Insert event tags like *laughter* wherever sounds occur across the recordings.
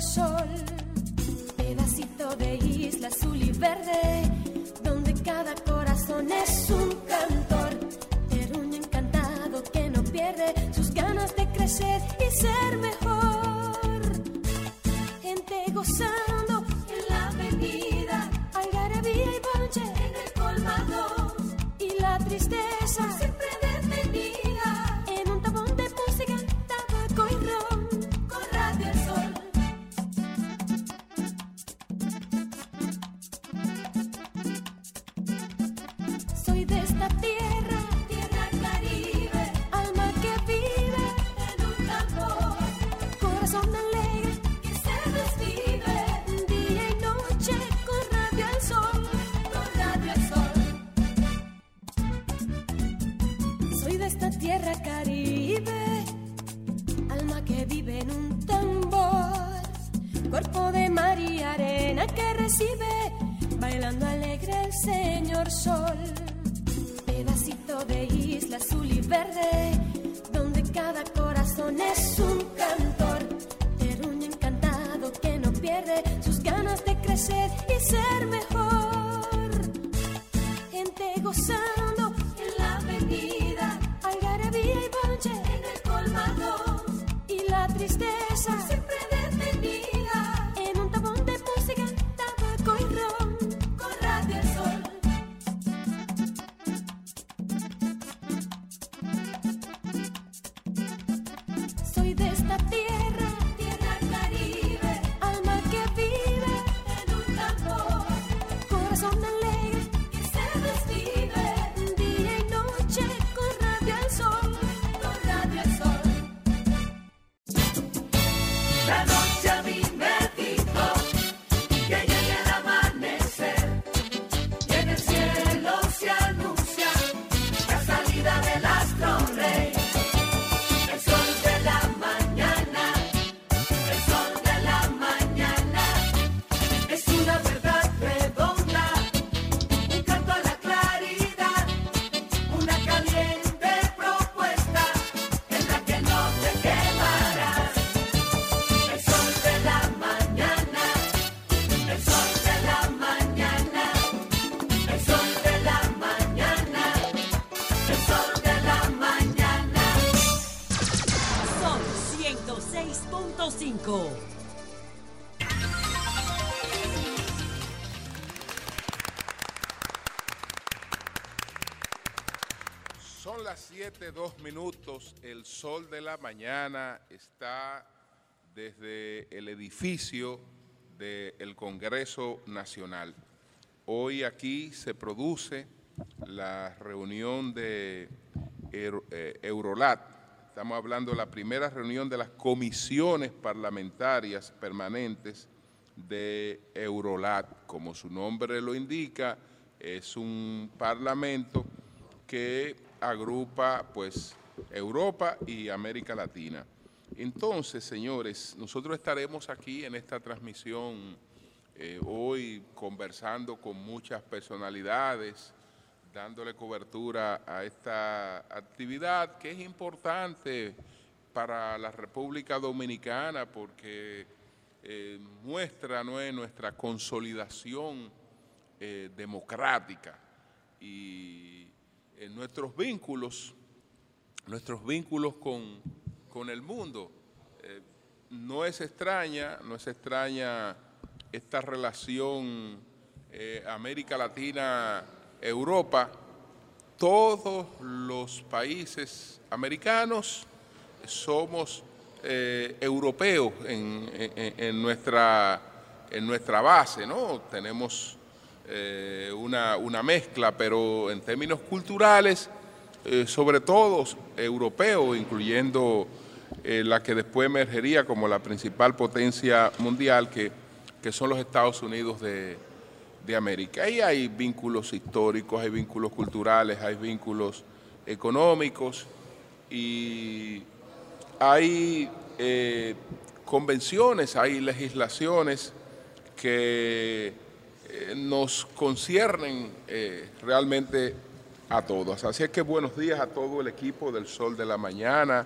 sol. Pedacito de 7, 2 minutos. El sol de la mañana está desde el edificio del Congreso Nacional. Hoy aquí se produce la reunión de eh, Eurolat. Estamos hablando de la primera reunión de las comisiones parlamentarias permanentes de Eurolat. Como su nombre lo indica, es un parlamento que agrupa pues Europa y América Latina. Entonces, señores, nosotros estaremos aquí en esta transmisión eh, hoy conversando con muchas personalidades, dándole cobertura a esta actividad que es importante para la República Dominicana porque eh, muestra ¿no? es, nuestra consolidación eh, democrática y eh, nuestros vínculos, nuestros vínculos con, con el mundo. Eh, no es extraña, no es extraña esta relación eh, América Latina-Europa. Todos los países americanos somos europeos en, en- en nuestra, en nuestra base, ¿no? Tenemos eh, una, una mezcla, pero en términos culturales, eh, sobre todo europeos, incluyendo eh, la que después emergería como la principal potencia mundial, que, que son los Estados Unidos de, de América. Ahí hay vínculos históricos, hay vínculos culturales, hay vínculos económicos y hay convenciones, hay legislaciones que eh, nos conciernen eh, realmente a todos. Así es que buenos días a todo el equipo del Sol de la Mañana,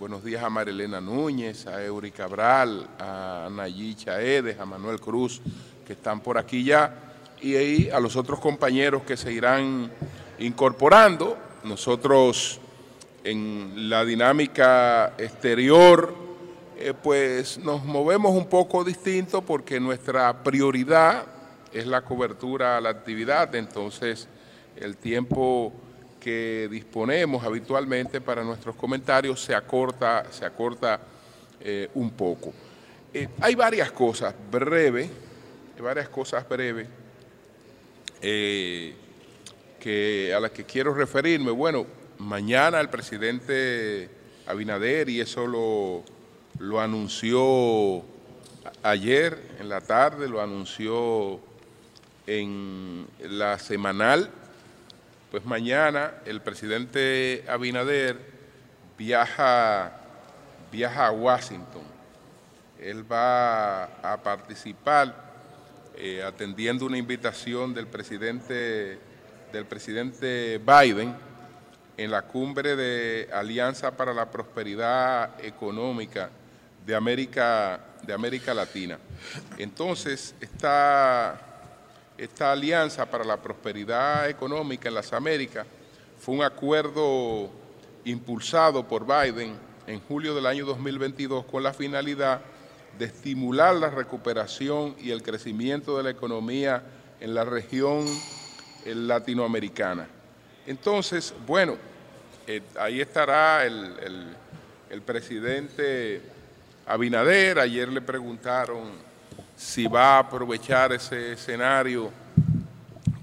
buenos días a Marilena Núñez, a Eury Cabral, a Nayí Chaedes, a Manuel Cruz, que están por aquí ya, y a los otros compañeros que se irán incorporando. Nosotros en la dinámica exterior, eh, pues nos movemos un poco distinto porque nuestra prioridad es la cobertura a la actividad, entonces el tiempo que disponemos habitualmente para nuestros comentarios se acorta, se acorta eh, un poco. Eh, hay varias cosas breves, varias cosas breves eh, que, a las que quiero referirme. Bueno, mañana el presidente Abinader, y eso lo, lo anunció ayer en la tarde, lo anunció en la semanal, pues mañana el presidente Abinader viaja, viaja a Washington. Él va a participar eh, atendiendo una invitación del presidente, del presidente Biden en la cumbre de Alianza para la Prosperidad Económica de América, de América Latina. Entonces, está esta alianza para la prosperidad económica en las Américas fue un acuerdo impulsado por Biden en julio del año 2022 con la finalidad de estimular la recuperación y el crecimiento de la economía en la región latinoamericana. Entonces, bueno, eh, ahí estará el, el presidente Abinader, ayer le preguntaron si va a aprovechar ese escenario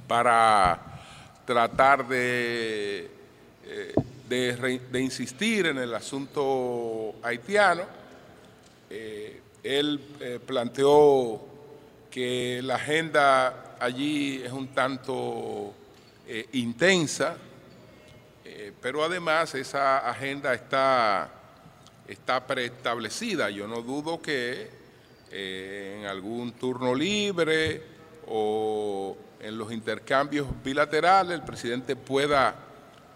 para tratar de, eh, de, insistir en el asunto haitiano. Eh, él eh, planteó que la agenda allí es un tanto intensa, pero además esa agenda está, está preestablecida. Yo no dudo que eh, en algún turno libre o en los intercambios bilaterales el presidente pueda,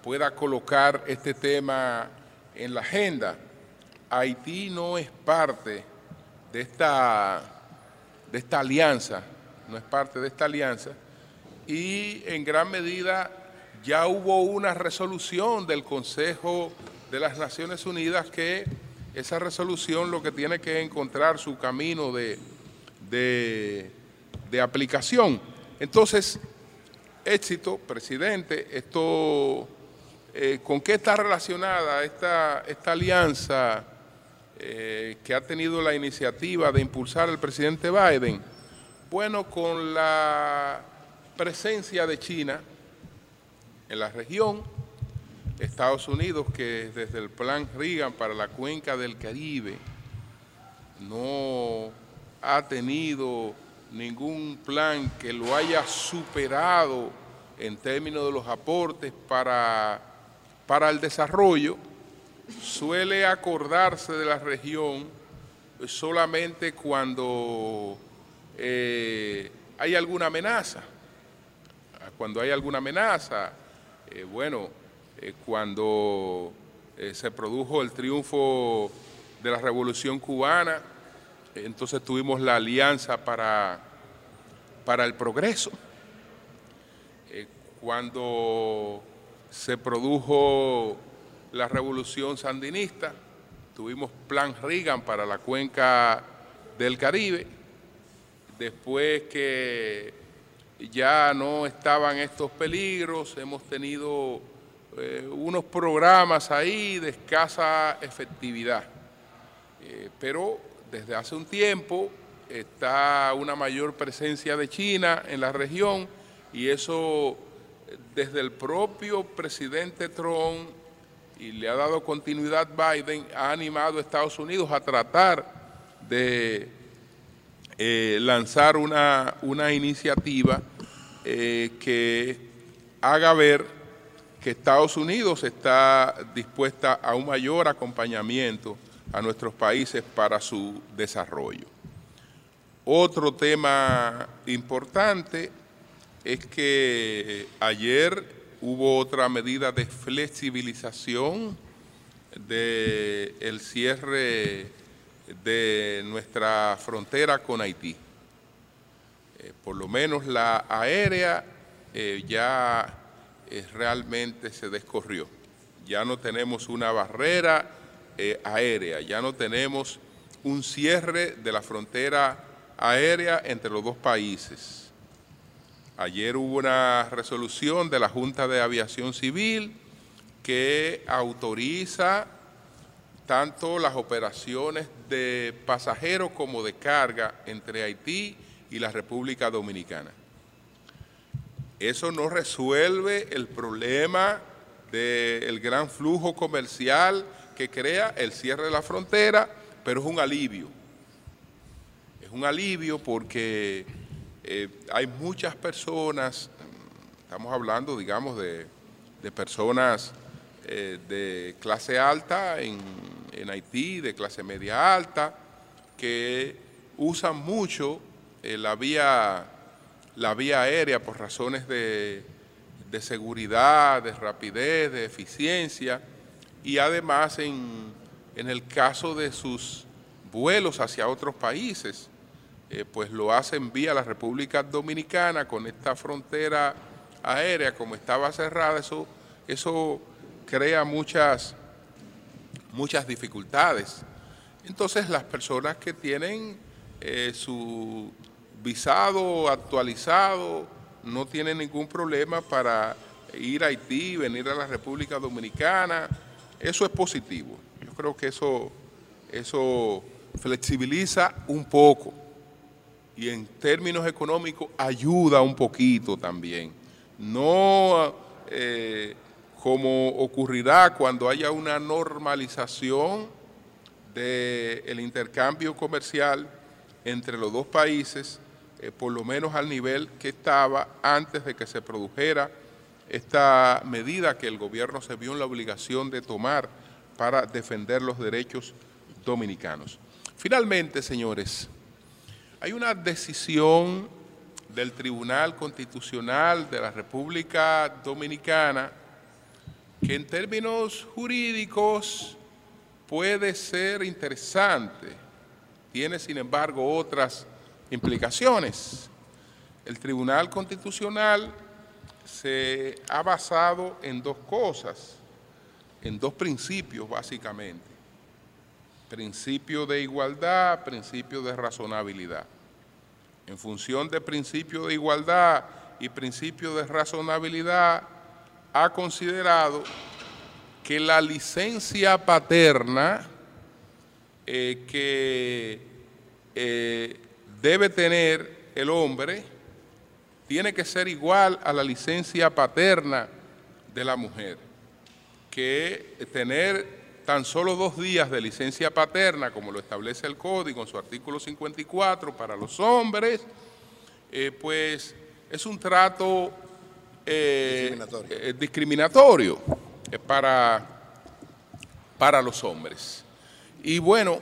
pueda colocar este tema en la agenda. Haití no es parte de esta, de esta alianza, no es parte de esta alianza, y en gran medida ya hubo una resolución del Consejo de las Naciones Unidas que esa resolución lo que tiene que encontrar su camino de, de, aplicación. Entonces, éxito, presidente, esto, eh, ¿con qué está relacionada esta, esta alianza eh, que ha tenido la iniciativa de impulsar el presidente Biden? Bueno, con la presencia de China en la región, Estados Unidos, que desde el plan Reagan para la cuenca del Caribe no ha tenido ningún plan que lo haya superado en términos de los aportes para, para el desarrollo, suele acordarse de la región solamente cuando eh, hay alguna amenaza. Cuando hay alguna amenaza, eh, bueno, eh, cuando eh, se produjo el triunfo de la Revolución Cubana, entonces tuvimos la Alianza para, para el Progreso. Eh, cuando se produjo la Revolución Sandinista, tuvimos Plan Reagan para la cuenca del Caribe. Después que ya no estaban estos peligros, hemos tenido eh, unos programas ahí de escasa efectividad. Eh, pero desde hace un tiempo está una mayor presencia de China en la región y eso desde el propio presidente Trump y le ha dado continuidad Biden, ha animado a Estados Unidos a tratar de eh, lanzar una, una iniciativa que haga ver que Estados Unidos está dispuesta a un mayor acompañamiento a nuestros países para su desarrollo. Otro tema importante es que ayer hubo otra medida de flexibilización del el cierre de nuestra frontera con Haití. Eh, por lo menos la aérea eh, ya eh, realmente se descorrió. Ya no tenemos una barrera aérea, ya no tenemos un cierre de la frontera aérea entre los dos países. Ayer hubo una resolución de la Junta de Aviación Civil que autoriza tanto las operaciones de pasajeros como de carga entre Haití y la República Dominicana. Eso no resuelve el problema del gran flujo comercial que crea el cierre de la frontera, pero es un alivio. Es un alivio porque eh, hay muchas personas, estamos hablando, digamos, de, personas eh, de clase alta en, Haití, de clase media alta, que usan mucho eh, la, vía, la vía aérea por razones de, de seguridad, de rapidez, de eficiencia, y además en, en el caso de sus vuelos hacia otros países, eh, pues lo hacen vía la República Dominicana con esta frontera aérea, como estaba cerrada, eso, eso crea muchas, muchas dificultades. Entonces las personas que tienen eh, su visado actualizado no tienen ningún problema para ir a Haití, venir a la República Dominicana, eso es positivo. Yo creo que eso, eso flexibiliza un poco y en términos económicos ayuda un poquito también. No eh, como ocurrirá cuando haya una normalización del intercambio comercial entre los dos países, eh, por lo menos al nivel que estaba antes de que se produjera esta medida que el gobierno se vio en la obligación de tomar para defender los derechos dominicanos. Finalmente, señores, hay una decisión del Tribunal Constitucional de la República Dominicana que en términos jurídicos puede ser interesante, tiene sin embargo otras implicaciones. El Tribunal Constitucional se ha basado en dos cosas, en dos principios básicamente principio de igualdad, principio de razonabilidad. En función de principio de igualdad y principio de razonabilidad, ha considerado que la licencia paterna eh, que eh, debe tener el hombre tiene que ser igual a la licencia paterna de la mujer, que tener tan solo dos días de licencia paterna, como lo establece el Código en su artículo 54 para los hombres, eh, pues es un trato eh, discriminatorio, eh, para, para los hombres. Y bueno,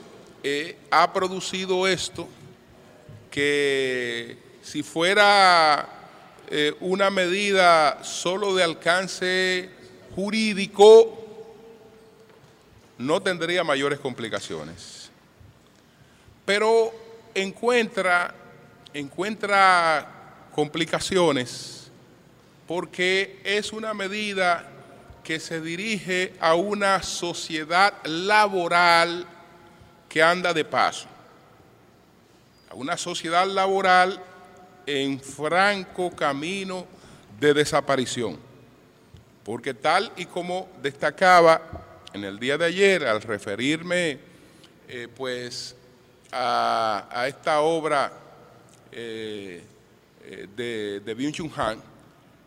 ha producido esto que si fuera una medida solo de alcance jurídico, no tendría mayores complicaciones. Pero encuentra, encuentra complicaciones porque es una medida que se dirige a una sociedad laboral que anda de paso, a una sociedad laboral en franco camino de desaparición, porque tal y como destacaba en el día de ayer, al referirme eh, pues a, esta obra eh, eh, de, Byung-Chun Han,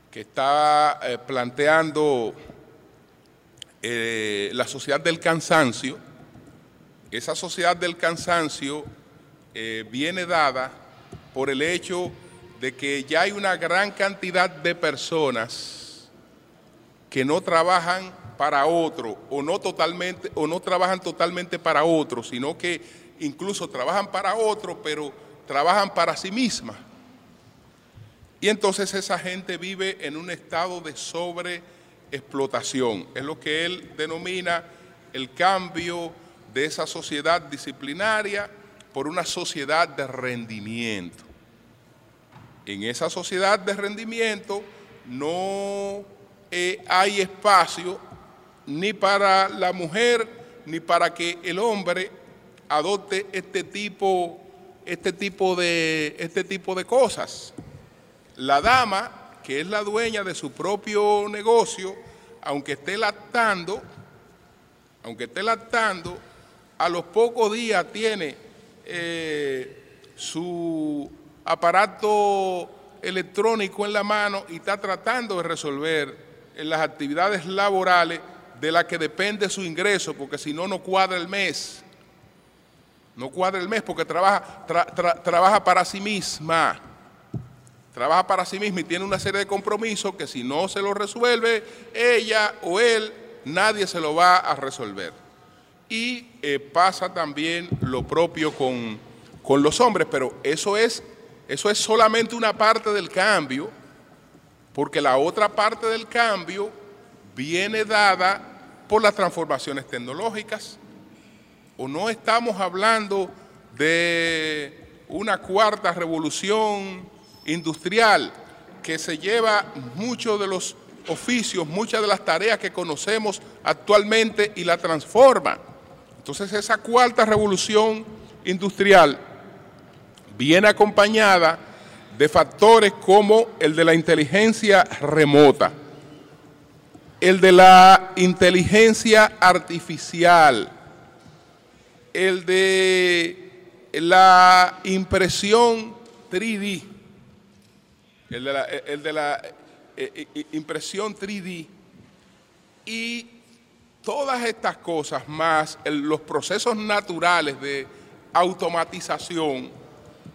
que está planteando la sociedad del cansancio, esa sociedad del cansancio viene dada por el hecho de que ya hay una gran cantidad de personas que no trabajan para otro o no totalmente o no trabajan totalmente para otro, sino que incluso trabajan para otro, pero trabajan para sí misma. Y entonces esa gente vive en un estado de sobreexplotación. Es lo que él denomina el cambio de esa sociedad disciplinaria por una sociedad de rendimiento. En esa sociedad de rendimiento no eh, hay espacio ni para la mujer ni para que el hombre adopte este tipo, este tipo, de, este tipo de cosas. La dama, que es la dueña de su propio negocio, aunque esté lactando, aunque esté lactando, a los pocos días tiene eh, su aparato electrónico en la mano y está tratando de resolver en las actividades laborales de las que depende su ingreso, porque si no, no cuadra el mes. No cuadra el mes porque trabaja, trabaja para sí misma. Trabaja para sí misma y tiene una serie de compromisos que si no se lo resuelve ella o él, nadie se lo va a resolver. Y eh, pasa también lo propio con, con los hombres, pero eso es, eso es solamente una parte del cambio, porque la otra parte del cambio viene dada por las transformaciones tecnológicas. ¿O no estamos hablando de una cuarta revolución industrial que se lleva muchos de los oficios, muchas de las tareas que conocemos actualmente y la transforma? Entonces esa cuarta revolución industrial viene acompañada de factores como el de la inteligencia remota, el de la inteligencia artificial, el de la impresión 3D, el de la, el de la eh, eh, impresión 3D y Todas estas cosas más los procesos naturales de automatización,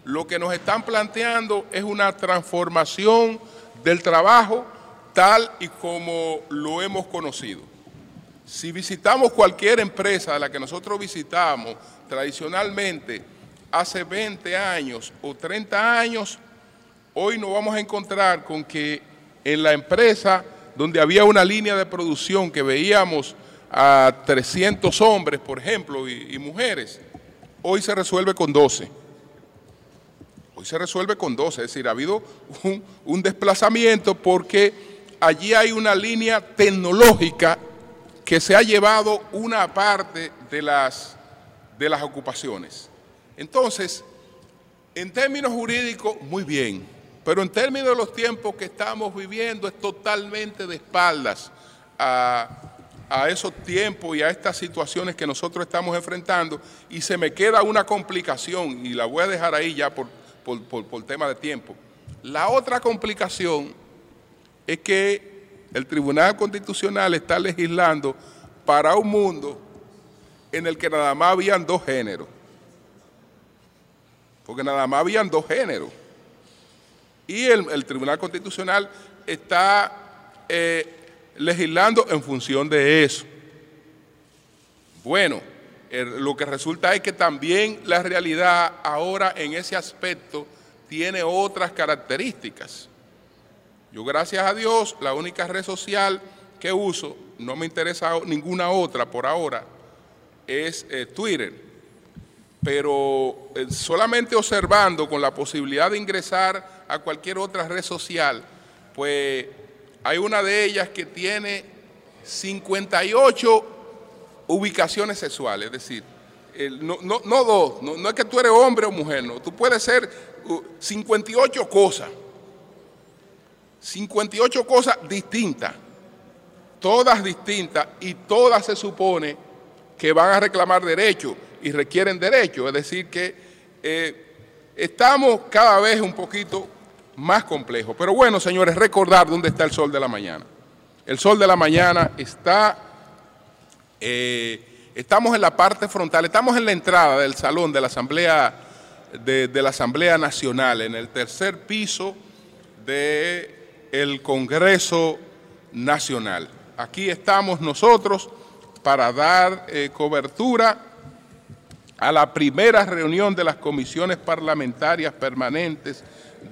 lo que nos están planteando es una transformación del trabajo tal y como lo hemos conocido. Si visitamos cualquier empresa de la que nosotros visitamos tradicionalmente hace 20 años o 30 años, hoy nos vamos a encontrar con que en la empresa donde había una línea de producción que veíamos a 300 hombres, por ejemplo, y, mujeres, hoy se resuelve con 12. Hoy se resuelve con 12, es decir, ha habido un, desplazamiento porque allí hay una línea tecnológica que se ha llevado una parte de las, de las ocupaciones. Entonces, en términos jurídicos, muy bien, pero en términos de los tiempos que estamos viviendo es totalmente de espaldas a, a esos tiempos y a estas situaciones que nosotros estamos enfrentando y se me queda una complicación y la voy a dejar ahí ya por, por, tema de tiempo. La otra complicación es que el Tribunal Constitucional está legislando para un mundo en el que nada más habían dos géneros. Porque nada más habían dos géneros. Y el, Tribunal Constitucional está eh, legislando en función de eso. Bueno, lo que resulta es que también la realidad ahora en ese aspecto tiene otras características. Yo gracias a Dios, la única red social que uso, no me interesa ninguna otra por ahora, es eh, Twitter. Pero eh, solamente observando con la posibilidad de ingresar a cualquier otra red social, pues hay una de ellas que tiene 58 ubicaciones sexuales, es decir, no, dos, no, es que tú eres hombre o mujer, no, tú puedes ser 58 uh, cosas, 58 cosas distintas, todas distintas y todas se supone que van a reclamar derechos y requieren derechos, es decir que eh, estamos cada vez un poquito más complejo. Pero bueno, señores, recordar dónde está el sol de la mañana. El sol de la mañana está, eh, estamos en la parte frontal, estamos en la entrada del salón de la Asamblea, de, la Asamblea Nacional, en el tercer piso del Congreso Nacional. Aquí estamos nosotros para dar eh, cobertura a la primera reunión de las comisiones parlamentarias permanentes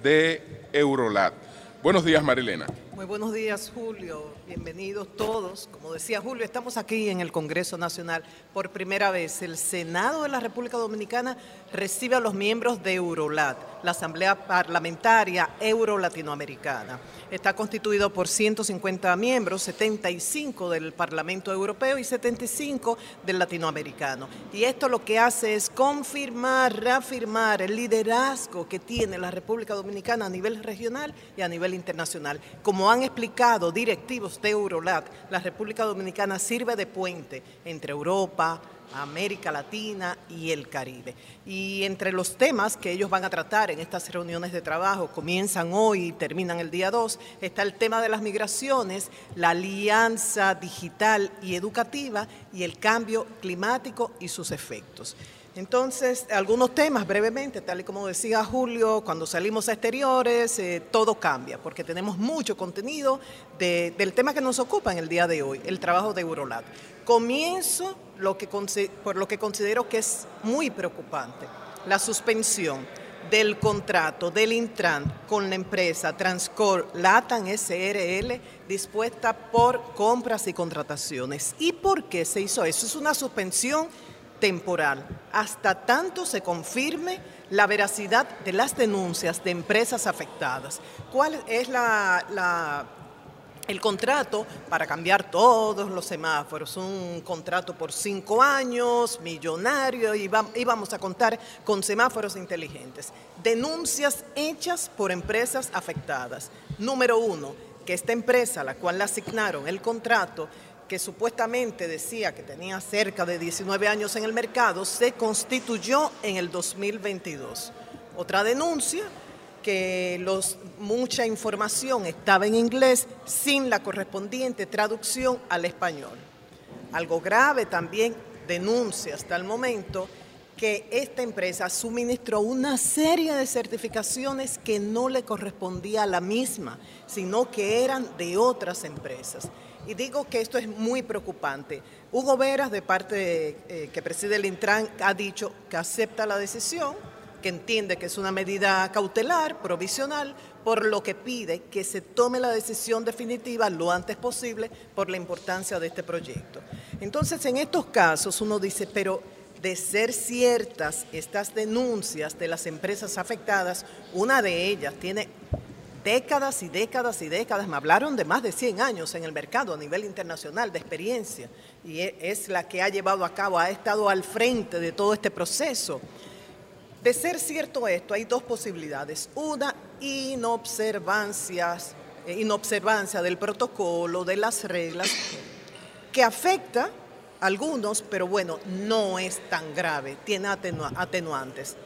de Eurolat. Buenos días, Marilena. Muy buenos días, Julio. Bienvenidos todos. Como decía Julio, estamos aquí en el Congreso Nacional por primera vez. El Senado de la República Dominicana recibe a los miembros de Eurolat, la Asamblea Parlamentaria Euro-Latinoamericana. Está constituido por 150 miembros, 75 del Parlamento Europeo y 75 del latinoamericano. Y esto lo que hace es confirmar, reafirmar el liderazgo que tiene la República Dominicana a nivel regional y a nivel internacional. Como han explicado directivos Eurolat, la República Dominicana sirve de puente entre Europa, América Latina y el Caribe. Y entre los temas que ellos van a tratar en estas reuniones de trabajo, comienzan hoy y terminan el día 2, está el tema de las migraciones, la alianza digital y educativa y el cambio climático y sus efectos. Entonces, algunos temas brevemente, tal y como decía Julio, cuando salimos a exteriores, eh, todo cambia, porque tenemos mucho contenido del tema que nos ocupa en el día de hoy, el trabajo de Eurolat. Comienzo lo que, por lo que considero que es muy preocupante, la suspensión del contrato del Intran con la empresa Transcor Latam SRL dispuesta por compras y contrataciones. ¿Y por qué se hizo eso? Es una suspensión temporal, hasta tanto se confirme la veracidad de las denuncias de empresas afectadas. ¿Cuál es la, el contrato para cambiar todos los semáforos? Un contrato por cinco años, millonario, y, vamos a contar con semáforos inteligentes. Denuncias hechas por empresas afectadas. Número uno, que esta empresa a la cual le asignaron el contrato que supuestamente decía que tenía cerca de 19 años en el mercado, se constituyó en el 2022. Otra denuncia, que los, mucha información estaba en inglés sin la correspondiente traducción al español. Algo grave también, denuncia hasta el momento que esta empresa suministró una serie de certificaciones que no le correspondía a la misma, sino que eran de otras empresas. Y digo que esto es muy preocupante. Hugo Veras, de parte eh, que preside el Intran, ha dicho que acepta la decisión, que entiende que es una medida cautelar, provisional, por lo que pide que se tome la decisión definitiva lo antes posible por la importancia de este proyecto. Entonces, en estos casos uno dice, pero de ser ciertas estas denuncias de las empresas afectadas, una de ellas tiene décadas y décadas y décadas, me hablaron de más de 100 años en el mercado a nivel internacional de experiencia y e, es la que ha llevado a cabo, ha estado al frente de todo este proceso. De ser cierto esto, hay dos posibilidades. Una, eh, inobservancia del protocolo, de las reglas, que afecta a algunos, pero bueno, no es tan grave, tiene atenuantes.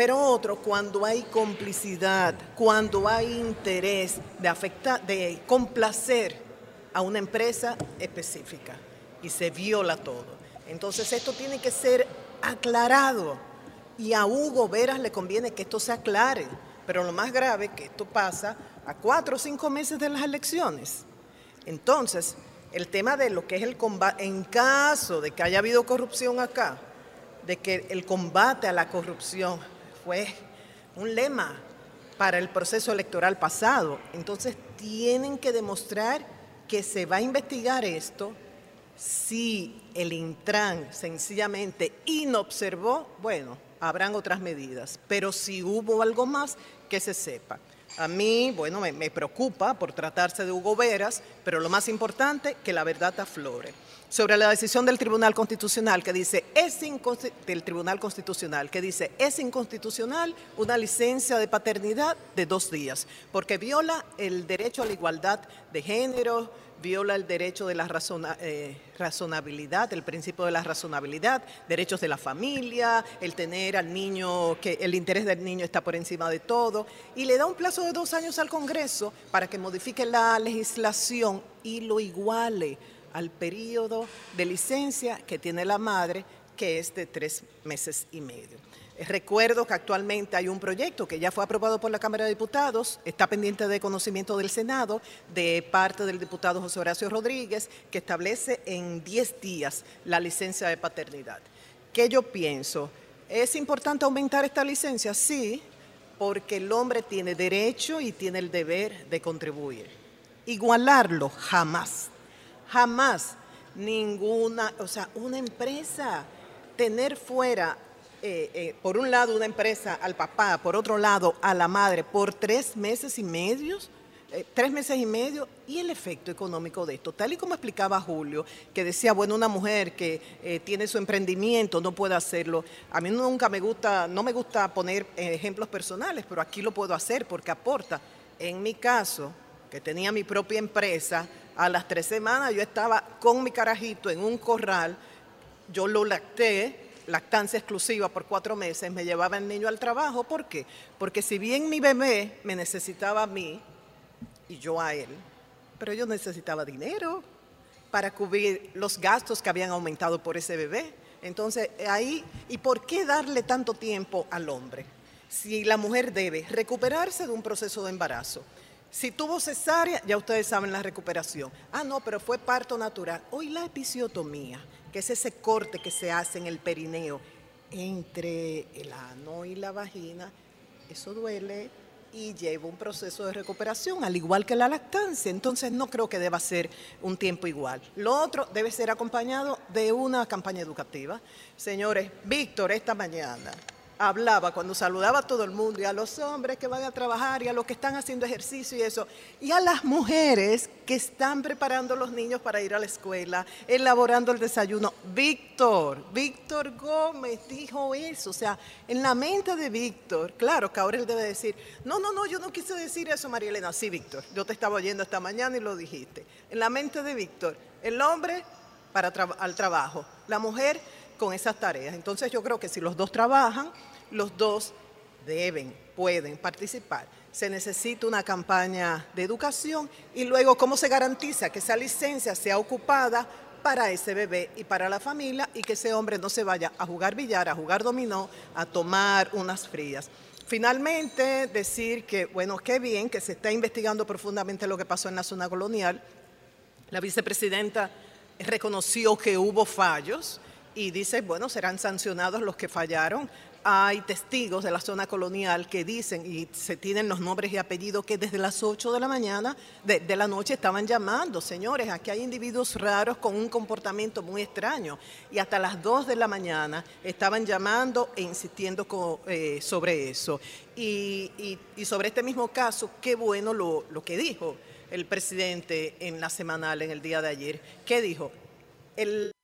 Pero otro, cuando hay complicidad, cuando hay interés de afectar, de complacer a una empresa específica y se viola todo. Entonces esto tiene que ser aclarado y a Hugo Veras le conviene que esto se aclare. Pero lo más grave es que esto pasa a cuatro o cinco meses de las elecciones. Entonces, el tema de lo que es el combate, en caso de que haya habido corrupción acá, de que el combate a la corrupción fue un lema para el proceso electoral pasado. Entonces tienen que demostrar que se va a investigar esto. Si el Intran sencillamente inobservó, bueno, habrán otras medidas. Pero si hubo algo más, que se sepa. A mí, bueno, me, me preocupa por tratarse de Hugo Veras, pero lo más importante, que la verdad aflore sobre la decisión del Tribunal Constitucional que dice es del Tribunal Constitucional que dice es inconstitucional una licencia de paternidad de dos días porque viola el derecho a la igualdad de género, viola el derecho de la eh, razonabilidad, el principio de la razonabilidad, derechos de la familia, el tener al niño, que el interés del niño está por encima de todo, y le da un plazo de dos años al Congreso para que modifique la legislación y lo iguale al periodo de licencia que tiene la madre, que es de tres meses y medio. Recuerdo que actualmente hay un proyecto que ya fue aprobado por la Cámara de Diputados, está pendiente de conocimiento del Senado, de parte del diputado José Horacio Rodríguez, que establece en 10 días la licencia de paternidad. ¿Qué yo pienso? ¿Es importante aumentar esta licencia? Sí, porque el hombre tiene derecho y tiene el deber de contribuir Igualarlo, jamás. Jamás ninguna, o sea, una empresa, tener fuera, eh, eh, por un lado una empresa al papá, por otro lado a la madre, por tres meses y medios, eh, tres meses y medio, y el efecto económico de esto, tal y como explicaba Julio, que decía, bueno, una mujer que tiene su emprendimiento no puede hacerlo. A mí nunca me gusta, no me gusta poner ejemplos personales, pero aquí lo puedo hacer porque aporta. En mi caso, que tenía mi propia empresa, a las tres semanas yo estaba con mi carajito en un corral, yo lo lacté, lactancia exclusiva por cuatro meses, me llevaba el niño al trabajo. ¿Por qué? Porque si bien mi bebé me necesitaba a mí y yo a él, pero yo necesitaba dinero para cubrir los gastos que habían aumentado por ese bebé. Entonces, ahí, ¿y por qué darle tanto tiempo al hombre? Si la mujer debe recuperarse de un proceso de embarazo, si tuvo cesárea, ya ustedes saben la recuperación. Ah, no, pero fue parto natural. Hoy la episiotomía, que es ese corte que se hace en el perineo entre el ano y la vagina, eso duele y lleva un proceso de recuperación, al igual que la lactancia. Entonces no creo que deba ser un tiempo igual. Lo otro debe ser acompañado de una campaña educativa. Señores, Víctor esta mañana hablaba cuando saludaba a todo el mundo y a los hombres que van a trabajar y a los que están haciendo ejercicio y eso, y a las mujeres que están preparando a los niños para ir a la escuela, elaborando el desayuno. Víctor, Víctor Gómez dijo eso, o sea, en la mente de Víctor, claro que ahora él debe decir, no, no, no, yo no quise decir eso, María Elena, sí, Víctor, yo te estaba oyendo esta mañana y lo dijiste. En la mente de Víctor, el hombre para al trabajo, la mujer con esas tareas. Entonces yo creo que si los dos trabajan, los dos deben, pueden participar. Se necesita una campaña de educación y luego cómo se garantiza que esa licencia sea ocupada para ese bebé y para la familia y que ese hombre no se vaya a jugar billar, a jugar dominó, a tomar unas frías. Finalmente, decir que, bueno, qué bien que se está investigando profundamente lo que pasó en la zona colonial. La vicepresidenta reconoció que hubo fallos y dice, bueno, serán sancionados los que fallaron hay testigos de la zona colonial que dicen, y se tienen los nombres y apellidos, que desde las 8 de la mañana, de, la noche, estaban llamando, señores, aquí hay individuos raros con un comportamiento muy extraño. Y hasta las 2 de la mañana estaban llamando e insistiendo eh, sobre eso. Y, sobre este mismo caso, qué bueno lo, lo que dijo el presidente en la semanal, en el día de ayer. ¿Qué dijo?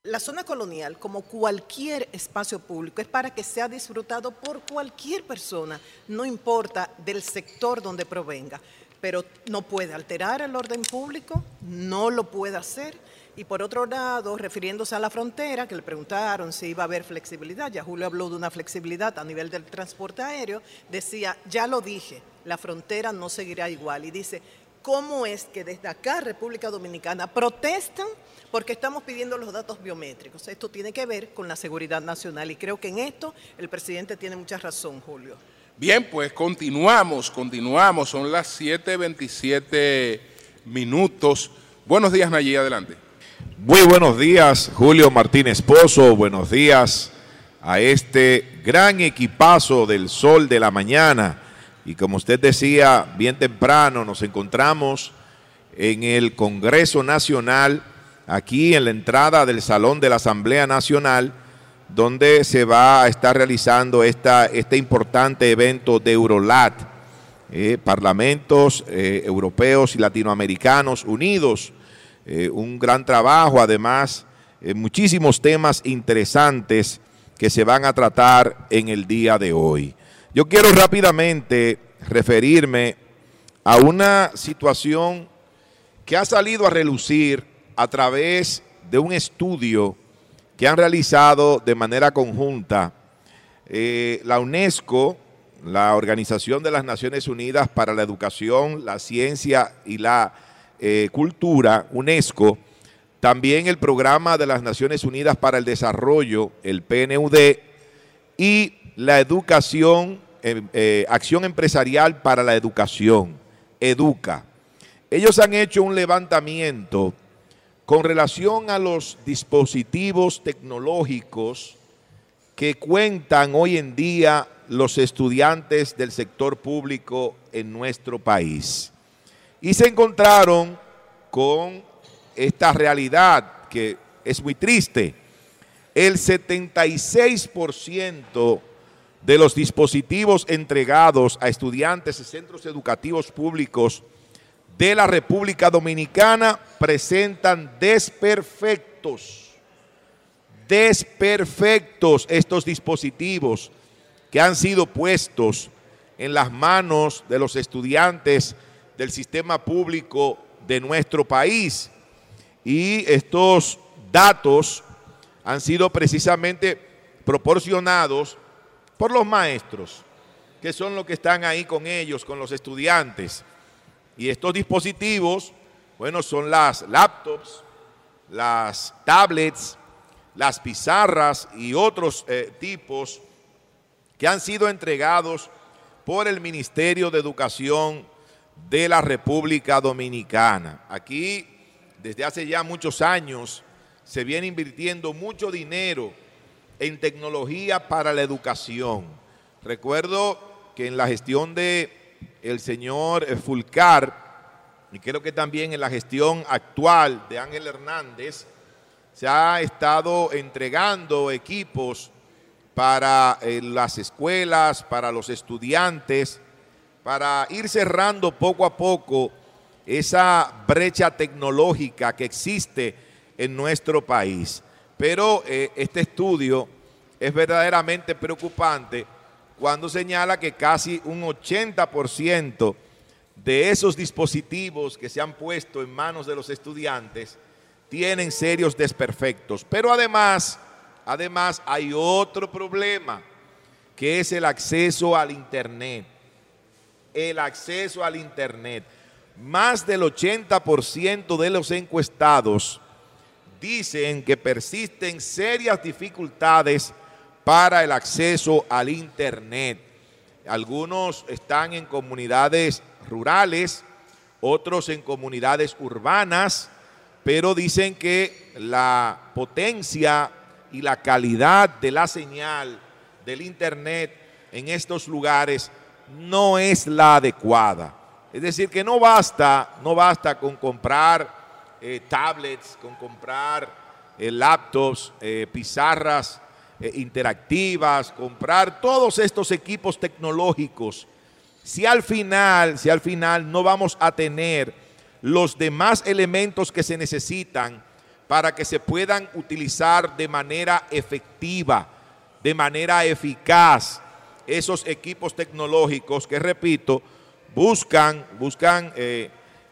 La zona colonial, como cualquier espacio público, es para que sea disfrutado por cualquier persona, no importa del sector donde provenga, pero no puede alterar el orden público, no lo puede hacer. Y por otro lado, refiriéndose a la frontera, que le preguntaron si iba a haber flexibilidad, ya Julio habló de una flexibilidad a nivel del transporte aéreo, decía, ya lo dije, la frontera no seguirá igual. Y dice, ¿cómo es que desde acá, República Dominicana, protestan porque estamos pidiendo los datos biométricos. Esto tiene que ver con la seguridad nacional y creo que en esto el presidente tiene mucha razón, Julio. Bien, pues continuamos, continuamos. Son las 7.27 minutos. Buenos días, Nayí, adelante. Muy buenos días, Julio Martínez Pozo. Buenos días a este gran equipazo del sol de la mañana. Y como usted decía, bien temprano nos encontramos en el Congreso Nacional aquí en la entrada del Salón de la Asamblea Nacional, donde se va a estar realizando esta, este importante evento de Eurolat, eh, parlamentos eh, europeos y latinoamericanos unidos, eh, un gran trabajo, además, muchísimos temas interesantes que se van a tratar en el día de hoy. Yo quiero rápidamente referirme a una situación que ha salido a relucir a través de un estudio que han realizado de manera conjunta eh, la UNESCO, la Organización de las Naciones Unidas para la Educación, la Ciencia y la eh, Cultura, UNESCO, también el Programa de las Naciones Unidas para el Desarrollo, el PNUD, y la Educación, eh, Acción Empresarial para la Educación, EDUCA. Ellos han hecho un levantamiento con relación a los dispositivos tecnológicos que cuentan hoy en día los estudiantes del sector público en nuestro país. Y se encontraron con esta realidad que es muy triste. El 76% de los dispositivos entregados a estudiantes de centros educativos públicos de la República Dominicana presentan desperfectos. Desperfectos estos dispositivos que han sido puestos en las manos de los estudiantes del sistema público de nuestro país. Y estos datos han sido precisamente proporcionados por los maestros, que son los que están ahí con ellos, con los estudiantes. Y estos dispositivos, bueno, son las laptops, las tablets, las pizarras y otros eh, tipos que han sido entregados por el Ministerio de Educación de la República Dominicana. Aquí, desde hace ya muchos años, se viene invirtiendo mucho dinero en tecnología para la educación. Recuerdo que en la gestión de el señor eh, Fulcar, y creo que también en la gestión actual de Ángel Hernández, se ha estado entregando equipos para eh, las escuelas, para los estudiantes, para ir cerrando poco a poco esa brecha tecnológica que existe en nuestro país. Pero eh, este estudio es verdaderamente preocupante cuando señala que casi un 80% de esos dispositivos que se han puesto en manos de los estudiantes tienen serios desperfectos. Pero además Además, hay otro problema, que es el acceso al Internet. El acceso al Internet. Más del 80% de los encuestados dicen que persisten serias dificultades para el acceso al Internet. Algunos están en comunidades rurales, otros en comunidades urbanas, pero dicen que la potencia y la calidad de la señal del Internet en estos lugares no es la adecuada. Es decir, que no basta, no basta con comprar eh, tablets, con comprar eh, laptops, eh, pizarras interactivas, comprar todos estos equipos tecnológicos. Si al final, si al final no vamos a tener los demás elementos que se necesitan para que se puedan utilizar de manera efectiva, de manera eficaz esos equipos tecnológicos que, repito, buscan, buscan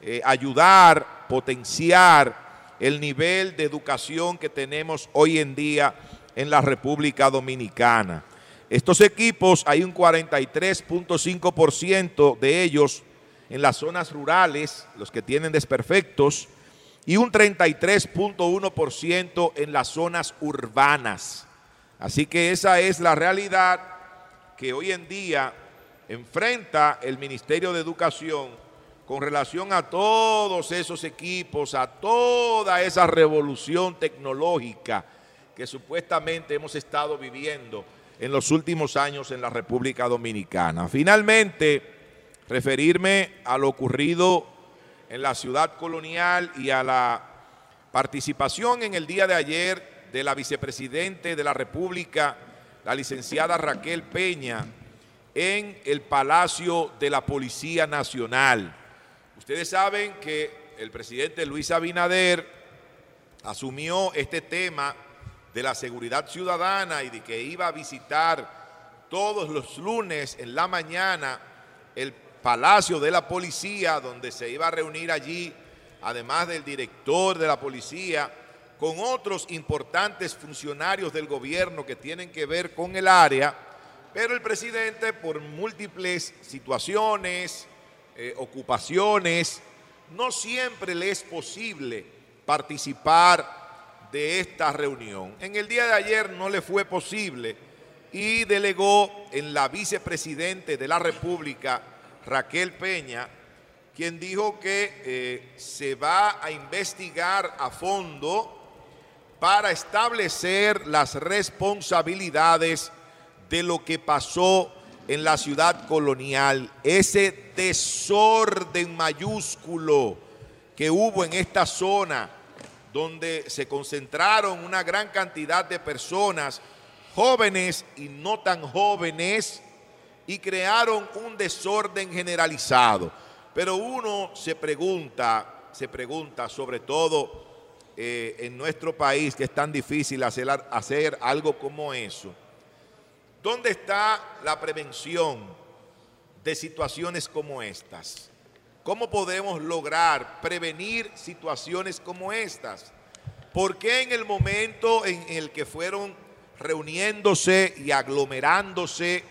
eh, ayudar, potenciar el nivel de educación que tenemos hoy en día en la República Dominicana. Estos equipos, hay un 43.5% de ellos en las zonas rurales, los que tienen desperfectos, y un 33.1% en las zonas urbanas. Así que esa es la realidad que hoy en día enfrenta el Ministerio de Educación con relación a todos esos equipos, a toda esa revolución tecnológica que supuestamente hemos estado viviendo en los últimos años en la República Dominicana. Finalmente, referirme a lo ocurrido en la ciudad colonial y a la participación en el día de ayer de la vicepresidente de la República, la licenciada Raquel Peña, en el Palacio de la Policía Nacional. Ustedes saben que el presidente Luis Abinader asumió este tema de la seguridad ciudadana y de que iba a visitar todos los lunes en la mañana el Palacio de la Policía, donde se iba a reunir allí, además del director de la policía, con otros importantes funcionarios del gobierno que tienen que ver con el área, pero el presidente por múltiples situaciones, eh, ocupaciones, no siempre le es posible participar de esta reunión. En el día de ayer no le fue posible y delegó en la vicepresidente de la República, Raquel Peña, quien dijo que eh, se va a investigar a fondo para establecer las responsabilidades de lo que pasó en la ciudad colonial, ese desorden mayúsculo que hubo en esta zona donde se concentraron una gran cantidad de personas, jóvenes y no tan jóvenes, y crearon un desorden generalizado. Pero uno se pregunta, se pregunta sobre todo eh, en nuestro país que es tan difícil hacer, hacer algo como eso, ¿dónde está la prevención de situaciones como estas? ¿Cómo podemos lograr prevenir situaciones como estas? ¿Por qué en el momento en el que fueron reuniéndose y aglomerándose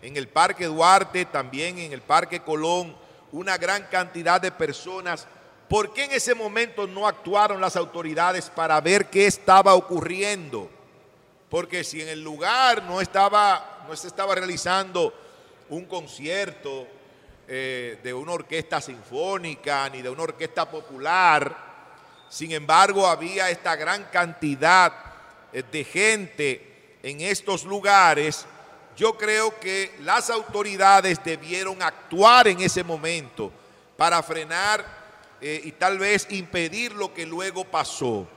en el Parque Duarte, también en el Parque Colón, una gran cantidad de personas, ¿por qué en ese momento no actuaron las autoridades para ver qué estaba ocurriendo? Porque si en el lugar no estaba, no se estaba realizando un concierto, eh, de una orquesta sinfónica ni de una orquesta popular. Sin embargo, había esta gran cantidad eh, de gente en estos lugares. Yo creo que las autoridades debieron actuar en ese momento para frenar eh, y tal vez impedir lo que luego pasó.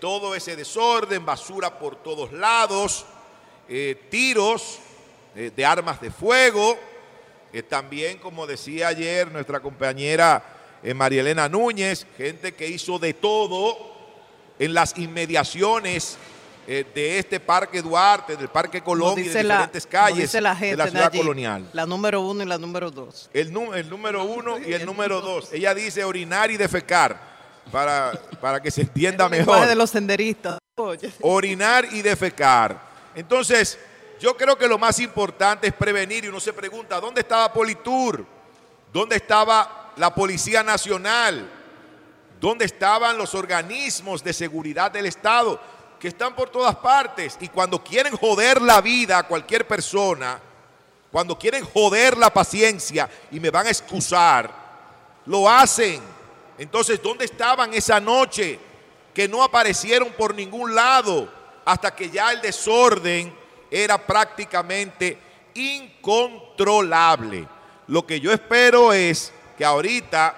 Todo ese desorden, basura por todos lados, tiros de armas de fuego, también, como decía ayer nuestra compañera eh, María Elena Núñez, gente que hizo de todo en las inmediaciones eh, de este Parque Duarte, del Parque y de diferentes calles de la ciudad colonial. La número uno y la número dos. El, el número uno y el *laughs* número dos. Ella dice orinar y defecar para, para que se entienda mejor. de los senderistas. Orinar y defecar. Entonces, yo creo que lo más importante es prevenir y uno se pregunta, ¿dónde estaba Politur? ¿Dónde estaba la Policía Nacional? ¿Dónde estaban los organismos de seguridad del Estado? Que están por todas partes. Y cuando quieren joder la vida a cualquier persona, cuando quieren joder la paciencia y me van a excusar, lo hacen. Entonces, ¿dónde estaban esa noche que no aparecieron por ningún lado hasta que ya el desorden era prácticamente incontrolable. Lo que yo espero es que ahorita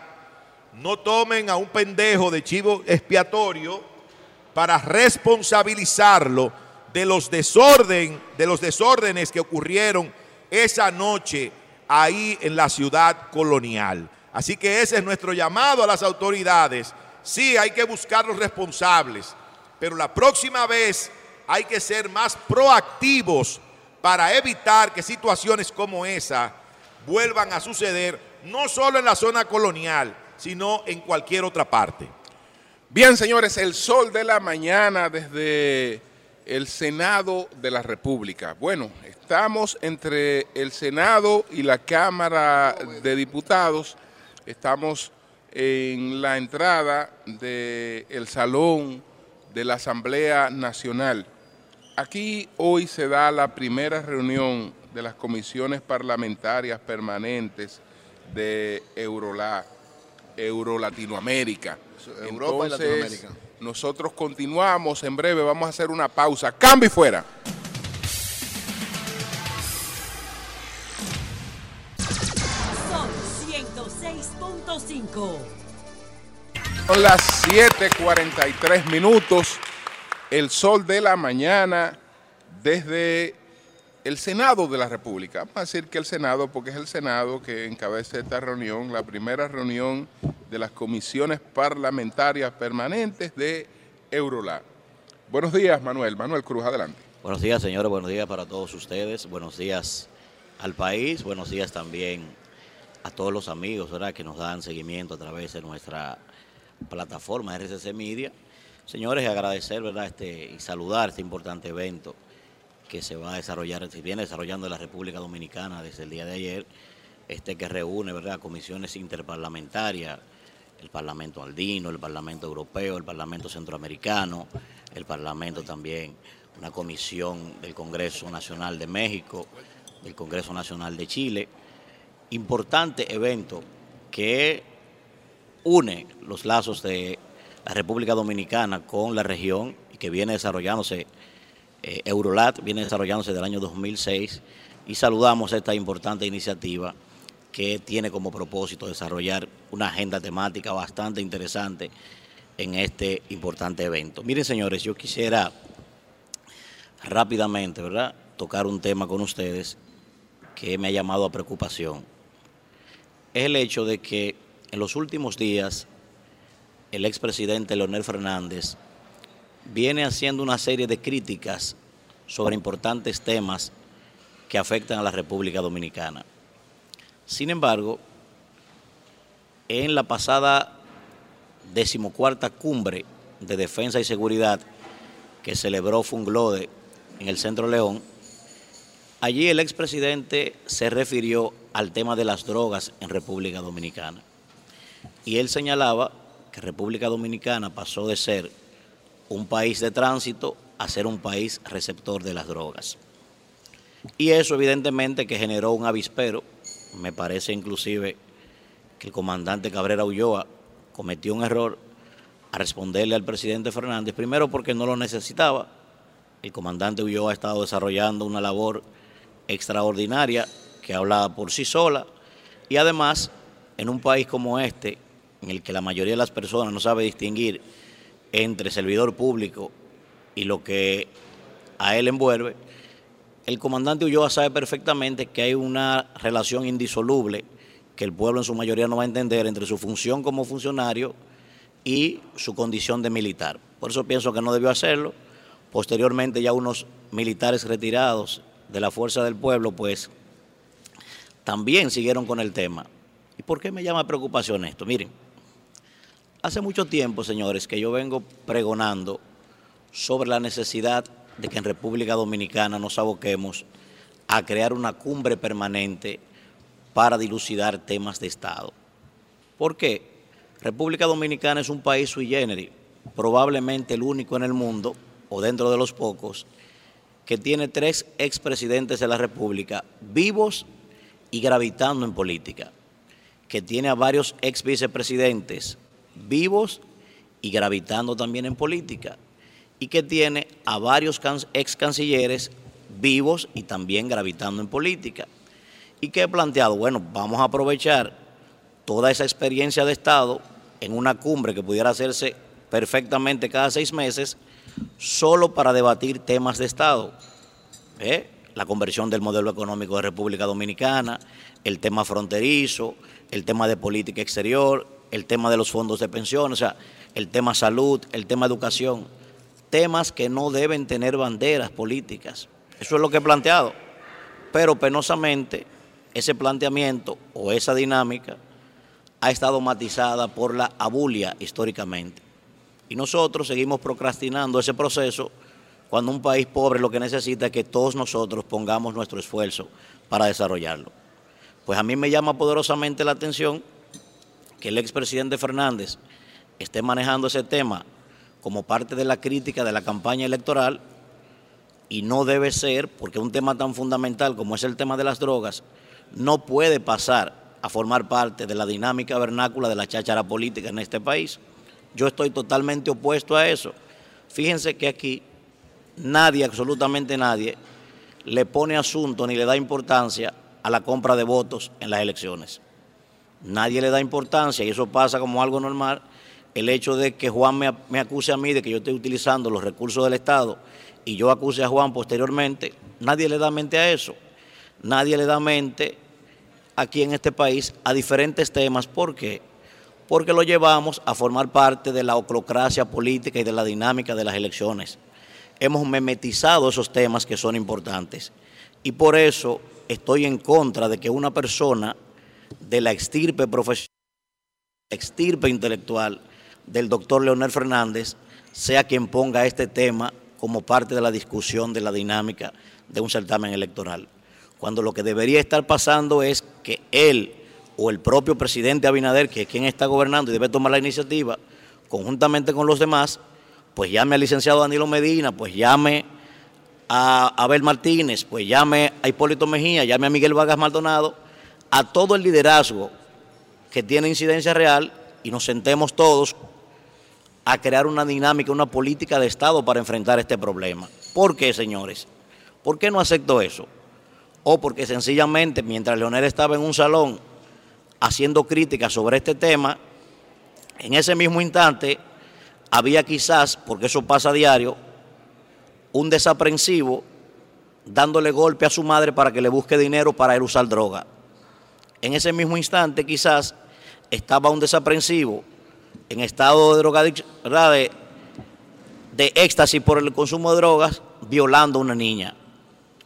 no tomen a un pendejo de chivo expiatorio para responsabilizarlo de los desorden, de los desórdenes que ocurrieron esa noche ahí en la ciudad colonial. Así que ese es nuestro llamado a las autoridades. Sí, hay que buscar los responsables, pero la próxima vez hay que ser más proactivos para evitar que situaciones como esa vuelvan a suceder, no solo en la zona colonial, sino en cualquier otra parte. Bien, señores, el sol de la mañana desde el Senado de la República. Bueno, estamos entre el Senado y la Cámara de Diputados. Estamos en la entrada del salón de la Asamblea Nacional. Aquí hoy se da la primera reunión de las comisiones parlamentarias permanentes de Eurola, Euro Latinoamérica. Europa y Latinoamérica. Nosotros continuamos, en breve vamos a hacer una pausa. Cambio y fuera. 106.5. Son las 7:43 minutos el sol de la mañana desde el Senado de la República. Vamos a decir que el Senado, porque es el Senado que encabeza esta reunión, la primera reunión de las comisiones parlamentarias permanentes de Eurolat. Buenos días, Manuel. Manuel Cruz, adelante. Buenos días, señores. Buenos días para todos ustedes. Buenos días al país. Buenos días también a todos los amigos ¿verdad? que nos dan seguimiento a través de nuestra plataforma RCC Media Señores, agradecer ¿verdad? Este, y saludar este importante evento que se va a desarrollar, se viene desarrollando en la República Dominicana desde el día de ayer, este que reúne ¿verdad? comisiones interparlamentarias, el Parlamento Andino, el Parlamento Europeo, el Parlamento Centroamericano, el Parlamento también, una comisión del Congreso Nacional de México, del Congreso Nacional de Chile. Importante evento que une los lazos de la República Dominicana con la región y que viene desarrollándose, eh, Eurolat viene desarrollándose desde el año 2006 y saludamos esta importante iniciativa que tiene como propósito desarrollar una agenda temática bastante interesante en este importante evento. Miren, señores, yo quisiera rápidamente, ¿verdad?, tocar un tema con ustedes que me ha llamado a preocupación. Es el hecho de que en los últimos días el expresidente Leonel Fernández viene haciendo una serie de críticas sobre importantes temas que afectan a la República Dominicana. Sin embargo, en la pasada decimocuarta cumbre de defensa y seguridad que celebró Funglode en el Centro León, allí el expresidente se refirió al tema de las drogas en República Dominicana. Y él señalaba que República Dominicana pasó de ser un país de tránsito a ser un país receptor de las drogas. Y eso evidentemente que generó un avispero, me parece inclusive que el comandante Cabrera Ulloa cometió un error a responderle al presidente Fernández, primero porque no lo necesitaba, el comandante Ulloa ha estado desarrollando una labor extraordinaria que habla por sí sola y además en un país como este, en el que la mayoría de las personas no sabe distinguir entre servidor público y lo que a él envuelve, el comandante Ulloa sabe perfectamente que hay una relación indisoluble que el pueblo en su mayoría no va a entender entre su función como funcionario y su condición de militar. Por eso pienso que no debió hacerlo. Posteriormente ya unos militares retirados de la Fuerza del Pueblo, pues también siguieron con el tema. ¿Y por qué me llama preocupación esto? Miren, hace mucho tiempo, señores, que yo vengo pregonando sobre la necesidad de que en República Dominicana nos aboquemos a crear una cumbre permanente para dilucidar temas de Estado. ¿Por qué? República Dominicana es un país sui generis, probablemente el único en el mundo, o dentro de los pocos, que tiene tres expresidentes de la República vivos y gravitando en política, que tiene a varios ex vicepresidentes vivos y gravitando también en política, y que tiene a varios ex cancilleres vivos y también gravitando en política. ¿Y qué he planteado? Bueno, vamos a aprovechar toda esa experiencia de Estado en una cumbre que pudiera hacerse perfectamente cada seis meses, solo para debatir temas de Estado. ¿eh? La conversión del modelo económico de República Dominicana, el tema fronterizo, el tema de política exterior, el tema de los fondos de pensión, o sea, el tema salud, el tema educación temas que no deben tener banderas políticas. Eso es lo que he planteado. Pero penosamente ese planteamiento o esa dinámica ha estado matizada por la abulia históricamente. Y nosotros seguimos procrastinando ese proceso cuando un país pobre lo que necesita es que todos nosotros pongamos nuestro esfuerzo para desarrollarlo. Pues a mí me llama poderosamente la atención que el expresidente Fernández esté manejando ese tema como parte de la crítica de la campaña electoral y no debe ser, porque un tema tan fundamental como es el tema de las drogas, no puede pasar a formar parte de la dinámica vernácula de la cháchara política en este país. Yo estoy totalmente opuesto a eso. Fíjense que aquí nadie, absolutamente nadie, le pone asunto ni le da importancia a la compra de votos en las elecciones. Nadie le da importancia y eso pasa como algo normal el hecho de que Juan me, acuse a mí de que yo estoy utilizando los recursos del Estado y yo acuse a Juan posteriormente, nadie le da mente a eso. Nadie le da mente aquí en este país a diferentes temas. ¿Por qué? Porque lo llevamos a formar parte de la oclocracia política y de la dinámica de las elecciones. Hemos memetizado esos temas que son importantes. Y por eso estoy en contra de que una persona de la extirpe profesional, extirpe intelectual, del doctor Leonel Fernández sea quien ponga este tema como parte de la discusión de la dinámica de un certamen electoral. Cuando lo que debería estar pasando es que él o el propio presidente Abinader, que es quien está gobernando y debe tomar la iniciativa, conjuntamente con los demás, pues llame al licenciado Danilo Medina, pues llame a Abel Martínez, pues llame a Hipólito Mejía, llame a Miguel Vargas Maldonado, a todo el liderazgo que tiene incidencia real y nos sentemos todos a crear una dinámica, una política de Estado para enfrentar este problema. ¿Por qué, señores? ¿Por qué no acepto eso? O porque sencillamente mientras Leonel estaba en un salón haciendo críticas sobre este tema, en ese mismo instante había quizás, porque eso pasa a diario, un desaprensivo dándole golpe a su madre para que le busque dinero para él usar droga. En ese mismo instante quizás estaba un desaprensivo en estado de drogadicción, de, de éxtasis por el consumo de drogas, violando a una niña.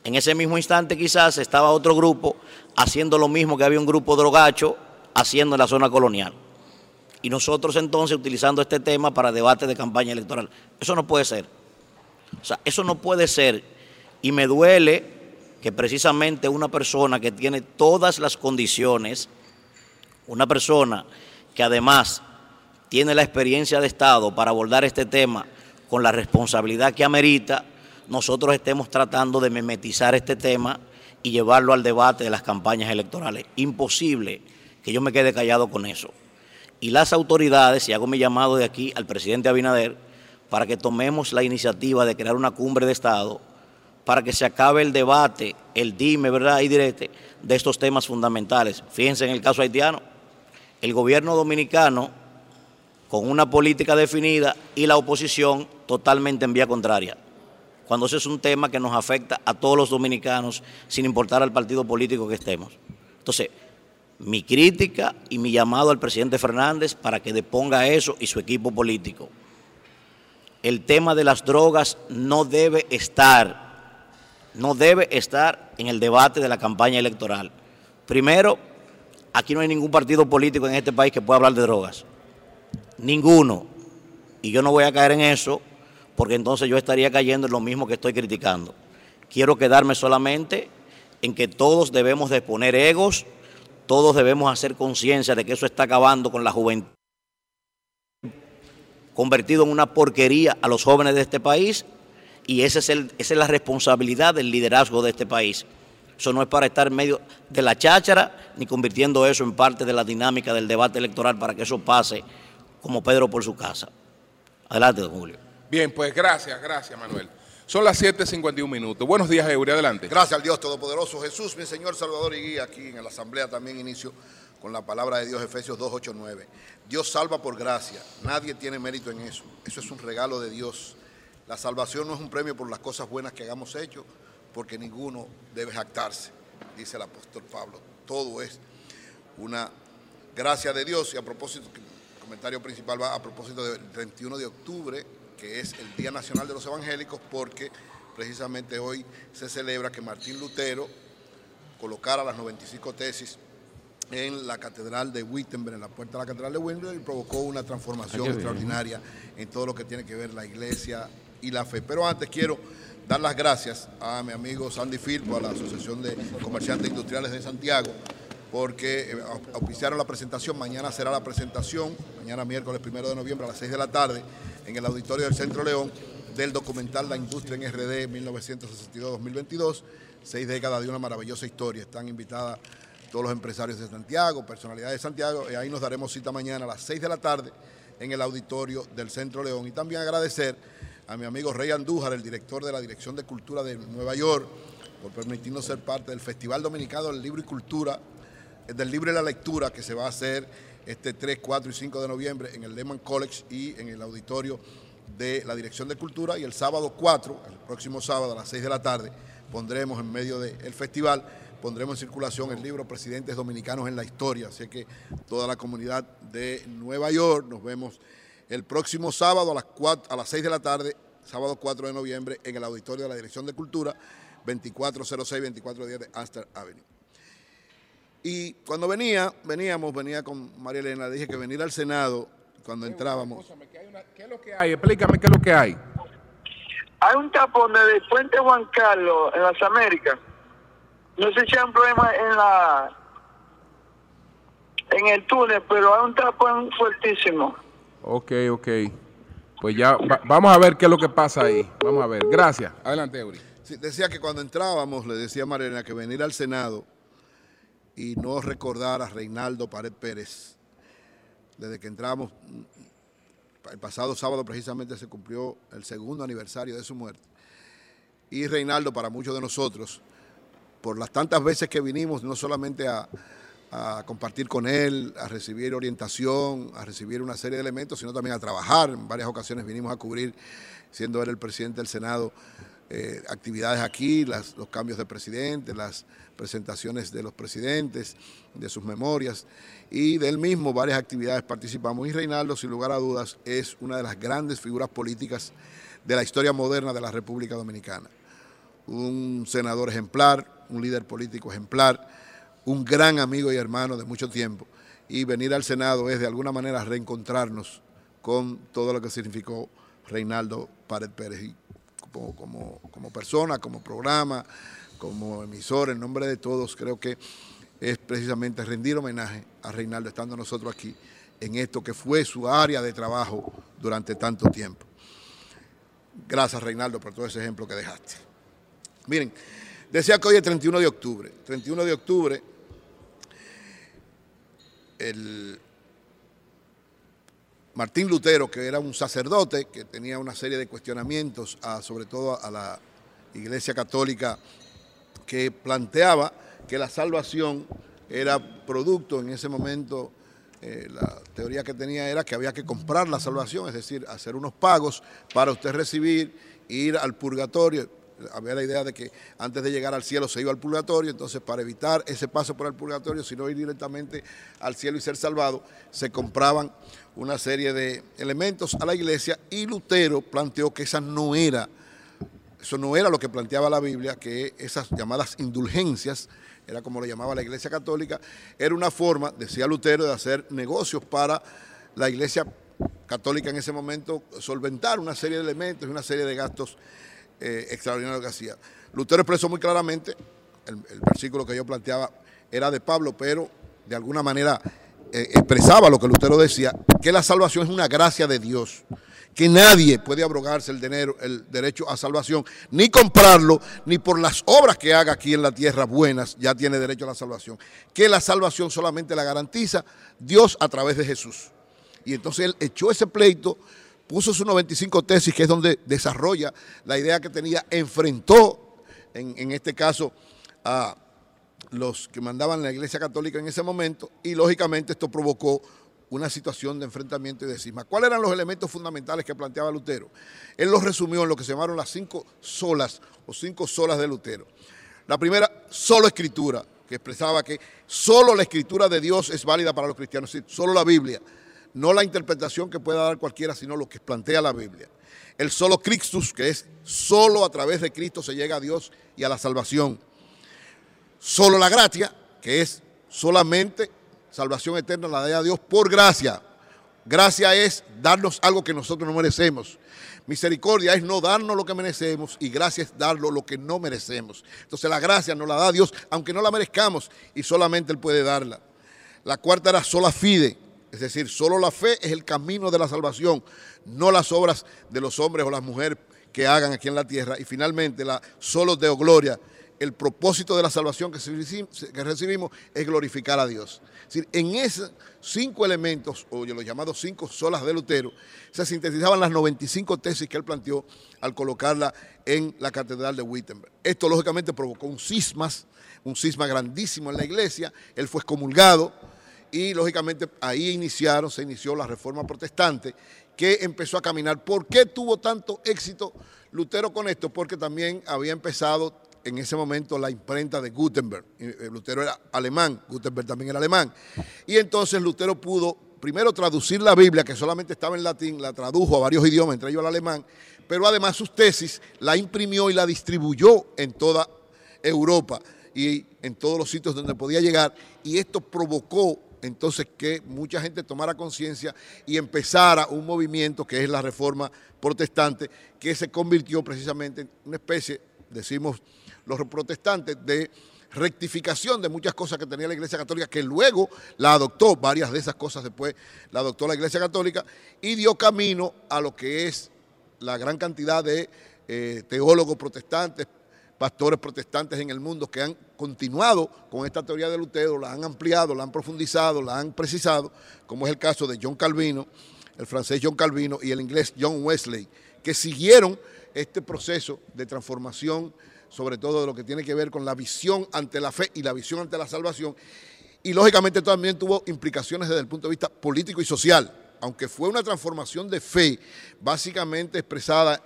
En ese mismo instante quizás estaba otro grupo haciendo lo mismo que había un grupo drogacho haciendo en la zona colonial. Y nosotros entonces utilizando este tema para debate de campaña electoral. Eso no puede ser. O sea, eso no puede ser. Y me duele que precisamente una persona que tiene todas las condiciones, una persona que además tiene la experiencia de Estado para abordar este tema con la responsabilidad que amerita, nosotros estemos tratando de memetizar este tema y llevarlo al debate de las campañas electorales. Imposible que yo me quede callado con eso. Y las autoridades, y hago mi llamado de aquí al presidente Abinader, para que tomemos la iniciativa de crear una cumbre de Estado para que se acabe el debate, el dime, ¿verdad? Y directe de estos temas fundamentales. Fíjense en el caso haitiano, el gobierno dominicano con una política definida y la oposición totalmente en vía contraria. Cuando ese es un tema que nos afecta a todos los dominicanos, sin importar al partido político que estemos. Entonces, mi crítica y mi llamado al presidente Fernández para que deponga eso y su equipo político. El tema de las drogas no debe estar, no debe estar en el debate de la campaña electoral. Primero, aquí no hay ningún partido político en este país que pueda hablar de drogas. Ninguno. Y yo no voy a caer en eso porque entonces yo estaría cayendo en lo mismo que estoy criticando. Quiero quedarme solamente en que todos debemos de poner egos todos debemos hacer conciencia de que eso está acabando con la juventud, convertido en una porquería a los jóvenes de este país y esa es la responsabilidad del liderazgo de este país. Eso no es para estar en medio de la cháchara ni convirtiendo eso en parte de la dinámica del debate electoral para que eso pase como Pedro por su casa. Adelante, don Julio. Bien, pues gracias, gracias, Manuel. Son las 7.51 minutos. Buenos días, Eury, adelante. Gracias al Dios Todopoderoso. Jesús, mi Señor, Salvador y Guía, aquí en la Asamblea también inicio con la palabra de Dios, Efesios 2.8.9. Dios salva por gracia. Nadie tiene mérito en eso. Eso es un regalo de Dios. La salvación no es un premio por las cosas buenas que hagamos hecho, porque ninguno debe jactarse, dice el apóstol Pablo. Todo es una gracia de Dios. Y a propósito, el comentario principal va a propósito del 31 de octubre, que es el Día Nacional de los Evangélicos, porque precisamente hoy se celebra que Martín Lutero colocara las 95 tesis en la Catedral de Wittenberg, en la puerta de la Catedral de Wittenberg, y provocó una transformación extraordinaria en todo lo que tiene que ver la iglesia y la fe. Pero antes quiero dar las gracias a mi amigo Sandy Firpo, a la Asociación de Comerciantes Industriales de Santiago, porque eh, auspiciaron la presentación. Mañana será la presentación, mañana miércoles primero de noviembre a las 6 de la tarde, en el auditorio del Centro León del documental La Industria en RD 1962-2022, seis décadas de una maravillosa historia. Están invitadas todos los empresarios de Santiago, personalidades de Santiago, y ahí nos daremos cita mañana a las 6 de la tarde en el auditorio del Centro León. Y también agradecer a mi amigo Rey Andújar, el director de la Dirección de Cultura de Nueva York, por permitirnos ser parte del Festival Dominicano del Libro y Cultura, del Libro y la Lectura, que se va a hacer este 3, 4 y 5 de noviembre en el Lehman College y en el auditorio de la Dirección de Cultura y el sábado 4, el próximo sábado a las 6 de la tarde, pondremos en medio del festival, pondremos en circulación el libro Presidentes Dominicanos en la Historia, así que toda la comunidad de Nueva York, nos vemos el próximo sábado a las, 4, a las 6 de la tarde, sábado 4 de noviembre, en el auditorio de la Dirección de Cultura, 2406-2410 de Astor Avenue. Y cuando venía, veníamos, venía con María Elena, dije que venir al Senado cuando entrábamos. ¿Qué es lo que hay? Explícame qué es lo que hay. Hay un tapón desde Puente Juan Carlos en las Américas. No sé si hay un problema en la en el túnel, pero hay un tapón fuertísimo. Ok, ok. Pues ya vamos a ver qué es lo que pasa ahí. Vamos a ver. Gracias. Adelante, Eury. Sí, decía que cuando entrábamos, le decía a Mariana que venir al Senado y no recordar a Reinaldo Pared Pérez. Desde que entramos, el pasado sábado precisamente se cumplió el segundo aniversario de su muerte. Y Reinaldo, para muchos de nosotros, por las tantas veces que vinimos, no solamente a, compartir con él, a recibir orientación, a recibir una serie de elementos, sino también a trabajar. En varias ocasiones vinimos a cubrir, siendo él el presidente del Senado, eh, actividades aquí, las- los cambios de presidente, las presentaciones de los presidentes, de sus memorias y de él mismo, varias actividades participamos. Y Reinaldo, sin lugar a dudas, es una de las grandes figuras políticas de la historia moderna de la República Dominicana. Un senador ejemplar, un líder político ejemplar, un gran amigo y hermano de mucho tiempo. Y venir al Senado es de alguna manera reencontrarnos con todo lo que significó Reinaldo Pared Pérez. Como, como, como persona, como programa, como emisor, en nombre de todos, creo que es precisamente rendir homenaje a Reinaldo estando nosotros aquí en esto que fue su área de trabajo durante tanto tiempo. Gracias Reinaldo por todo ese ejemplo que dejaste. Miren, decía que hoy es 31 de octubre. 31 de octubre, el Martín Lutero, que era un sacerdote, que tenía una serie de cuestionamientos, a- sobre todo a la Iglesia Católica, que planteaba que la salvación era producto en ese momento, eh, la teoría que tenía era que había que comprar la salvación, es decir, hacer unos pagos para usted recibir, ir al purgatorio. Había la idea de que antes de llegar al cielo se iba al purgatorio, entonces para evitar ese paso por el purgatorio, sino ir directamente al cielo y ser salvado, se compraban una serie de elementos a la iglesia y Lutero planteó que esa no era eso no era lo que planteaba la Biblia, que esas llamadas indulgencias, era como lo llamaba la Iglesia Católica, era una forma, decía Lutero, de hacer negocios para la Iglesia Católica en ese momento, solventar una serie de elementos y una serie de gastos eh, extraordinarios que hacía. Lutero expresó muy claramente, el, versículo que yo planteaba era de Pablo, pero de alguna manera eh, expresaba lo que Lutero decía, que la salvación es una gracia de Dios que nadie puede abrogarse el, dinero, el derecho a salvación, ni comprarlo, ni por las obras que haga aquí en la tierra buenas, ya tiene derecho a la salvación. Que la salvación solamente la garantiza Dios a través de Jesús. Y entonces él echó ese pleito, puso sus 95 tesis, que es donde desarrolla la idea que tenía, enfrentó, en, en este caso, a los que mandaban la Iglesia Católica en ese momento, y lógicamente esto provocó una situación de enfrentamiento y de cisma. ¿Cuáles eran los elementos fundamentales que planteaba Lutero? Él los resumió en lo que se llamaron las cinco solas o cinco solas de Lutero. La primera, solo escritura, que expresaba que solo la escritura de Dios es válida para los cristianos, solo la Biblia, no la interpretación que pueda dar cualquiera, sino lo que plantea la Biblia. El solo Christus, que es solo a través de Cristo se llega a Dios y a la salvación. Solo la gracia, que es solamente salvación eterna la da a Dios por gracia. Gracia es darnos algo que nosotros no merecemos. Misericordia es no darnos lo que merecemos y gracia es darnos lo que no merecemos. Entonces la gracia nos la da Dios aunque no la merezcamos y solamente Él puede darla. La cuarta era sola fide, es decir, solo la fe es el camino de la salvación, no las obras de los hombres o las mujeres que hagan aquí en la tierra. Y finalmente la solo deo gloria, el propósito de la salvación que recibimos es glorificar a Dios. En esos cinco elementos, o los llamados cinco solas de Lutero, se sintetizaban las 95 tesis que él planteó al colocarla en la Catedral de Wittenberg. Esto lógicamente provocó un cismas, un cisma grandísimo en la iglesia, él fue excomulgado y lógicamente ahí iniciaron, se inició la reforma protestante que empezó a caminar. ¿Por qué tuvo tanto éxito Lutero con esto? Porque también había empezado en ese momento la imprenta de Gutenberg. Eh, Lutero era alemán, Gutenberg también era alemán. Y entonces Lutero pudo primero traducir la Biblia, que solamente estaba en latín, la tradujo a varios idiomas, entre ellos al alemán, pero además sus tesis la imprimió y la distribuyó en toda Europa y en todos los sitios donde podía llegar. Y esto provocó entonces que mucha gente tomara conciencia y empezara un movimiento que es la reforma protestante, que se convirtió precisamente en una especie, decimos los protestantes, de rectificación de muchas cosas que tenía la Iglesia Católica, que luego la adoptó, varias de esas cosas después la adoptó la Iglesia Católica, y dio camino a lo que es la gran cantidad de eh, teólogos protestantes, pastores protestantes en el mundo que han continuado con esta teoría de Lutero, la han ampliado, la han profundizado, la han precisado, como es el caso de John Calvino, el francés John Calvino y el inglés John Wesley, que siguieron este proceso de transformación, sobre todo de lo que tiene que ver con la visión ante la fe y la visión ante la salvación, y lógicamente también tuvo implicaciones desde el punto de vista político y social, aunque fue una transformación de fe, básicamente expresada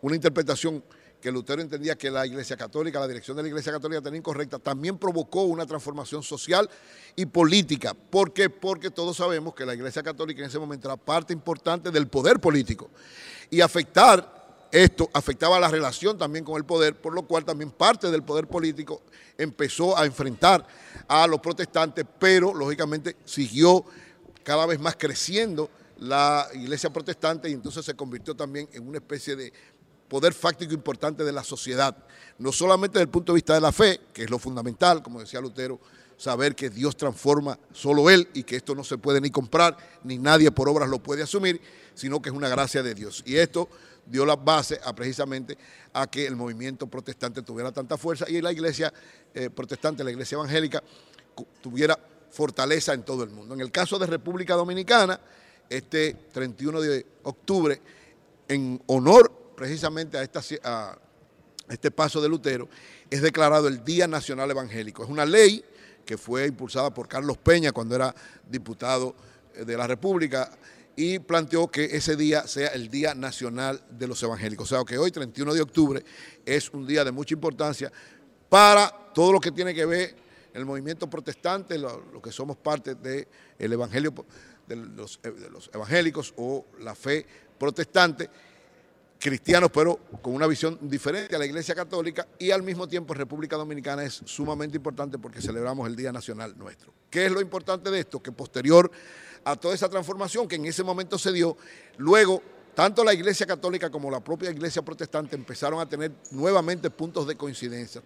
una interpretación que Lutero entendía que la Iglesia Católica, la dirección de la Iglesia Católica tenía incorrecta, también provocó una transformación social y política. ¿Por qué? Porque todos sabemos que la Iglesia Católica en ese momento era parte importante del poder político. Y afectar esto afectaba la relación también con el poder, por lo cual también parte del poder político empezó a enfrentar a los protestantes, pero lógicamente siguió cada vez más creciendo la iglesia protestante y entonces se convirtió también en una especie de poder fáctico importante de la sociedad, no solamente desde el punto de vista de la fe, que es lo fundamental, como decía Lutero, saber que Dios transforma solo Él y que esto no se puede ni comprar, ni nadie por obras lo puede asumir, sino que es una gracia de Dios. Y esto dio la base a precisamente a que el movimiento protestante tuviera tanta fuerza y la iglesia eh, protestante, la iglesia evangélica, tuviera fortaleza en todo el mundo. En el caso de República Dominicana, este 31 de octubre, en honor precisamente a, a este paso de Lutero, es declarado el Día Nacional Evangélico. Es una ley que fue impulsada por Carlos Peña cuando era diputado eh, de la República y planteó que ese día sea el Día Nacional de los Evangélicos. O sea, que hoy, 31 de octubre, es un día de mucha importancia para todo lo que tiene que ver el movimiento protestante, lo, que somos parte del evangelio de los, eh, de los evangélicos o la fe protestante cristianos, pero con una visión diferente a la Iglesia Católica y al mismo tiempo República Dominicana es sumamente importante porque celebramos el Día Nacional nuestro. ¿Qué es lo importante de esto? Que posterior a toda esa transformación que en ese momento se dio, luego tanto la Iglesia Católica como la propia Iglesia Protestante empezaron a tener nuevamente puntos de coincidencia.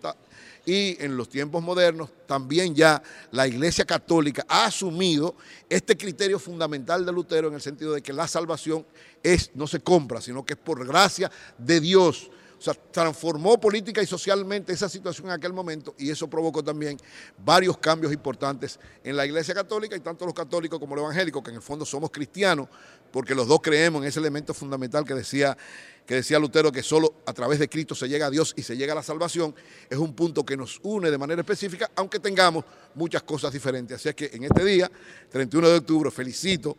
Y en los tiempos modernos también ya la Iglesia Católica ha asumido este criterio fundamental de Lutero en el sentido de que la salvación es, no se compra, sino que es por gracia de Dios. O sea, transformó política y socialmente esa situación en aquel momento y eso provocó también varios cambios importantes en la Iglesia Católica y tanto los católicos como los evangélicos, que en el fondo somos cristianos, porque los dos creemos en ese elemento fundamental que decía, que decía Lutero, que solo a través de Cristo se llega a Dios y se llega a la salvación, es un punto que nos une de manera específica, aunque tengamos muchas cosas diferentes. Así es que en este día, 31 de octubre, felicito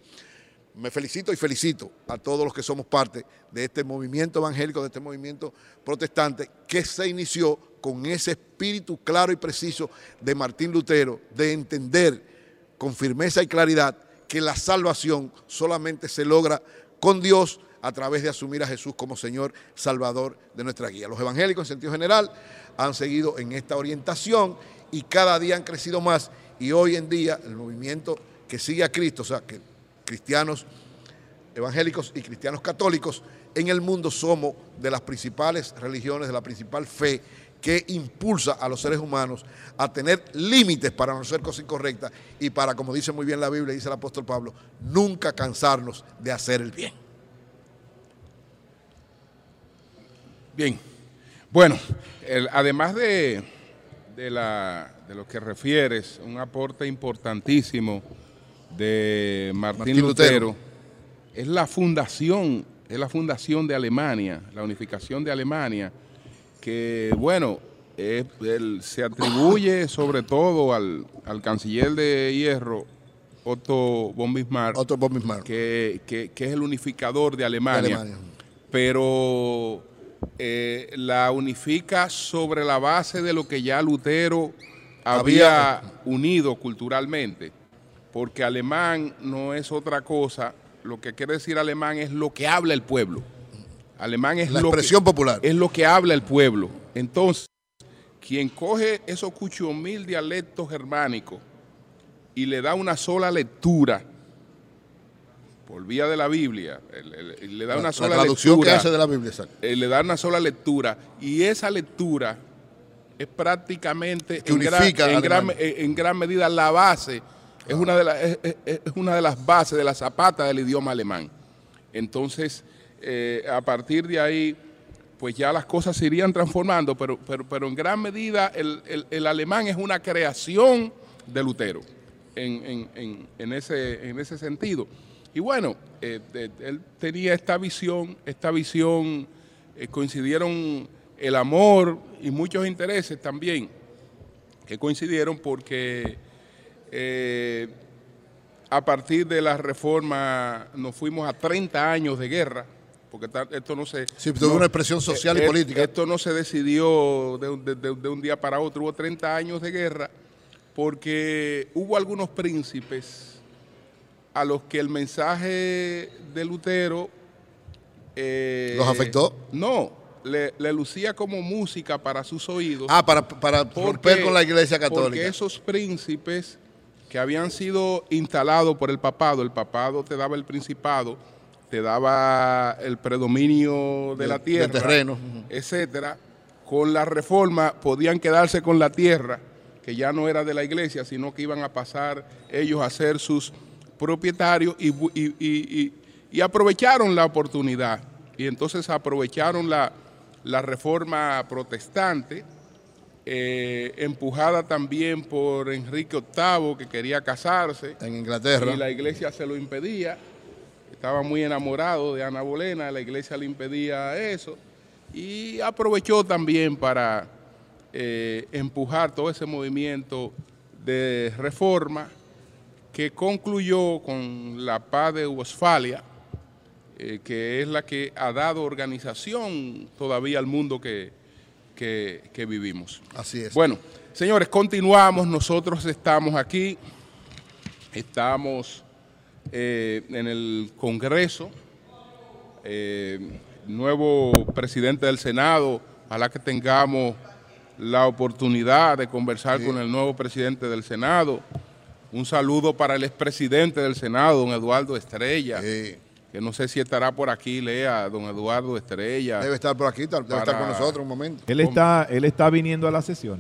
me felicito y felicito a todos los que somos parte de este movimiento evangélico, de este movimiento protestante, que se inició con ese espíritu claro y preciso de Martín Lutero, de entender con firmeza y claridad que la salvación solamente se logra con Dios a través de asumir a Jesús como Señor Salvador de nuestra guía. Los evangélicos en sentido general han seguido en esta orientación y cada día han crecido más y hoy en día el movimiento que sigue a Cristo, o sea, que cristianos evangélicos y cristianos católicos, en el mundo somos de las principales religiones, de la principal fe que impulsa a los seres humanos a tener límites para no hacer cosas incorrectas y para, como dice muy bien la Biblia, dice el apóstol Pablo, nunca cansarnos de hacer el bien. Bien, bueno, además de, de, la, de lo que refieres, un aporte importantísimo de Martín, Lutero, es la fundación, es la fundación de Alemania, la unificación de Alemania, que bueno, se atribuye sobre todo al, canciller de hierro, Otto von Bismarck, Que, es el unificador de Alemania, pero eh, la unifica sobre la base de lo que ya Lutero había unido culturalmente porque alemán no es otra cosa, lo que quiere decir alemán es lo que habla el pueblo. Alemán es la lo expresión popular. Es lo que habla el pueblo. Entonces, quien coge esos cucho mil dialectos germánicos y le da una sola lectura por vía de la Biblia, le da una sola traducción lectura, que hace de la Biblia, eh, le da una sola lectura y esa lectura es prácticamente en gran, en gran medida la base es una, de es, una de las bases de la zapata del idioma alemán. Entonces, eh, a partir de ahí, pues ya las cosas se irían transformando, pero, pero, pero en gran medida el, alemán es una creación de Lutero en, ese, en ese sentido. Y bueno, eh, él tenía esta visión, esta visión, eh, coincidieron el amor y muchos intereses también, que coincidieron porque eh, a partir de la reforma nos fuimos a 30 años de guerra, porque esto no se... Sí, tuvo una expresión social y eh, política. Esto no se decidió de, un- de- de- de un día para otro, hubo 30 años de guerra, porque hubo algunos príncipes a los que el mensaje de Lutero... eh, ¿Los afectó? No, le, le lucía como música para sus oídos. Ah, para, para romper con la iglesia Porque católica. esos príncipes que habían sido instalados por el papado, el papado te daba el principado, te daba el predominio de la del tierra, terreno. etcétera. Con la reforma podían quedarse con la tierra, que ya no era de la iglesia, sino que iban a pasar ellos a ser sus propietarios y- y aprovecharon la oportunidad. Y entonces aprovecharon la, la reforma protestante, eh, empujada también por Enrique VIII, que quería casarse. En Inglaterra. Y la iglesia se lo impedía. Estaba muy enamorado de Ana Bolena, la iglesia le impedía eso. Y aprovechó también para eh, empujar todo ese movimiento de reforma que concluyó con la paz de Westfalia, eh, que es la que ha dado organización todavía al mundo que, que- que vivimos. Así es. Bueno, señores, continuamos. Nosotros estamos aquí, estamos eh, en el Congreso, eh, nuevo presidente del Senado, ojalá que tengamos la oportunidad de conversar con el nuevo presidente del Senado. Un saludo para el expresidente del Senado, don Eduardo Estrella, Sí. Que no sé si estará por aquí, lea, don Eduardo Estrella. Debe estar por aquí, tal- debe estar con nosotros un momento. Él está, él está viniendo a la sesión.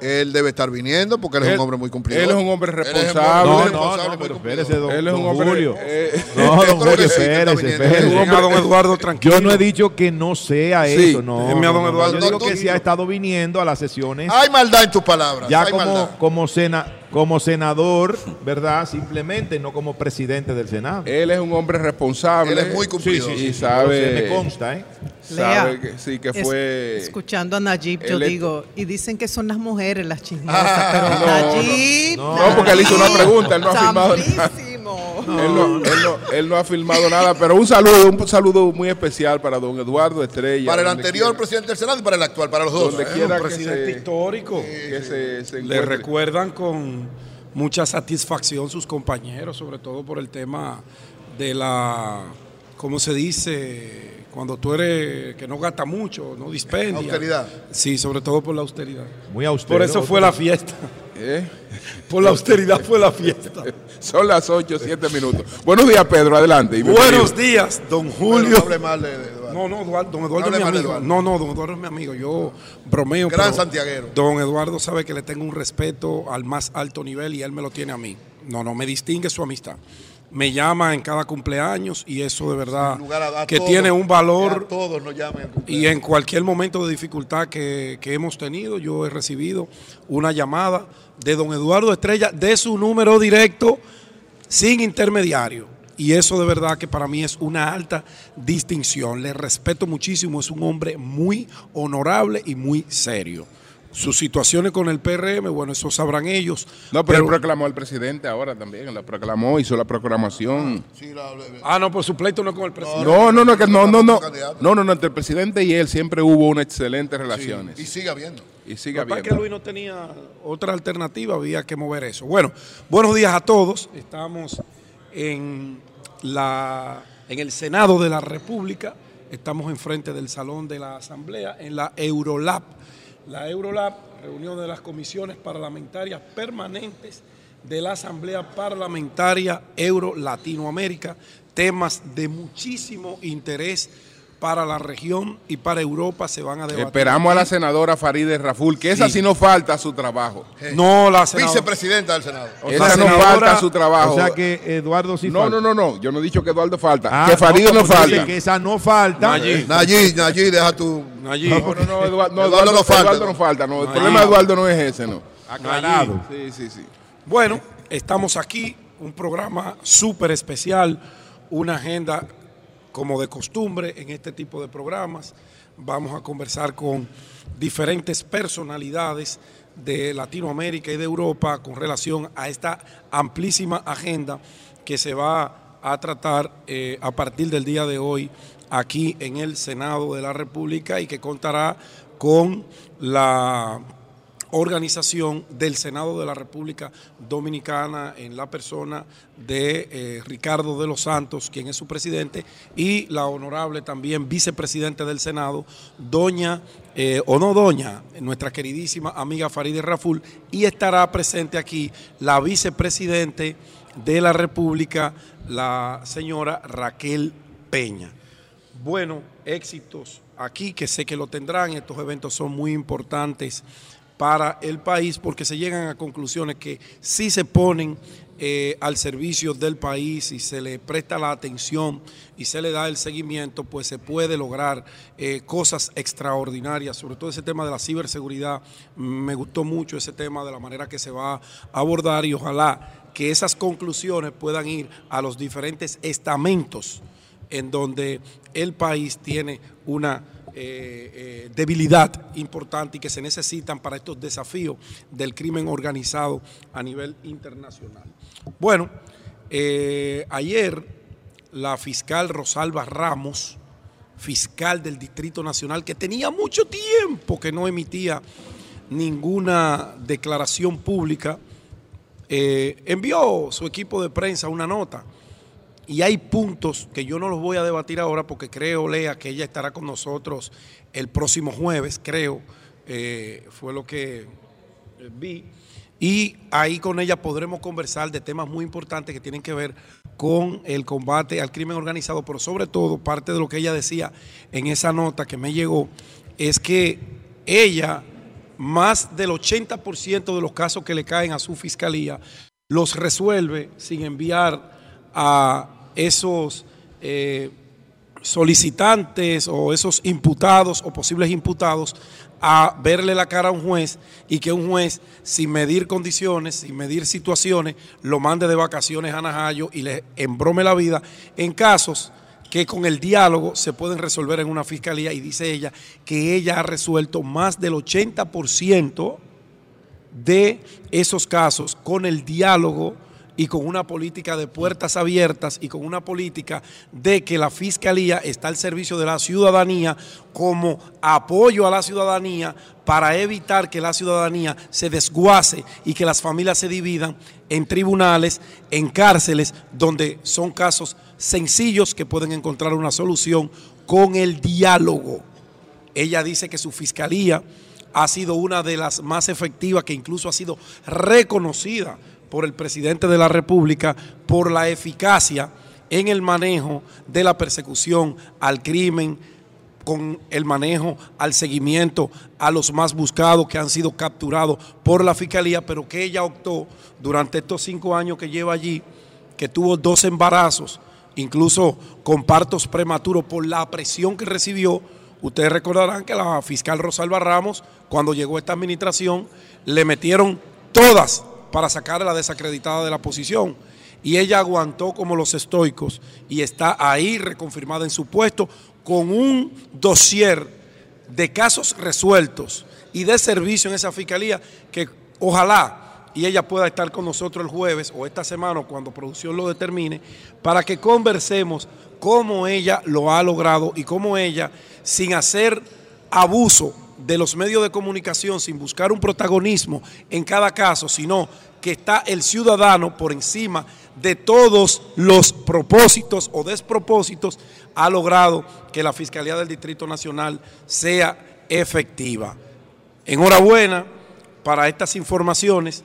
Él debe estar viniendo porque él es un hombre muy cumplidor. él es un hombre responsable. No, no, no, pero espérese, don, Él es un don hombre- Julio. eh, No, don Julio, espérese, espérese. Don Eduardo tranquilo. Yo no he dicho que no sea Sí, eso, no. don no, no, Eduardo Yo digo que tranquilo. sí ha estado viniendo a las sesiones. Hay maldad en tus palabras. ya hay como, maldad. como, sena- como senador, ¿verdad? Simplemente, no como presidente del Senado. Él es un hombre responsable. Él es muy cumplidor. Y Pero sabe, se me consta, ¿eh? sabe Lea, que sí, que es- fue. escuchando a Nayib, yo es- digo, y dicen que son las mujeres las chismosas, Ah, pero no, Nayib. no. No, porque él hizo una pregunta, él no ha firmado Él no, él, no, él no ha filmado nada, pero un saludo, un saludo muy especial para don Eduardo Estrella. Para el anterior quiera- presidente del Senado y para el actual, para los dos. Donde ¿eh? quiera un que presidente se- histórico. que se, se Le recuerdan con mucha satisfacción sus compañeros, sobre todo por el tema de la, ¿cómo se dice? Cuando tú eres que no gasta mucho, no dispendia. Austeridad. Sí, sobre todo por la austeridad. Muy austero. Por eso fue la fiesta. ¿Eh? *laughs* Por la austeridad fue la fiesta. *laughs* Son las 8, 7 minutos. Buenos días, Pedro, adelante. Buenos días, don Bueno, Julio. no hable mal de, de Eduardo. No, no, Eduardo, don Eduardo No hable es mi amigo. Eduardo. No, no, don Eduardo es mi amigo. Yo bromeo. Gran santiaguero. Don Eduardo sabe que le tengo un respeto al más alto nivel y él me lo tiene a mí. No, no, me distingue su amistad. Me llama en cada cumpleaños y eso de verdad a- a que todos, tiene un A valor todos nos llaman. al cumpleaños. y en cualquier momento de dificultad que, que hemos tenido, yo he recibido una llamada de don Eduardo Estrella de su número directo sin intermediario. Y eso de verdad que para mí es una alta distinción. Le respeto muchísimo, es un hombre muy honorable y muy serio. Sus situaciones con el PRM, bueno, eso sabrán ellos. No, pero, él proclamó al presidente ahora también. La proclamó, hizo la proclamación. Sí, la- la- Ah, no, por su pleito no con el presidente. No, no, no, que no, no, no. No, no, no. Entre el presidente y él siempre hubo una excelente relaciones. y sigue habiendo. Y sigue Lo que habiendo. Luis no tenía otra alternativa, había que mover eso. Bueno, buenos días a todos. Estamos en, la, en el Senado de la República. Estamos enfrente del Salón de la Asamblea, en la Eurolab. La Eurolab, reunión de las comisiones parlamentarias permanentes de la Asamblea Parlamentaria Euro-Latinoamérica. Temas de muchísimo interés para la región y para Europa se van a debatir. Esperamos a la senadora Farideh Raful, que esa Sí. no falta a su trabajo. No, la senadora- Vicepresidenta del Senado. esa no falta a su trabajo. O sea que Eduardo sí no, falta. no, no, no. Yo no he dicho que Eduardo falta. Ah, que Farideh no, falta. Que esa no falta. Nayib. Nayib, Nayib, deja tu. Allí. No, no, no, Eduardo, no, Eduardo Eduardo, no falta. Eduardo no falta. No, el problema de. Eduardo no es ese, no. Aclarado. Sí, sí, sí. Bueno, estamos aquí, un programa súper especial, una agenda como de costumbre en este tipo de programas. vamos a conversar con diferentes personalidades de Latinoamérica y de Europa con relación a esta amplísima agenda que se va a tratar eh, a partir del día de hoy aquí en el Senado de la República y que contará con la organización del Senado de la República Dominicana en la persona de eh, Ricardo de los Santos, quien es su presidente, y la honorable también vicepresidente del Senado, doña, eh, o no doña, nuestra queridísima amiga Farideh Raful, y estará presente aquí la vicepresidente de la República, la señora Raquel Peña. Bueno, éxitos aquí, que sé que lo tendrán, estos eventos son muy importantes para el país porque se llegan a conclusiones que si se ponen eh, al servicio del país y se le presta la atención y se le da el seguimiento, pues se puede lograr eh, cosas extraordinarias, sobre todo ese tema de la ciberseguridad. Me gustó mucho ese tema de la manera que se va a abordar y ojalá que esas conclusiones puedan ir a los diferentes estamentos en donde el país tiene una eh, eh, debilidad importante y que se necesitan para estos desafíos del crimen organizado a nivel internacional. Bueno, eh, ayer la fiscal Rosalba Ramos, fiscal del Distrito Nacional, que tenía mucho tiempo que no emitía ninguna declaración pública, envió su equipo de prensa una nota y hay puntos que yo no los voy a debatir ahora porque creo, Lea, que ella estará con nosotros el próximo jueves, creo, eh, fue lo que vi. Y ahí con ella podremos conversar de temas muy importantes que tienen que ver con el combate al crimen organizado, pero sobre todo parte de lo que ella decía en esa nota que me llegó, es que ella, más del 80% de los casos que le caen a su fiscalía, los resuelve sin enviar a esos eh, solicitantes o esos imputados o posibles imputados a verle la cara a un juez y que un juez, sin medir condiciones, sin medir situaciones, lo mande de vacaciones a Najayo y le embrome la vida en casos que con el diálogo se pueden resolver en una fiscalía. Y dice ella que ella ha resuelto más del 80% de esos casos con el diálogo y con una política de puertas abiertas y con una política de que la Fiscalía está al servicio de la ciudadanía como apoyo a la ciudadanía para evitar que la ciudadanía se desguace y que las familias se dividan en tribunales, en cárceles, donde son casos sencillos que pueden encontrar una solución con el diálogo. Ella dice que su fiscalía ha sido una de las más efectivas, que incluso ha sido reconocida por el presidente de la República por la eficacia en el manejo de la persecución al crimen, con el manejo al seguimiento a los más buscados que han sido capturados por la Fiscalía, pero que ella optó durante estos cinco años que lleva allí, que tuvo dos embarazos, incluso con partos prematuros por la presión que recibió. Ustedes recordarán que la fiscal Rosalba Ramos, cuando llegó esta administración, le metieron todas para sacar a la desacreditada de la posición. Y ella aguantó como los estoicos y está ahí reconfirmada en su puesto con un dossier de casos resueltos y de servicio en esa fiscalía que ojalá y ella pueda estar con nosotros el jueves o esta semana cuando producción lo determine para que conversemos cómo ella lo ha logrado y cómo ella, sin hacer abuso de los medios de comunicación sin buscar un protagonismo en cada caso, sino que está el ciudadano por encima de todos los propósitos o despropósitos, ha logrado que la Fiscalía del Distrito Nacional sea efectiva. Enhorabuena para estas informaciones,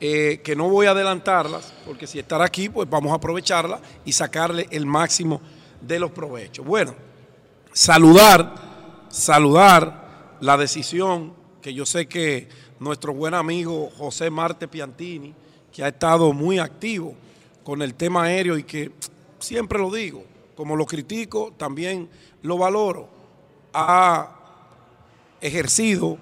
eh, que no voy a adelantarlas, porque si estar aquí, pues vamos a aprovecharla y sacarle el máximo de los provechos. Bueno, saludar, saludar la decisión que yo sé que nuestro buen amigo José Marte Piantini, que ha estado muy activo con el tema aéreo y que siempre lo digo, como lo critico, también lo valoro, ha ejercido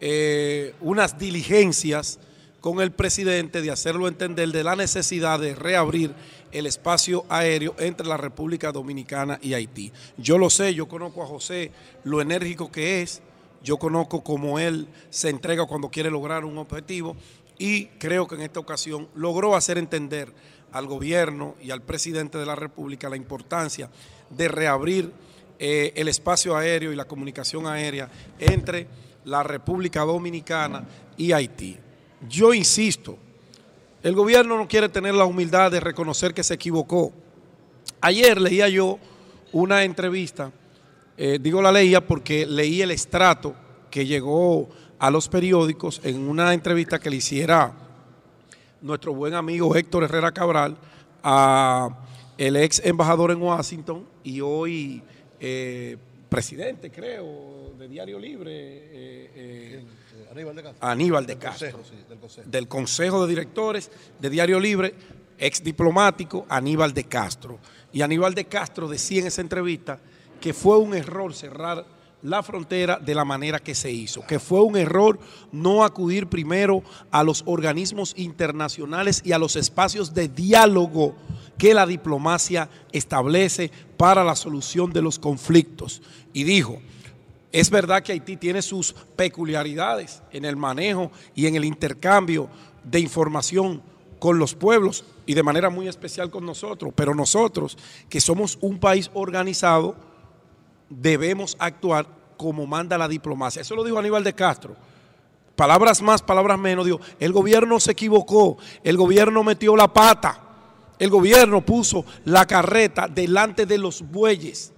eh, unas diligencias con el presidente de hacerlo entender de la necesidad de reabrir el espacio aéreo entre la República Dominicana y Haití. Yo lo sé, yo conozco a José, lo enérgico que es, yo conozco cómo él se entrega cuando quiere lograr un objetivo y creo que en esta ocasión logró hacer entender al gobierno y al presidente de la República la importancia de reabrir eh, el espacio aéreo y la comunicación aérea entre la República Dominicana y Haití. Yo insisto, el gobierno no quiere tener la humildad de reconocer que se equivocó. Ayer leía yo una entrevista, eh, digo la leía porque leí el estrato que llegó a los periódicos en una entrevista que le hiciera nuestro buen amigo Héctor Herrera Cabral a el ex embajador en Washington y hoy eh, presidente, creo, de Diario Libre, eh, Aníbal de Castro. Aníbal de Del Castro, consejo, sí, del consejo. del Consejo de Directores de Diario Libre, ex diplomático Aníbal de Castro. Y Aníbal de Castro decía en esa entrevista que fue un error cerrar la frontera de la manera que se hizo, que fue un error no acudir primero a los organismos internacionales y a los espacios de diálogo que la diplomacia establece para la solución de los conflictos. Y dijo, es verdad que Haití tiene sus peculiaridades en el manejo y en el intercambio de información con los pueblos y de manera muy especial con nosotros, pero nosotros, que somos un país organizado, debemos actuar como manda la diplomacia. Eso lo dijo Aníbal de Castro. Palabras más, palabras menos, dijo, el gobierno se equivocó, el gobierno metió la pata, el gobierno puso la carreta delante de los bueyes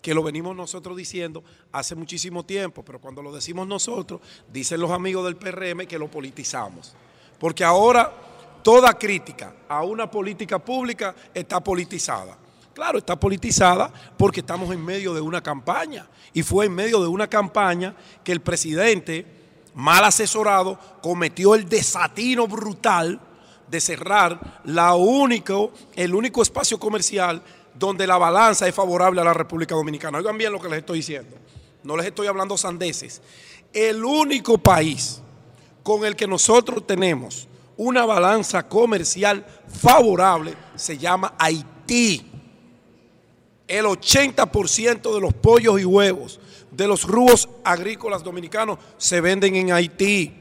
que lo venimos nosotros diciendo hace muchísimo tiempo, pero cuando lo decimos nosotros, dicen los amigos del PRM que lo politizamos. Porque ahora toda crítica a una política pública está politizada. Claro, está politizada porque estamos en medio de una campaña. Y fue en medio de una campaña que el presidente, mal asesorado, cometió el desatino brutal de cerrar el único espacio comercial donde la balanza es favorable a la República Dominicana. Oigan bien lo que les estoy diciendo. No les estoy hablando sandeces. El único país con el que nosotros tenemos una balanza comercial favorable se llama Haití. El 80% de los pollos y huevos de los rubos agrícolas dominicanos se venden en Haití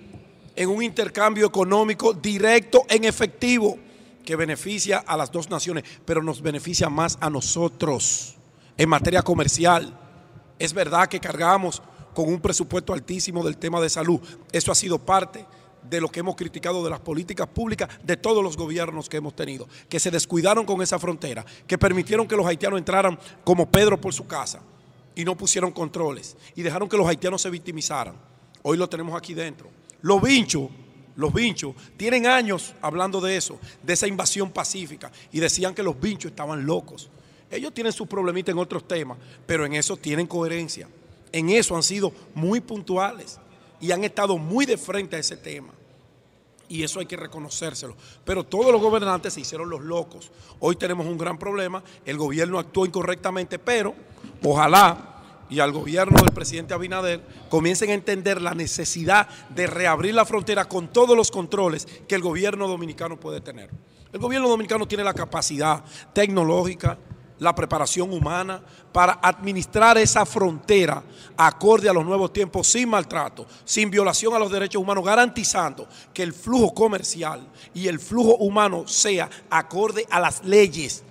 en un intercambio económico directo en efectivo que beneficia a las dos naciones, pero nos beneficia más a nosotros en materia comercial. Es verdad que cargamos con un presupuesto altísimo del tema de salud. Eso ha sido parte de lo que hemos criticado de las políticas públicas de todos los gobiernos que hemos tenido, que se descuidaron con esa frontera, que permitieron que los haitianos entraran como Pedro por su casa y no pusieron controles y dejaron que los haitianos se victimizaran. Hoy lo tenemos aquí dentro. Los vinchos, los vinchos, tienen años hablando de eso, de esa invasión pacífica y decían que los vinchos estaban locos. Ellos tienen sus problemitas en otros temas, pero en eso tienen coherencia. En eso han sido muy puntuales y han estado muy de frente a ese tema. Y eso hay que reconocérselo. Pero todos los gobernantes se hicieron los locos. Hoy tenemos un gran problema. El gobierno actuó incorrectamente, pero ojalá y al gobierno del presidente Abinader comiencen a entender la necesidad de reabrir la frontera con todos los controles que el gobierno dominicano puede tener. El gobierno dominicano tiene la capacidad tecnológica, la preparación humana para administrar esa frontera acorde a los nuevos tiempos sin maltrato, sin violación a los derechos humanos, garantizando que el flujo comercial y el flujo humano sea acorde a las leyes.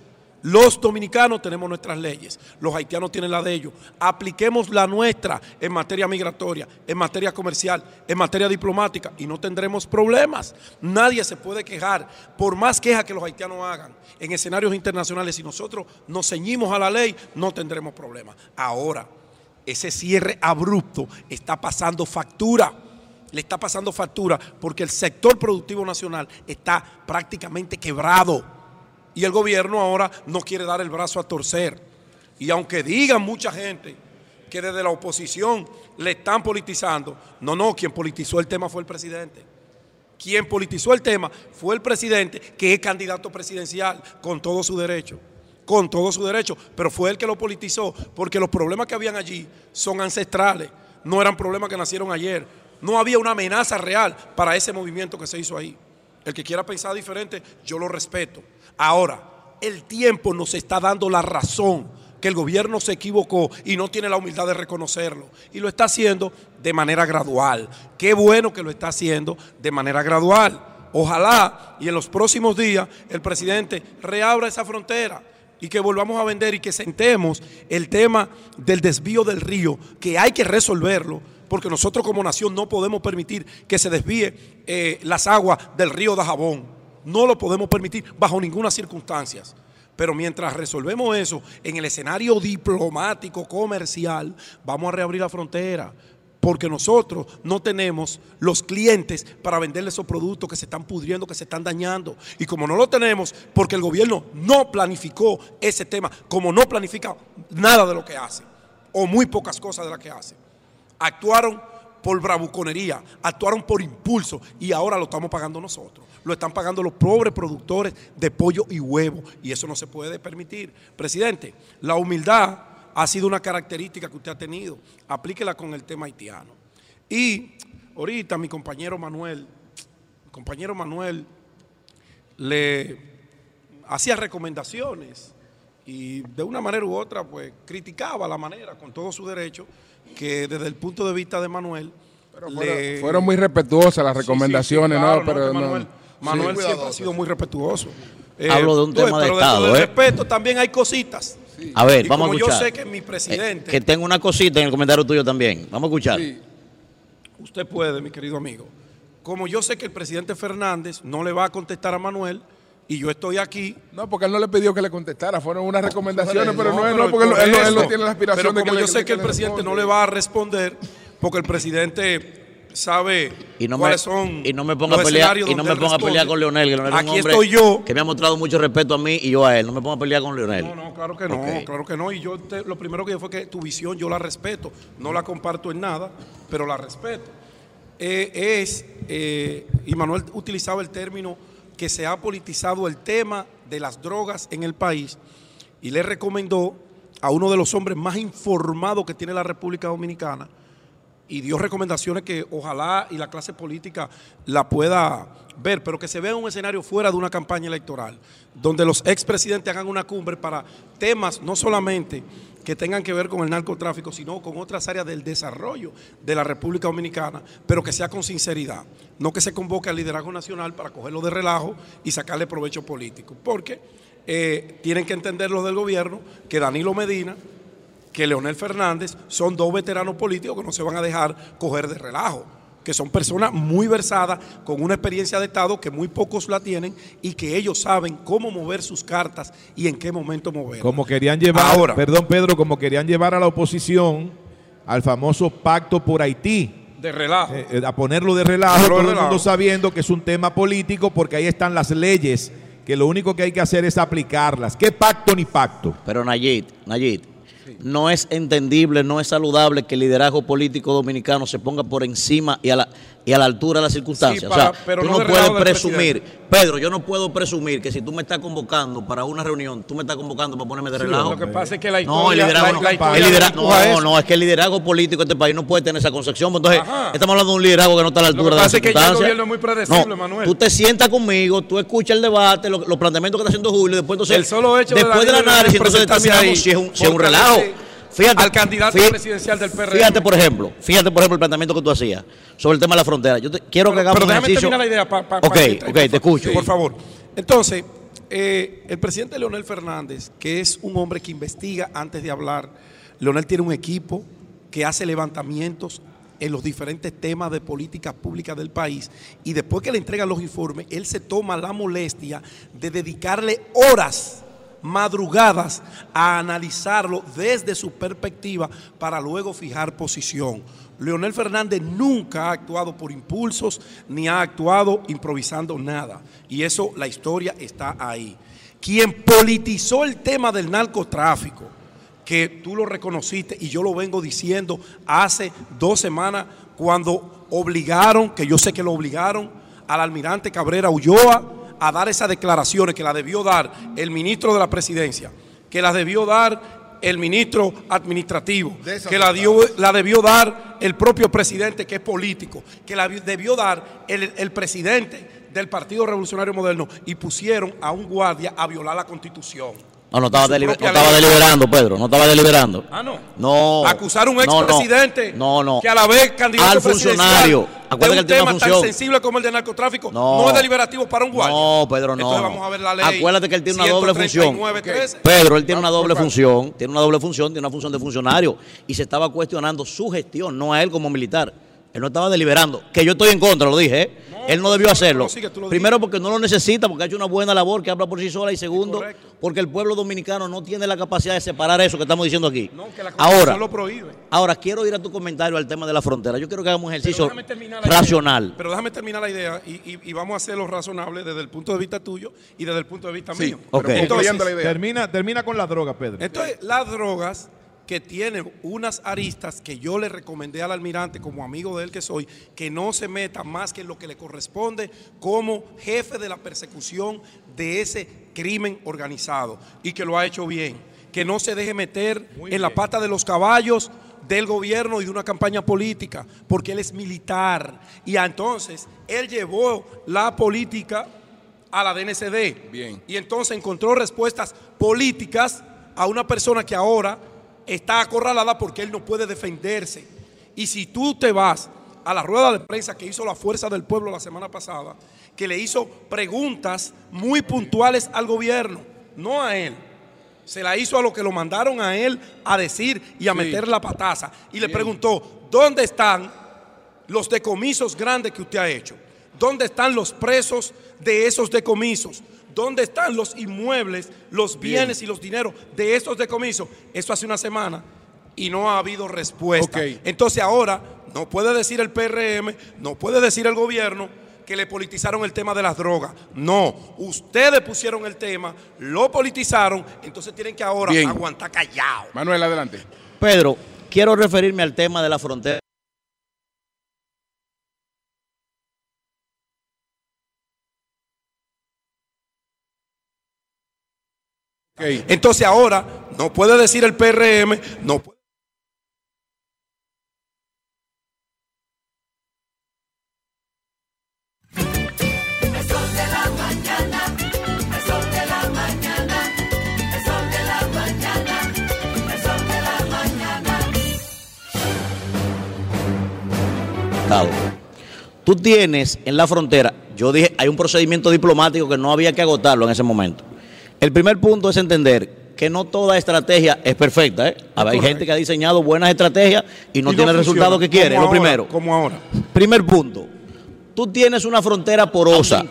Los dominicanos tenemos nuestras leyes, los haitianos tienen la de ellos. Apliquemos la nuestra en materia migratoria, en materia comercial, en materia diplomática y no tendremos problemas. Nadie se puede quejar, por más quejas que los haitianos hagan en escenarios internacionales, si nosotros nos ceñimos a la ley, no tendremos problemas. Ahora, ese cierre abrupto está pasando factura. Le está pasando factura porque el sector productivo nacional está prácticamente quebrado y el gobierno ahora no quiere dar el brazo a torcer. Y aunque digan mucha gente que desde la oposición le están politizando, no, no, quien politizó el tema fue el presidente. Quien politizó el tema fue el presidente, que es candidato presidencial, con todo su derecho, con todo su derecho, pero fue el que lo politizó, porque los problemas que habían allí son ancestrales, no eran problemas que nacieron ayer. No había una amenaza real para ese movimiento que se hizo ahí. El que quiera pensar diferente, yo lo respeto. Ahora, el tiempo nos está dando la razón que el gobierno se equivocó y no tiene la humildad de reconocerlo. Y lo está haciendo de manera gradual. Qué bueno que lo está haciendo de manera gradual. Ojalá y en los próximos días el presidente reabra esa frontera y que volvamos a vender y que sentemos el tema del desvío del río, que hay que resolverlo, porque nosotros como nación no podemos permitir que se desvíe eh, las aguas del río de Jabón. No lo podemos permitir bajo ninguna circunstancia. Pero mientras resolvemos eso en el escenario diplomático, comercial, vamos a reabrir la frontera. Porque nosotros no tenemos los clientes para venderle esos productos que se están pudriendo, que se están dañando. Y como no lo tenemos, porque el gobierno no planificó ese tema, como no planifica nada de lo que hace, o muy pocas cosas de las que hace. Actuaron por bravuconería, actuaron por impulso y ahora lo estamos pagando nosotros. Lo están pagando los pobres productores de pollo y huevo y eso no se puede permitir. Presidente, la humildad ha sido una característica que usted ha tenido. Aplíquela con el tema haitiano. Y ahorita mi compañero Manuel, mi compañero Manuel le hacía recomendaciones y de una manera u otra pues criticaba la manera con todo su derecho que desde el punto de vista de Manuel Fueron, le- fueron muy respetuosas las Sí, sí, sí, recomendaciones, claro, ¿no? Pero no- Manuel, Manuel Sí. siempre ha sido muy respetuoso. Hablo de un tema de Estado, del ¿eh? respeto también hay cositas. A ver, Y vamos a como escuchar. yo sé que mi presidente, Eh, que tengo una cosita en el comentario tuyo también. Vamos a escuchar. usted puede, mi querido amigo, como yo sé que el presidente Fernández no le va a contestar a Manuel y yo estoy aquí. No, porque él no le pidió que le contestara, fueron unas recomendaciones, pero no, pero no, porque él, por él no- él no eso. tiene la aspiración Pero de que le- yo sé que el presidente no le va a responder, porque el presidente sabe Y no, me, cuáles son y no me ponga a los pelear, y no me ponga a pelear con Leonel, que Leonel es un Aquí hombre estoy yo. que me ha mostrado mucho respeto a mí y yo a él. No me ponga a pelear con Leonel. No, no, claro que no, claro que no. Y yo te- lo primero que yo fue que tu visión yo la respeto. No la comparto en nada, pero la respeto. Eh, es, eh, y Manuel utilizaba el término que se ha politizado el tema de las drogas en el país y le recomendó a uno de los hombres más informados que tiene la República Dominicana y dio recomendaciones que ojalá y la clase política la pueda ver, pero que se vea un escenario fuera de una campaña electoral, donde los expresidentes hagan una cumbre para temas no solamente que tengan que ver con el narcotráfico, sino con otras áreas del desarrollo de la República Dominicana, pero que sea con sinceridad, no que se convoque al liderazgo nacional para cogerlo de relajo y sacarle provecho político, porque eh, tienen que entender los del gobierno que Danilo Medina que Leonel Fernández son dos veteranos políticos que no se van a dejar coger de relajo, que son personas muy versadas, con una experiencia de Estado que muy pocos la tienen y que ellos saben cómo mover sus cartas y en qué momento mover. Como querían llevar, Ahora. perdón Pedro, como querían llevar a la oposición al famoso pacto por Haití. De relajo. Eh, eh, a ponerlo de relajo, de todo el mundo sabiendo que es un tema político porque ahí están las leyes, que lo único que hay que hacer es aplicarlas. ¿Qué pacto ni pacto? Pero Nayid, Nayid, no es entendible, no es saludable que el liderazgo político dominicano se ponga por encima y a la, y a la altura de las circunstancias. Sí, o sea, tú no no, de puedes presumir, Pedro, yo no puedo presumir que si tú me estás convocando para una reunión, tú me estás convocando para ponerme de relajo. Lo que pasa es que la No, el historia- liderazgo, la- no, la historia el lidera- empuja no, no, es que el liderazgo político de este país no puede tener esa concepción. pues Entonces, Ajá. estamos hablando de un liderazgo que no está a la Lo que altura de pasa es que ya el circunstancias. gobierno es muy predecible, No, Manuel. Tú te sientas conmigo, tú escuchas el debate, lo- los planteamientos que está haciendo Julio, después entonces, El solo hecho de después del Danilo análisis, entonces determinamos si es un, si es un relajo. Fíjate, al candidato presidencial del PRM. Fíjate, por ejemplo, fíjate, por ejemplo, el planteamiento que tú hacías sobre el tema de la frontera. Yo te- quiero que hagamos pero un déjame ejercicio. terminar la idea. pa- pa- ok, ok, te escucho. Por favor. Entonces, eh, el presidente Leonel Fernández, que es un hombre que investiga antes de hablar, Leonel tiene un equipo que hace levantamientos en los diferentes temas de políticas públicas del país y después que le entregan los informes, él se toma la molestia de dedicarle horas madrugadas a analizarlo desde su perspectiva para luego fijar posición. Leonel Fernández nunca ha actuado por impulsos ni ha actuado improvisando nada. Y eso, la historia está ahí. Quien politizó el tema del narcotráfico, que tú lo reconociste y yo lo vengo diciendo hace dos semanas cuando obligaron, que yo sé que lo obligaron, al almirante Cabrera Ulloa a dar esas declaraciones que la debió dar el ministro de la presidencia, que las debió dar el ministro administrativo, que la, dio, la debió dar el propio presidente, que es político, que la debió dar el, el presidente del Partido Revolucionario Moderno y pusieron a un guardia a violar la constitución. No, no estaba, deliber- no estaba deliberando, Pedro. No estaba deliberando. Ah, no. No. Acusar a un no. expresidente No, no. que a la vez candidato Al funcionario. de Acuérdate que tema tan sensible como el del narcotráfico No. no, es deliberativo para un guardia. No, Pedro, no. Entonces vamos a ver la ley. Acuérdate que él tiene una doble función. 139.13. Pedro, él tiene una doble función, tiene una doble función, tiene una función de funcionario y se estaba cuestionando su gestión, no a él como militar. Él no estaba deliberando, que yo estoy en contra, lo dije, ¿eh? él no debió hacerlo. Primero porque no lo necesita, porque ha hecho una buena labor que habla por sí sola y segundo. Porque el pueblo dominicano no tiene la capacidad de separar eso que estamos diciendo aquí. No, que la Ahora, lo prohíbe. ahora quiero ir a tu comentario al tema de la frontera. Yo quiero que hagamos un ejercicio la idea. racional. Pero déjame terminar la idea y, y- y vamos a hacerlo razonable desde el punto de vista tuyo y desde el punto de vista Sí, mío. Ok. pero Entonces, concluyendo la idea. Termina, termina con la droga, Pedro. Entonces, las drogas que tienen unas aristas que yo le recomendé al almirante como amigo de él que soy, que no se meta más que en lo que le corresponde como jefe de la persecución de ese crimen organizado y que lo ha hecho bien, que no se deje meter en la pata de los caballos del gobierno y de una campaña política, porque él es militar y entonces él llevó la política a la DNCD. Bien. Y entonces encontró respuestas políticas a una persona que ahora está acorralada porque él no puede defenderse. Y si tú te vas a la rueda de prensa que hizo la Fuerza del Pueblo la semana pasada, que le hizo preguntas muy puntuales al gobierno, no a él. Se la hizo a lo que lo mandaron a él a decir y a Sí. meter la pataza. Y le preguntó, ¿dónde están los decomisos grandes que usted ha hecho? ¿Dónde están los presos de esos decomisos? ¿Dónde están los inmuebles, los bienes y los dineros de esos decomisos? Eso hace una semana y no ha habido respuesta. Entonces ahora no puede decir el PRM, no puede decir el gobierno que le politizaron el tema de las drogas. No, ustedes pusieron el tema, lo politizaron, entonces tienen que ahora Bien. aguantar callado. Manuel, adelante. Pedro, quiero referirme al tema de la frontera. Ok. Entonces ahora no puede decir el PRM, no puede. Estado. Tú tienes en la frontera, yo dije, hay un procedimiento diplomático que no había que agotarlo en ese momento. El primer punto es entender que no toda estrategia es perfecta. ¿eh? Hay gente que ha diseñado buenas estrategias y no Y tiene el resultado que quiere, lo ahora, primero. Como ahora. Primer punto, tú tienes una frontera porosa.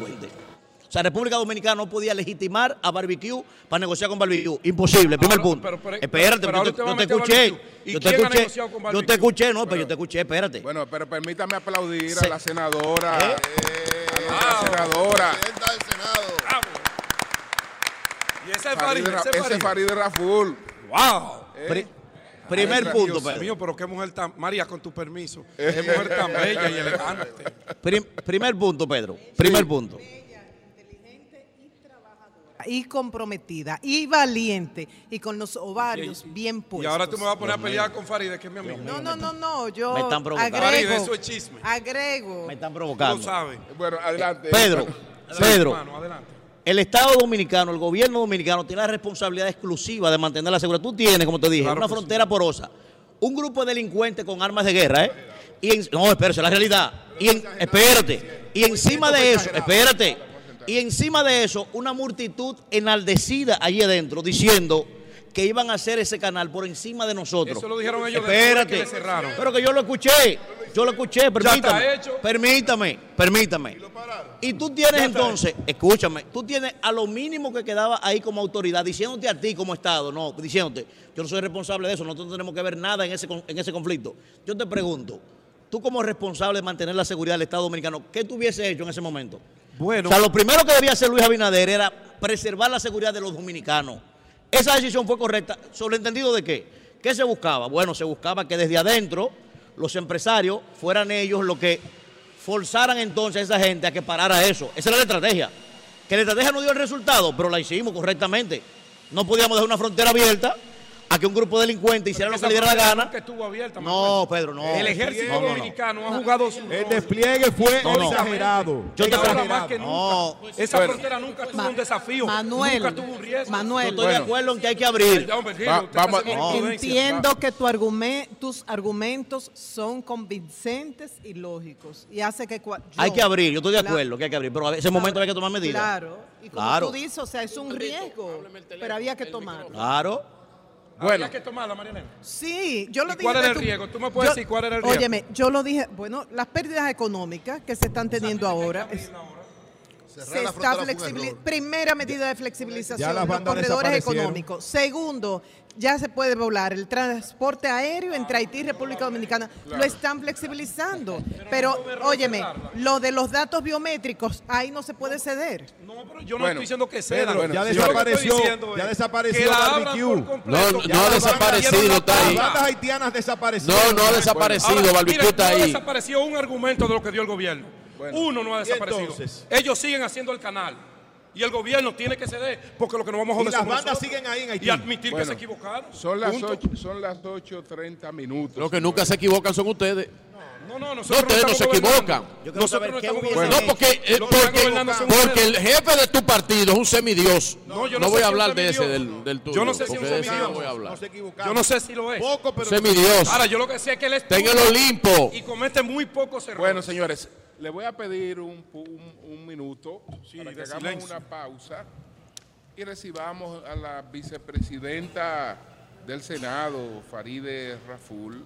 O sea, República Dominicana no podía legitimar a Barbecue para negociar con Barbecue. Imposible, primer Ahora, punto. pero- pero- espérate, pero yo te, yo a te escuché. Barbecue. ¿Y Yo te quién ha escuché. negociado con Yo te escuché, no, pero yo te escuché, espérate. Bueno, pero permítame aplaudir Se- a la senadora. ¿Eh? a nuestra senadora. Presidenta del Senado. Y ese es Ra- ese es. Farideh Raful. ¡Wow! Pri- primer Dios punto, Dios Pedro. mío, pero qué mujer tan. María, con tu permiso. Qué mujer tan bella y elegante. Prim- primer punto, Pedro. Primer punto. Y comprometida, y valiente, y con los ovarios bien puestos. Y ahora tú me vas a poner a pelear con Farideh, que es mi amigo. No, no, no, no, yo Me están provocando. Farideh, agrego, eso es chisme. agrego. Me están Tú lo provocando. sabes. Bueno, adelante. Pedro, Pedro, hermano, adelante. el Estado dominicano, el gobierno dominicano tiene la responsabilidad exclusiva de mantener la seguridad. Tú tienes, como te dije, Claro una sí. frontera porosa, un grupo de delincuentes con armas de guerra, ¿eh? Y en- no, espérate, es la realidad. Y en- espérate. Y encima de eso, espérate. Y encima de eso, una multitud enaldecida allí adentro diciendo que iban a hacer ese canal por encima de nosotros. Eso lo dijeron ellos Espérate. que cerraron. Pero que yo lo escuché. Yo lo escuché, permítame. Permítame, permítame. Y tú tienes entonces, escúchame, tú tienes a lo mínimo que quedaba ahí como autoridad, diciéndote a ti como Estado, no, diciéndote, yo no soy responsable de eso, nosotros no tenemos que ver nada en ese, en ese conflicto. Yo te pregunto, tú como responsable de mantener la seguridad del Estado Dominicano, ¿qué tú hubiese hecho en ese momento? Bueno, O sea, lo primero que debía hacer Luis Abinader era preservar la seguridad de los dominicanos. Esa decisión fue correcta. ¿Sobre entendido de qué? ¿Qué se buscaba? Bueno, se buscaba que desde adentro los empresarios fueran ellos los que forzaran entonces a esa gente a que parara eso. Esa era la estrategia. Que la estrategia no dio el resultado, pero la hicimos correctamente. No podíamos dejar una frontera abierta a que un grupo de delincuentes hiciera lo que le diera la gana. estuvo abierta, No, Pedro, no. El ejército No, no, no. dominicano ha jugado su El despliegue fue No, no. exagerado. Yo te ahora pregunto- más que nunca. No. Esa frontera nunca tuvo Ma- un desafío. Manuel, nunca tuvo un riesgo. Yo Manuel, estoy de Bueno. acuerdo en que hay que abrir. Va- vamos- No. entiendo que tu argume- tus argumentos son convincentes y lógicos. Y hace que... yo- Hay que abrir, yo estoy de acuerdo que hay que abrir, pero a ese momento hay que tomar medidas. Claro. Y como Claro. tú dices, o sea, es un riesgo, pero había que tomarlo. Claro. Bueno, Había que tomarla, Mariana. Sí, yo lo ¿Y dije. cuál era el tú- riesgo? ¿Tú me puedes yo- decir cuál era el riesgo? Óyeme, yo lo dije, bueno, las pérdidas económicas que se están teniendo ahora. es- Cerrar se la está frontera fue un flexibiliz- error. primera medida de flexibilización, los corredores económicos. Segundo, ya se puede volar el transporte aéreo entre Haití y República Dominicana. Lo están flexibilizando. Pero, óyeme, lo de los datos biométricos, ahí no se puede ceder. No, pero yo no Bueno, estoy diciendo que ceda. Ya desapareció, diciendo ya es desapareció barbecue. No, no ha desaparecido, está ahí. Las bandas haitianas desaparecieron. No, no ha desaparecido, Barbecue está no ahí. desapareció un argumento de lo que dio el gobierno. Uno no ha ¿Y desaparecido. entonces? Ellos siguen haciendo el canal. Y el gobierno tiene que ceder porque lo que nos vamos a Y joder las somos bandas nosotros. siguen ahí en Haití. Y admitir Bueno, que se equivocaron. son las Punto. 8, son las 8.30 minutos. Los que nunca se equivocan son ustedes. No, no, No, ustedes no se equivocan. Yo Nosotros no estamos gobernando. No, porque, eh, porque, el jefe de tu partido es un semidios. No, yo voy a hablar de ese, del, del tuyo. Yo no sé si es un semidios. no voy a hablar. No se equivocaron. Yo no sé si lo es. Poco, pero Semidios. Ahora, yo lo que sé es que él es Está en el Olimpo. y comete muy pocos errores. Bueno, señores, le voy a pedir un, pu- un- un minuto para que hagamos silencio. una pausa y recibamos a la vicepresidenta del Senado, Faride Raful,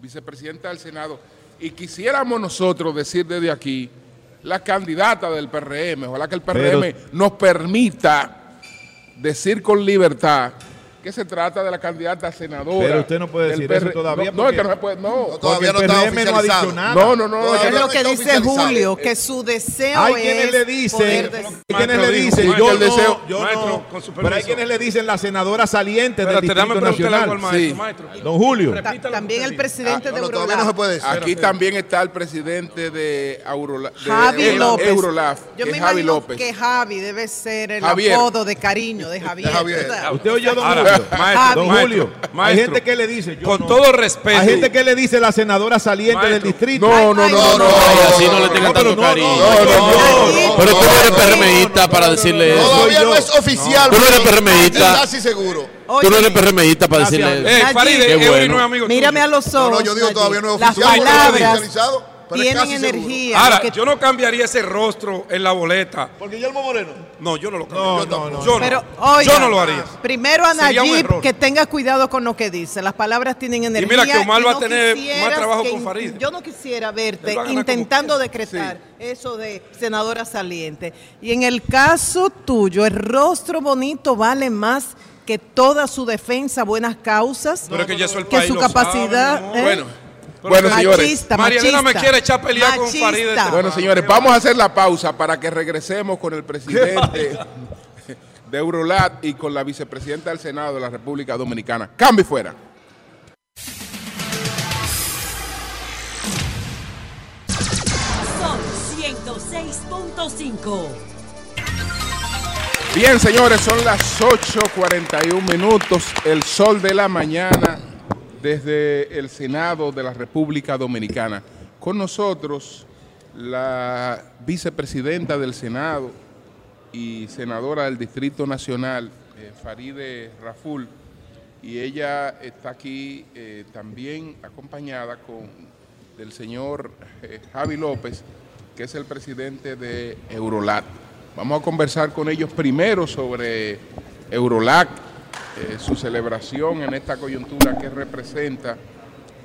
vicepresidenta del Senado, y quisiéramos nosotros decir desde aquí la candidata del PRM, ojalá que el PRM Pero- nos permita decir con libertad que se trata de la candidata senadora. Pero usted no puede decir eso PR todavía No, no, es que no se puede, no. No, todavía no está PRM no ha dicho oficializado. nada. No, no, no, Todavía Es no lo que dice. Julio, que su deseo Hay es quienes le poder dicen, hay quienes le dicen, maestro, yo el deseo- no, yo maestro, no. con su Pero hay quienes le dicen la senadora saliente del Distrito algo al Nacional. maestro. Sí. maestro. Don Julio. También el presidente No, de no, todavía Eurolat. no se puede decir. Aquí también está el presidente de. Eurolaf, Yo que me imagino López. que Javi debe ser el apodo de cariño de Javier. Usted oyó, don Julio. Maestro, don maestro, Julio. Hay maestro, gente que le dice, yo con no. todo respeto. Hay gente que le dice la senadora saliente del Maestro. distrito. No, no, no, no, no. no. Ay, así no le pero tanto no, cariño. no, no, no, Pero tú no eres no, PRMista para decirle eso. Todavía no es oficial. Tú no eres PRMista. Casi seguro. Tú no eres PRMista para Gracias. decirle Eh, eso. Nayib, Faride, bueno. no es amigo Mírame a los No, ojos. no, yo digo todavía no es Las oficial. es palabras oficializado, pero tienen energía. Ahora, yo no cambiaría ese rostro en la boleta. ¿Por Guillermo Moreno? No, yo no lo No, cambiaría. no, no. Yo no. Pero, oiga, yo no lo haría. Primero a Nayib que tenga cuidado con lo que dice. Las palabras tienen energía. mira que Omar va a tener más trabajo que con Farid. Yo no quisiera verte intentando como- decretar eso de senadora saliente. Y en el caso tuyo, el rostro bonito vale más que toda su defensa, buenas causas, Pero es que ya que su capacidad. sabe. ¿eh? Bueno, Pero bueno, señores. Machista, María Elena me quiere echar pelea con Machista. Farid. este- Bueno, señores, vamos a hacer la pausa para que regresemos con el presidente *laughs* de Eurolat y con la vicepresidenta del Senado de la República Dominicana. Cambio y fuera. Son 106.5. Bien, señores, son las 8.41 minutos, el sol de la mañana desde el Senado de la República Dominicana. Con nosotros la vicepresidenta del Senado y senadora del Distrito Nacional, eh, Faride Raful, y ella está aquí eh, también acompañada con del señor eh, Javi López, que es el presidente de Eurolat. Vamos a conversar con ellos primero sobre Eurolac, eh, su celebración en esta coyuntura que representa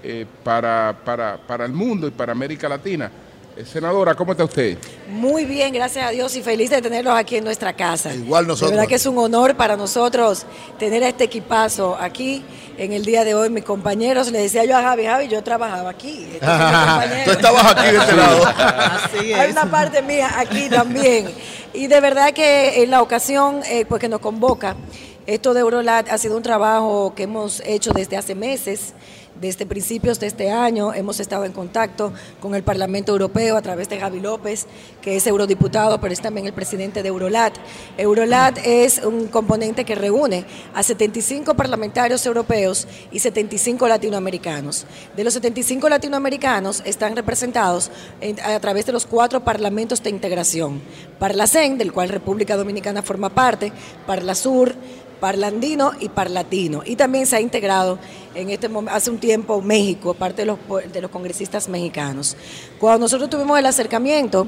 eh, para, para, para el mundo y para América Latina. Eh, senadora, ¿cómo está usted? Muy bien, gracias a Dios y feliz de tenerlos aquí en nuestra casa. Igual nosotros. De verdad que es un honor para nosotros tener a este equipazo aquí en el día de hoy. Mis compañeros, le decía yo a Javi, Javi, yo trabajaba aquí. Este es. *laughs* Tú estabas aquí de este lado. Así Hay es. una parte mía aquí también. Y de verdad que en la ocasión eh, pues que nos convoca, esto de Eurolat ha sido un trabajo que hemos hecho desde hace meses Desde principios de este año hemos estado en contacto con el Parlamento Europeo a través de Javi López, que es eurodiputado, pero es también el presidente de Eurolat. Eurolat es un componente que reúne a 75 parlamentarios europeos y 75 latinoamericanos. De los 75 latinoamericanos están representados en- a través de los cuatro parlamentos de integración. Parlacen, del cual República Dominicana forma parte, Parlasur, Parlandino y Parlatino. Y también se ha integrado en este hace un tiempo México, parte de los, de los congresistas mexicanos. Cuando nosotros tuvimos el acercamiento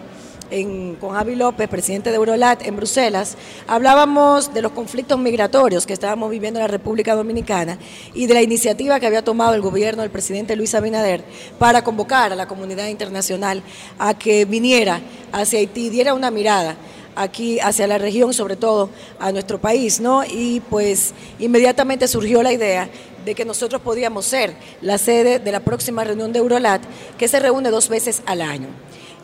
en- con Javi López, presidente de Eurolat en Bruselas, hablábamos de los conflictos migratorios que estábamos viviendo en la República Dominicana y de la iniciativa que había tomado el gobierno del presidente Luis Abinader para convocar a la comunidad internacional a que viniera hacia Haití, diera una mirada aquí hacia la región, sobre todo a nuestro país, ¿no? Y pues inmediatamente surgió la idea de que nosotros podíamos ser la sede de la próxima reunión de Eurolat, que se reúne dos veces al año.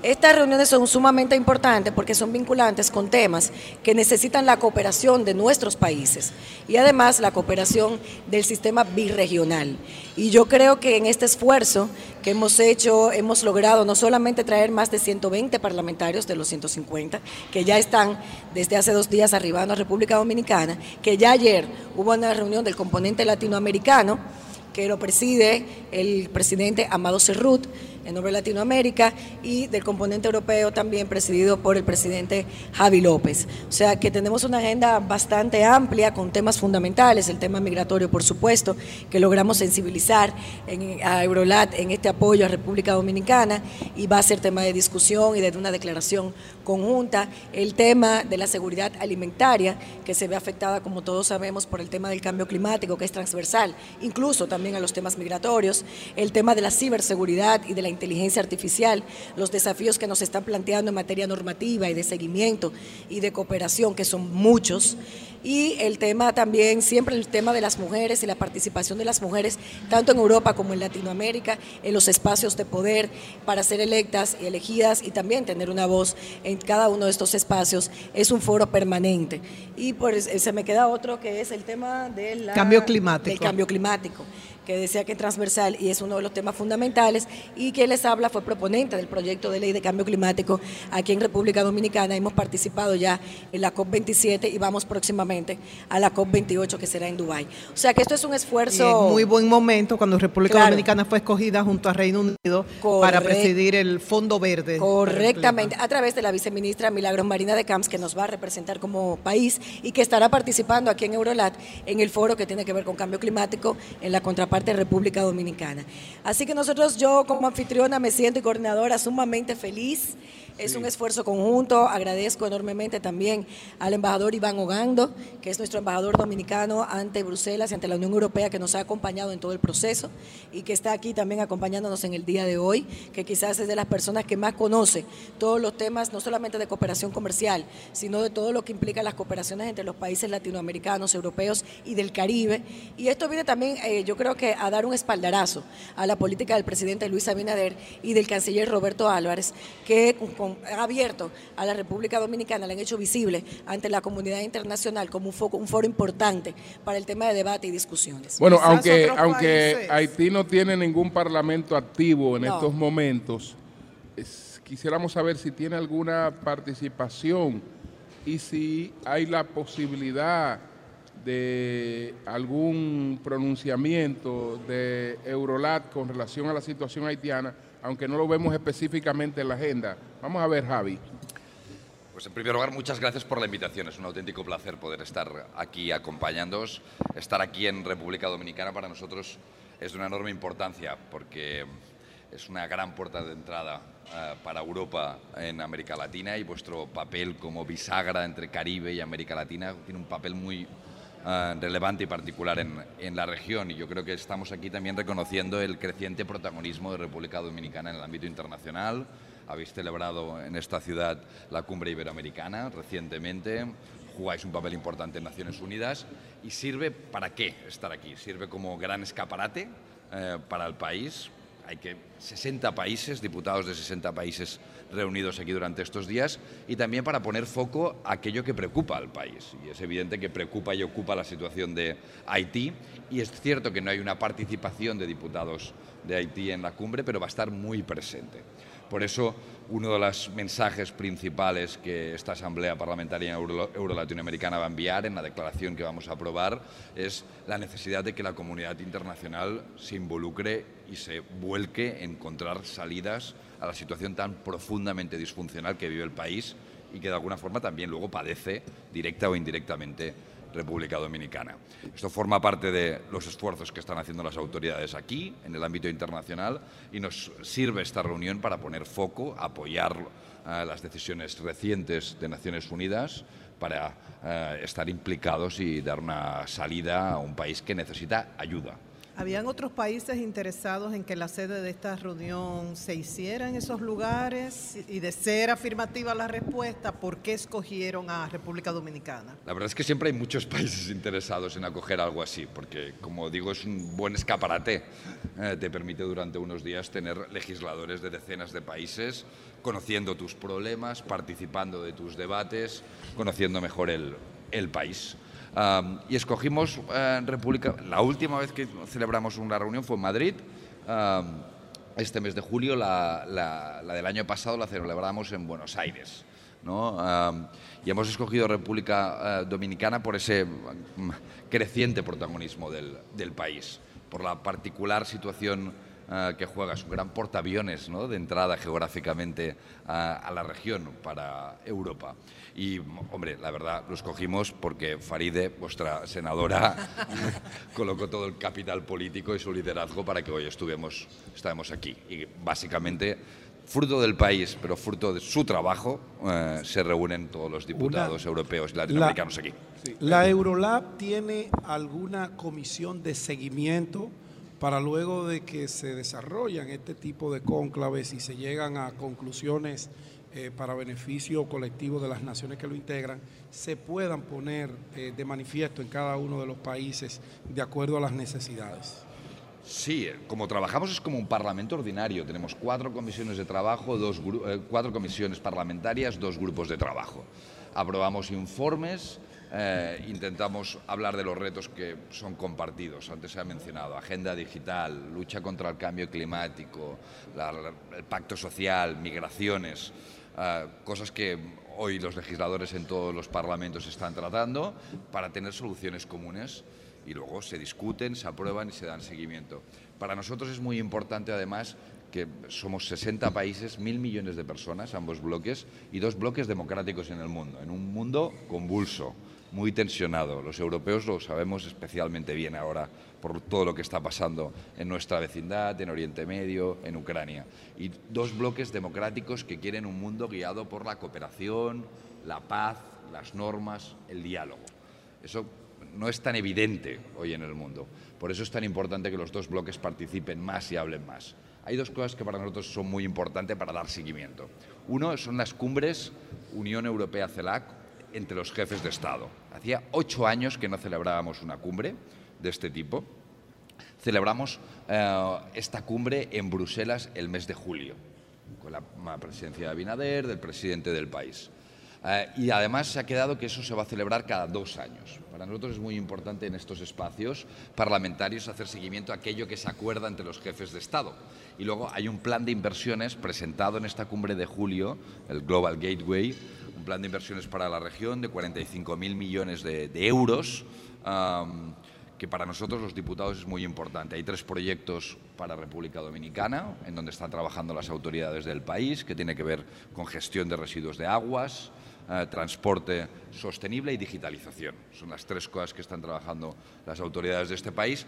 Estas reuniones son sumamente importantes porque son vinculantes con temas que necesitan la cooperación de nuestros países y además la cooperación del sistema birregional. Y yo creo que en este esfuerzo que hemos hecho, hemos logrado no solamente traer más de 120 parlamentarios de los 150, que ya están desde hace dos días arribando a República Dominicana, que ya ayer hubo una reunión del componente latinoamericano, que lo preside el presidente Amado Cerrut en nombre de Latinoamérica y del componente europeo también presidido por el presidente Javi López. O sea que tenemos una agenda bastante amplia con temas fundamentales, el tema migratorio por supuesto, que logramos sensibilizar en- a Eurolat en este apoyo a República Dominicana y va a ser tema de discusión y de una declaración conjunta, el tema de la seguridad alimentaria que se ve afectada como todos sabemos por el tema del cambio climático que es transversal, incluso también a los temas migratorios, el tema de la ciberseguridad y de la inteligencia artificial, los desafíos que nos están planteando en materia normativa y de seguimiento y de cooperación, que son muchos, y el tema también, siempre el tema de las mujeres y la participación de las mujeres, tanto en Europa como en Latinoamérica, en los espacios de poder para ser electas y elegidas y también tener una voz en cada uno de estos espacios, es un foro permanente. Y pues eh, se me queda otro que es el tema de la- Cambio climático. del cambio climático que decía que es transversal y es uno de los temas fundamentales y quien les habla fue proponente del proyecto de ley de cambio climático aquí en República Dominicana. Hemos participado ya en la COP27 y vamos próximamente a la COP28 que será en Dubái. O sea que esto es un esfuerzo en muy buen momento cuando República Claro. Dominicana fue escogida junto a Reino Unido para presidir el Fondo Verde. Correctamente, a través de la viceministra Milagros Marina de Camps, que nos va a representar como país y que estará participando aquí en Eurolat en el foro que tiene que ver con cambio climático en la contraparte de República Dominicana. Así que nosotros, yo como anfitriona me siento y coordinadora sumamente feliz. Es un esfuerzo conjunto. Agradezco enormemente también al embajador Iván Ogando, que es nuestro embajador dominicano ante Bruselas y ante la Unión Europea, que nos ha acompañado en todo el proceso y que está aquí también acompañándonos en el día de hoy, que quizás es de las personas que más conoce todos los temas, no solamente de cooperación comercial, sino de todo lo que implica las cooperaciones entre los países latinoamericanos, europeos y del Caribe. Y esto viene también, eh, yo creo que a dar un espaldarazo a la política del presidente Luis Abinader y del canciller Roberto Álvarez, que con- han abierto a la República Dominicana, le han hecho visible ante la comunidad internacional como un, foco, un foro importante para el tema de debate y discusiones. Bueno, Quizás aunque, aunque países- Haití no tiene ningún parlamento activo en No. estos momentos, es- quisiéramos saber si tiene alguna participación y si hay la posibilidad de algún pronunciamiento de Eurolat con relación a la situación haitiana, aunque no lo vemos específicamente en la agenda. Vamos a ver, Javi. Pues en primer lugar, muchas gracias por la invitación. Es un auténtico placer poder estar aquí acompañándoos. Estar aquí en República Dominicana para nosotros es de una enorme importancia porque es una gran puerta de entrada eh, para Europa en América Latina y vuestro papel como bisagra entre Caribe y América Latina tiene un papel muy eh, relevante y particular en, en la región y yo creo que estamos aquí también reconociendo el creciente protagonismo de República Dominicana en el ámbito internacional. Habéis celebrado en esta ciudad la cumbre iberoamericana recientemente, jugáis un papel importante en Naciones Unidas y sirve para qué estar aquí? Sirve como gran escaparate eh, para el país. hay que 60 países, diputados de 60 países reunidos aquí durante estos días, y también para poner foco a aquello que preocupa al país. Y es evidente que preocupa y ocupa la situación de Haití, y es cierto que no hay una participación de diputados de Haití en la cumbre, pero va a estar muy presente. Por eso, uno de los mensajes principales que esta Asamblea Parlamentaria Euro- Euro-Latinoamericana va a enviar en la declaración que vamos a aprobar es la necesidad de que la comunidad internacional se involucre y se vuelque en encontrar salidas a la situación tan profundamente disfuncional que vive el país y que de alguna forma también luego padece directa o indirectamente República Dominicana. Esto forma parte de los esfuerzos que están haciendo las autoridades aquí, en el ámbito internacional, y nos sirve esta reunión para poner foco, apoyar eh, las decisiones recientes de Naciones Unidas para eh, estar implicados y dar una salida a un país que necesita ayuda. ¿Habían otros países interesados en que la sede de esta reunión se hiciera en esos lugares? Y de ser afirmativa la respuesta, ¿por qué escogieron a República Dominicana? La verdad es que siempre hay muchos *laughs* países interesados en acoger algo así, porque como digo, es un buen escaparate. Eh, te permite durante unos días tener legisladores de decenas de países conociendo tus problemas, participando de tus debates, conociendo mejor el, el país. Um, y escogimos eh, República. La última vez que celebramos una reunión fue en Madrid. Um, este mes de julio, la, la- la del año pasado la celebramos en Buenos Aires. ¿no? Um, y hemos escogido República eh, Dominicana por ese mm, creciente protagonismo del, del país, por la particular situación eh, que juega. Es un gran portaaviones ¿no? de entrada geográficamente a, a la región para Europa. Y, hombre, la verdad, lo escogimos porque Faride, vuestra senadora, *laughs* colocó todo el capital político y su liderazgo para que hoy estuvemos, estemos aquí. Y básicamente, fruto del país, pero fruto de su trabajo, eh, se reúnen todos los diputados europeos y latinoamericanos aquí. ¿La Eurolab tiene alguna comisión de seguimiento para luego de que se desarrollan este tipo de cónclaves y se llegan a conclusiones eh, para beneficio colectivo de las naciones que lo integran, se puedan poner eh, de manifiesto en cada uno de los países de acuerdo a las necesidades? Sí, eh, como trabajamos es como un parlamento ordinario. Tenemos cuatro comisiones de trabajo, cuatro comisiones parlamentarias, dos grupos de trabajo. Aprobamos informes, eh, intentamos hablar de los retos que son compartidos. Antes se ha mencionado agenda digital, lucha contra el cambio climático, el pacto social, migraciones, eh, cosas que hoy los legisladores en todos los parlamentos están tratando para tener soluciones comunes y luego se discuten, se aprueban y se dan seguimiento. Para nosotros es muy importante además que somos 60 países, mil millones de personas, ambos bloques, y dos bloques democráticos en el mundo, en un mundo convulso, muy tensionado. Los europeos lo sabemos especialmente bien ahora por todo lo que está pasando en nuestra vecindad, en Oriente Medio, en Ucrania. Y dos bloques democráticos que quieren un mundo guiado por la cooperación, la paz, las normas, el diálogo. Eso no es tan evidente hoy en el mundo. Por eso es tan importante que los dos bloques participen más y hablen más. Hay dos cosas que para nosotros son muy importantes para dar seguimiento. Uno son las cumbres Unión Europea-CELAC entre los jefes de Estado. Hacía ocho años que no celebrábamos una cumbre de este tipo. Celebramos eh, esta cumbre en Bruselas el mes de julio, con la presidencia de Abinader, del presidente del país. Eh, y además se ha quedado que eso se va a celebrar cada dos años. Para nosotros es muy importante en estos espacios parlamentarios hacer seguimiento a aquello que se acuerda entre los jefes de Estado. Y luego hay un plan de inversiones presentado en esta cumbre de julio, el Global Gateway, un plan de inversiones para la región de 45.000 millones de, euros. que para nosotros los diputados es muy importante. Hay tres proyectos para República Dominicana, en donde están trabajando las autoridades del país, que tiene que ver con gestión de residuos de aguas, eh, transporte sostenible y digitalización. Son las tres cosas que están trabajando las autoridades de este país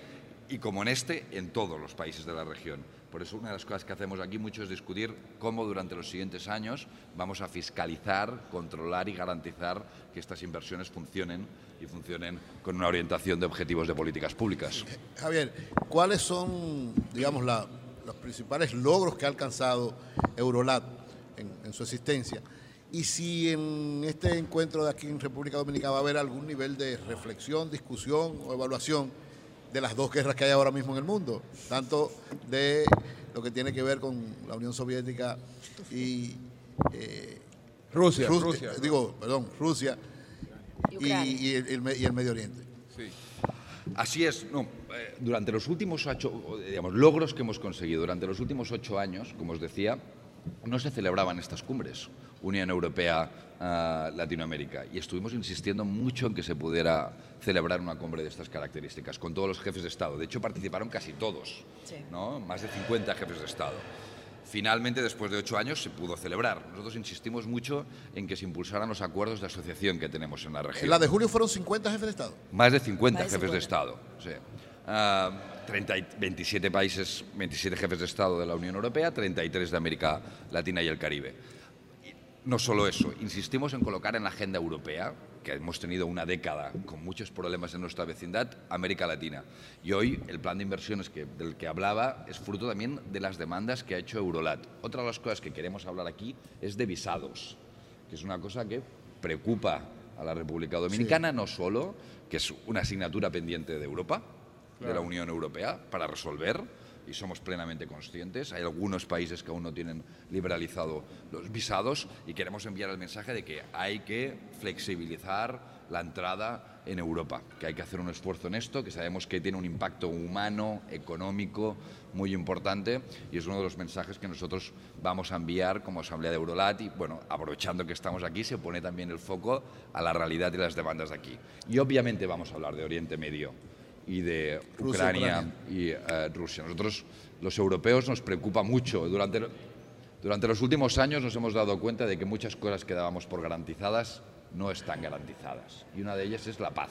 y como en este, en todos los países de la región. Por eso una de las cosas que hacemos aquí mucho es discutir cómo durante los siguientes años vamos a fiscalizar, controlar y garantizar que estas inversiones funcionen y funcionen con una orientación de objetivos de políticas públicas. Javier, ¿cuáles son, digamos, los principales logros que ha alcanzado Eurolat en, en su existencia? Y si en este encuentro de aquí en República Dominicana va a haber algún nivel de reflexión, discusión o evaluación de las dos guerras que hay ahora mismo en el mundo, tanto de lo que tiene que ver con la Unión Soviética y eh, Rusia, Rus- Rusia. eh, digo, perdón, Rusia Y y, Ucrania. y el, el me- y el Medio Oriente. Así es, no, eh, durante los últimos ocho, digamos, logros que hemos conseguido durante los últimos ocho años, como os decía, no se celebraban estas cumbres, Unión Europea, ah, Latinoamérica, y estuvimos insistiendo mucho en que se pudiera celebrar una cumbre de estas características, con todos los jefes de Estado. De hecho, participaron casi todos, ¿no? más de 50 jefes de Estado. Finalmente, después de ocho años, se pudo celebrar. Nosotros insistimos mucho en que se impulsaran los acuerdos de asociación que tenemos en la región. En la de julio fueron 50 jefes de Estado. Más de 50 Más de jefes de 50. Estado. sí. Ah, 30 y- 27 países, 27 jefes de Estado de la Unión Europea, 33 de América Latina y el Caribe. No solo eso, insistimos en colocar en la agenda europea, que hemos tenido una década con muchos problemas en nuestra vecindad, América Latina. Y hoy el plan de inversiones que, del que hablaba es fruto también de las demandas que ha hecho Eurolat. Otra de las cosas que queremos hablar aquí es de visados, que es una cosa que preocupa a la República Dominicana, no solo, que es una asignatura pendiente de Europa, de la. Unión Europea, para resolver, y somos plenamente conscientes. Hay algunos países que aún no tienen liberalizado los visados y queremos enviar el mensaje de que hay que flexibilizar la entrada en Europa, que hay que hacer un esfuerzo en esto, que sabemos que tiene un impacto humano, económico muy importante y es uno de los mensajes que nosotros vamos a enviar como Asamblea de Eurolat y bueno, aprovechando que estamos aquí se pone también el foco a la realidad y las demandas de aquí. Y obviamente vamos a hablar de Oriente Medio y de Rusia, Ucrania, Ucrania. y eh, Rusia. Nosotros, los europeos, nos preocupa mucho. Durante, durante los últimos años nos hemos dado cuenta de que muchas cosas que dábamos por garantizadas no están garantizadas. Y una de ellas es la paz.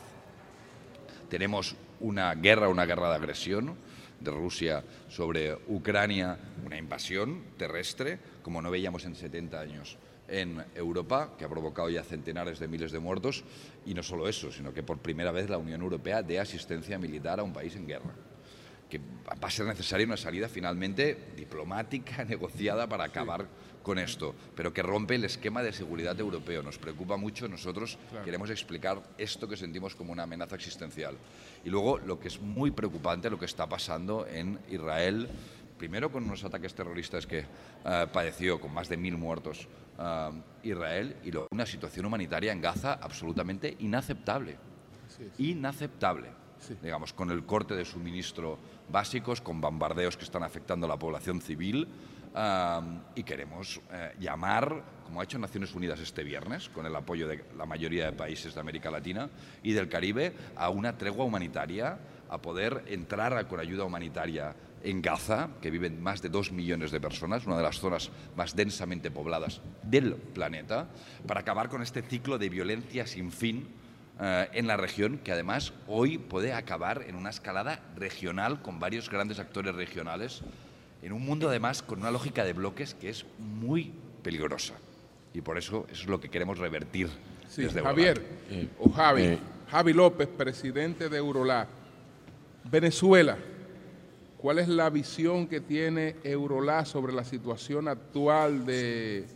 Tenemos una guerra, una guerra de agresión de Rusia sobre Ucrania, una invasión terrestre, como no veíamos en 70 años en Europa, que ha provocado ya centenares de miles de muertos, y no solo eso, sino que por primera vez la Unión Europea dé asistencia militar a un país en guerra que va a ser necesaria una salida finalmente diplomática, *laughs* negociada para acabar con esto, pero que rompe el esquema de seguridad europeo. Nos preocupa mucho, nosotros Claro. queremos explicar esto que sentimos como una amenaza existencial. Y luego lo que es muy preocupante, lo que está pasando en Israel, primero con unos ataques terroristas que eh, padeció con más de mil muertos eh, Israel, y luego una situación humanitaria en Gaza absolutamente inaceptable inaceptable. Digamos, con el corte de suministro básicos, con bombardeos que están afectando a la población civil. am, y queremos eh, llamar, como ha hecho Naciones Unidas este viernes, con el apoyo de la mayoría de países de América Latina y del Caribe, a una tregua humanitaria, a poder entrar con ayuda humanitaria en Gaza, que viven más de dos millones de personas, una de las zonas más densamente pobladas del planeta, para acabar con este ciclo de violencia sin fin eh, en la región, que además hoy puede acabar en una escalada regional con varios grandes actores regionales, en un mundo además con una lógica de bloques que es muy peligrosa. Y por eso eso es lo que queremos revertir. Sí, desde Javier, o Javi, Eh. Javi López, presidente de Eurolat. Venezuela, ¿cuál es la visión que tiene Eurolat sobre la situación actual de,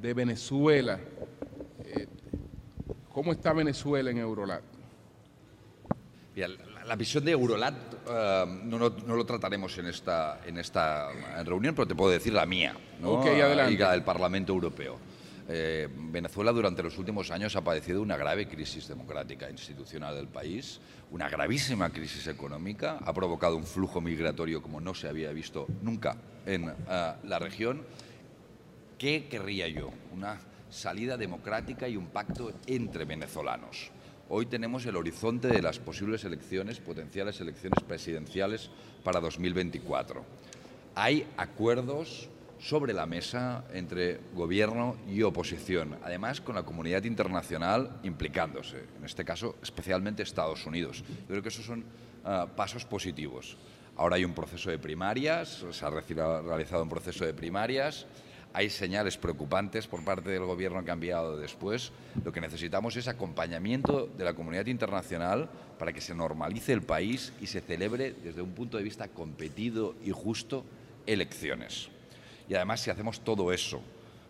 de Venezuela? Eh, ¿Cómo está Venezuela en Eurolat? La, la visión de Eurolat eh, no, no- no lo trataremos en esta, en esta reunión, pero te puedo decir la mía ¿no? Ok, adelante. y la del Parlamento Europeo. Eh, Venezuela durante los últimos años ha padecido una grave crisis democrática e institucional del país, una gravísima crisis económica, ha provocado un flujo migratorio como no se había visto nunca en eh, la región ¿Qué querría yo? Una salida democrática y un pacto entre venezolanos. Hoy tenemos el horizonte de las posibles elecciones, potenciales elecciones presidenciales para 2024. Hay acuerdos sobre la mesa entre gobierno y oposición, además con la comunidad internacional implicándose, en este caso especialmente Estados Unidos. Yo creo que esos son ah, pasos positivos. Ahora hay un proceso de primarias, se ha realizado un proceso de primarias, hay señales preocupantes por parte del gobierno que ha enviado después. Lo que necesitamos es acompañamiento de la comunidad internacional para que se normalice el país y se celebre desde un punto de vista competido y justo elecciones. Y además si hacemos todo eso,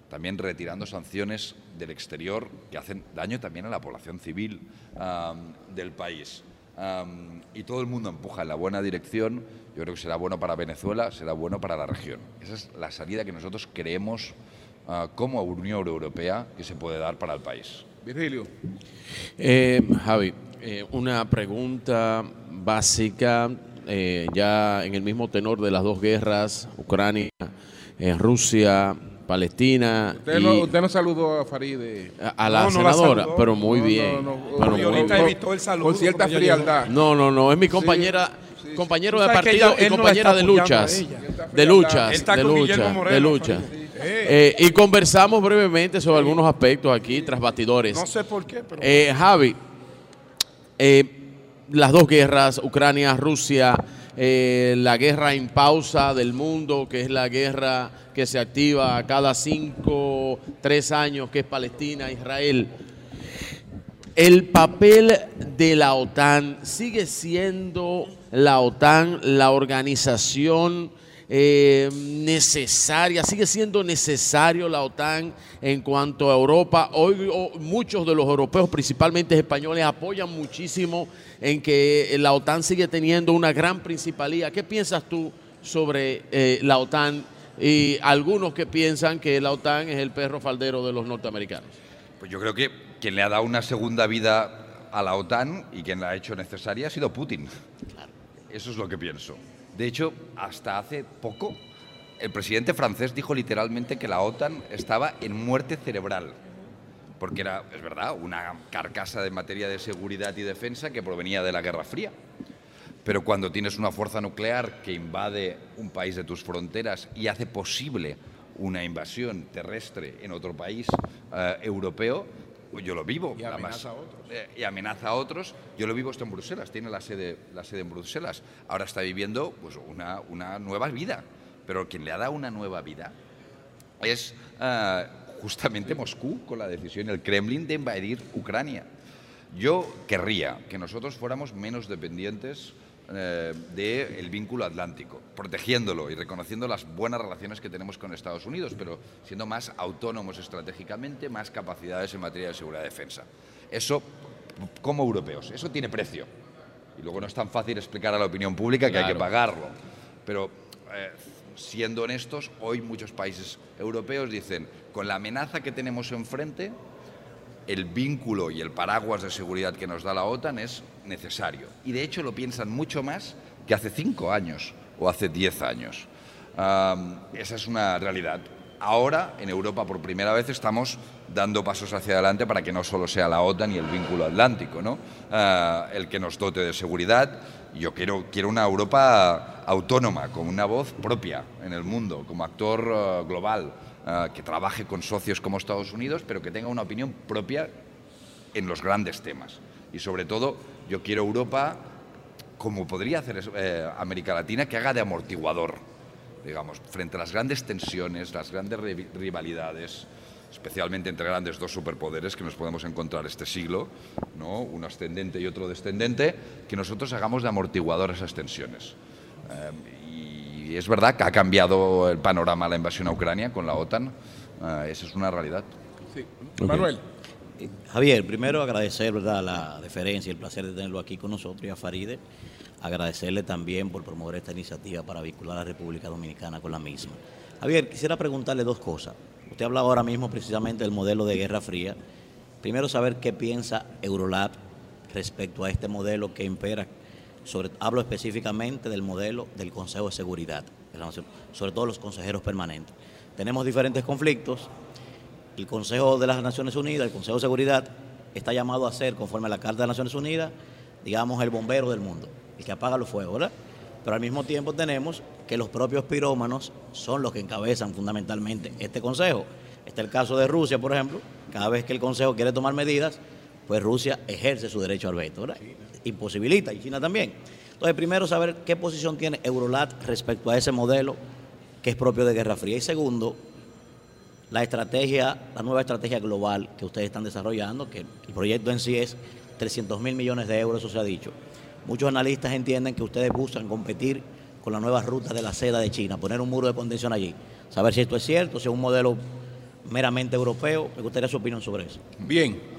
también retirando sanciones del exterior que hacen daño también a la población civil am, del país, am, y todo el mundo empuja en la buena dirección, yo creo que será bueno para Venezuela, será bueno para la región. Esa es la salida que nosotros creemos ah, como Unión Europea que se puede dar para el país. Virgilio. Eh, Javi, eh, una pregunta básica, eh, ya en el mismo tenor de las dos guerras, Ucrania, eh, Rusia, Palestina. Usted, y no, usted no saludó a Faride. a la senadora, pero muy bien. pero muy ahorita bien. evitó el saludo. Con cierta frialdad. No, no, no, es mi compañera, compañero de partido ella- y compañera de luchas, a de luchas, de con lucha, Guillermo de Moreno, lucha. Farid. Eh, y conversamos brevemente sobre algunos aspectos aquí tras bastidores. No sé por qué, pero. Eh, Javi, eh, las dos guerras, Ucrania, Rusia, eh, la guerra en pausa del mundo, que es la guerra que se activa cada cinco, tres años, que es Palestina, Israel. El papel de la OTAN sigue siendo la OTAN la organización eh, necesaria, sigue siendo necesario la OTAN en cuanto a Europa. Hoy oh, muchos de los europeos, principalmente españoles, apoyan muchísimo en que la OTAN sigue teniendo una gran principalía. ¿Qué piensas tú sobre eh, la OTAN y algunos que piensan que la OTAN es el perro faldero de los norteamericanos? Pues yo creo que quien le ha dado una segunda vida a la OTAN y quien la ha hecho necesaria ha sido Putin. Eso es lo que pienso. De hecho, hasta hace poco, el presidente francés dijo literalmente que la OTAN estaba en muerte cerebral. Porque era, es verdad, una carcasa de materia de seguridad y defensa que provenía de la Guerra Fría. Pero cuando tienes una fuerza nuclear que invade un país de tus fronteras y hace posible una invasión terrestre en otro país eh, europeo, pues yo lo vivo. Y amenaza a otros. eh, y amenaza a otros. Yo lo vivo esto en Bruselas, tiene la sede, la sede en Bruselas. Ahora está viviendo pues, una, una nueva vida. Pero quien le ha dado una nueva vida es eh, justamente Moscú con la decisión, el Kremlin, de invadir Ucrania. Yo querría que nosotros fuéramos menos dependientes eh, del vínculo atlántico, protegiéndolo y reconociendo las buenas relaciones que tenemos con Estados Unidos, pero siendo más autónomos estratégicamente, más capacidades en materia de seguridad y defensa. Eso, como europeos, eso tiene precio. Y luego no es tan fácil explicar a la opinión pública que hay que pagarlo. Pero eh, siendo honestos, hoy muchos países europeos dicen, con la amenaza que tenemos enfrente, el vínculo y el paraguas de seguridad que nos da la OTAN es necesario. Y de hecho lo piensan mucho más que hace cinco años o hace diez años. Esa es una realidad. Ahora, en Europa, por primera vez, estamos dando pasos hacia adelante para que no solo sea la OTAN y el vínculo atlántico, ¿no? Ah, el que nos dote de seguridad. Yo quiero, quiero una Europa autónoma, con una voz propia en el mundo, como actor ah, global, ah, que trabaje con socios como Estados Unidos, pero que tenga una opinión propia en los grandes temas. Y sobre todo, yo quiero Europa, como podría hacer eh, América Latina, que haga de amortiguador, digamos, frente a las grandes tensiones, las grandes rivalidades, especialmente entre grandes dos superpoderes que nos podemos encontrar este siglo, ¿no? uno ascendente y otro descendente, que nosotros hagamos de amortiguador esas tensiones. Eh, y es verdad que ha cambiado el panorama la invasión a Ucrania con la OTAN, eh, esa es una realidad. Manuel. Javier, primero agradecer la deferencia y el placer de tenerlo aquí con nosotros y a Faride. Agradecerle también por promover esta iniciativa para vincular a la República Dominicana con la misma. Javier, quisiera preguntarle dos cosas. Usted habla ahora mismo precisamente del modelo de Guerra Fría. Primero, saber qué piensa Eurolab respecto a este modelo que impera. Hablo específicamente del modelo del Consejo de Seguridad, sobre todo los consejeros permanentes. Tenemos diferentes conflictos, el Consejo de las Naciones Unidas, el Consejo de Seguridad, está llamado a ser, conforme a la Carta de las Naciones Unidas, digamos, el bombero del mundo, el que apaga los fuegos, ¿verdad? Pero al mismo tiempo tenemos que los propios pirómanos son los que encabezan fundamentalmente este Consejo. Este es el caso de Rusia, por ejemplo. Cada vez que el Consejo quiere tomar medidas, pues Rusia ejerce su derecho al veto, ¿verdad? Imposibilita, y China también. Entonces, primero saber qué posición tiene Eurolat respecto a ese modelo que es propio de Guerra Fría. Y segundo, la estrategia, la nueva estrategia global que ustedes están desarrollando, que el proyecto en sí es 300 mil millones de euros, eso se ha dicho. Muchos analistas entienden que ustedes buscan competir con las nuevas rutas de la seda de China, poner un muro de contención allí. Saber si esto es cierto, si es un modelo meramente europeo. Me gustaría su opinión sobre eso. Bien.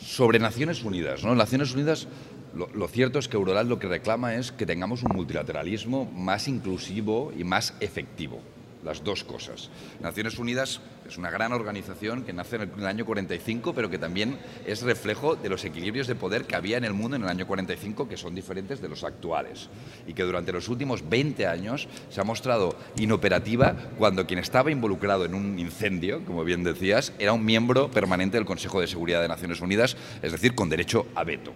sobre Naciones Unidas, ¿no? Naciones Unidas, lo, lo cierto es que Eurolat lo que reclama es que tengamos un multilateralismo más inclusivo y más efectivo. Las dos cosas. Naciones Unidas es una gran organización que nace en el año 45, pero que también es reflejo de los equilibrios de poder que había en el mundo en el año 45, que son diferentes de los actuales. Y que durante los últimos 20 años se ha mostrado inoperativa cuando quien estaba involucrado en un incendio, como bien decías, era un miembro permanente del Consejo de Seguridad de Naciones Unidas, es decir, con derecho a veto.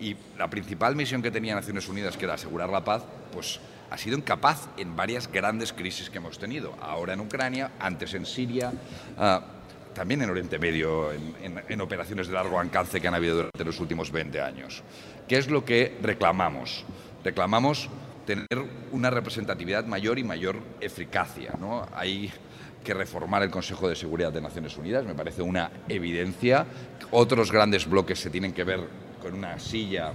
Y la principal misión que tenía Naciones Unidas, que era asegurar la paz, pues ha sido incapaz en varias grandes crisis que hemos tenido. Ahora en Ucrania, antes en Siria, ah, también en Oriente Medio, en, operaciones de largo alcance que han habido durante los últimos 20 años. ¿Qué es lo que reclamamos? Reclamamos tener una representatividad mayor y mayor eficacia. ¿no? Hay que reformar el Consejo de Seguridad de Naciones Unidas, me parece una evidencia. Otros grandes bloques se tienen que ver con una silla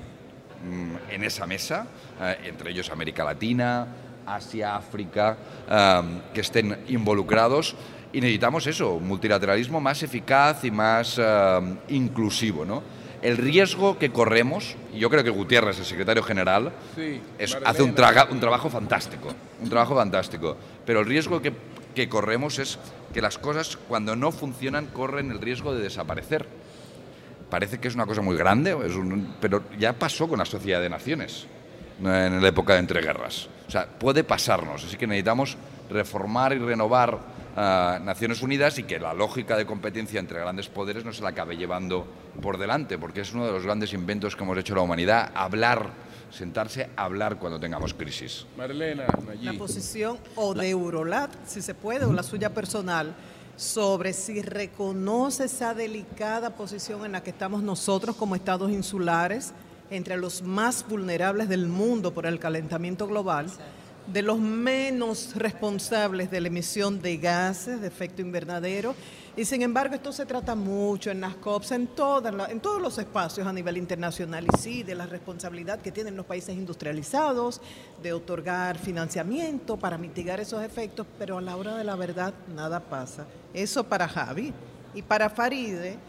en esa mesa, eh, entre ellos América Latina, Asia, África, eh, que estén involucrados. Y necesitamos eso, un multilateralismo más eficaz y más eh, inclusivo. ¿no? El riesgo que corremos, y yo creo que Gutiérrez, el secretario general, Sí, es- Marlene. hace un, traga- un trabajo fantástico, un trabajo fantástico. Pero el riesgo que, que corremos es que las cosas cuando no funcionan corren el riesgo de desaparecer. Parece que es una cosa muy grande, es un- pero ya pasó con la Sociedad de Naciones ¿no? en la época de entreguerras. O sea, puede pasarnos, así que necesitamos reformar y renovar ah, Naciones Unidas y que la lógica de competencia entre grandes poderes no se la acabe llevando por delante, porque es uno de los grandes inventos que hemos hecho la humanidad, hablar, sentarse a hablar cuando tengamos crisis. Marlena, La allí. posición o de Eurolat, si se puede, o la suya personal, sobre si reconoce esa delicada posición en la que estamos nosotros como estados insulares, entre los más vulnerables del mundo por el calentamiento global, de los menos responsables de la emisión de gases de efecto invernadero. Y sin embargo, esto se trata mucho en las COPs, en, todas en todos los espacios a nivel internacional. Y sí, de la responsabilidad que tienen los países industrializados de otorgar financiamiento para mitigar esos efectos, pero a la hora de la verdad nada pasa. Eso para Javi. Y para Faride,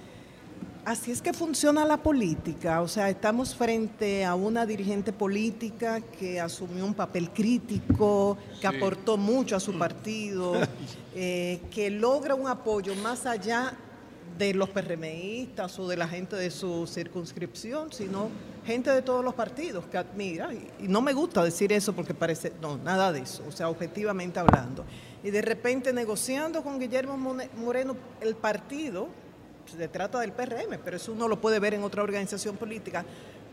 Así es que funciona la política, o sea, estamos frente a una dirigente política que asumió un papel crítico, que Sí. aportó mucho a su partido, *laughs* eh, que logra un apoyo más allá de los PRMistas o de la gente de su circunscripción, sino gente de todos los partidos que admira, y, no me gusta decir eso porque parece, no, nada de eso, o sea, objetivamente hablando. Y de repente negociando con Guillermo Moreno, el partido, se trata del PRM, pero eso uno lo puede ver en otra organización política,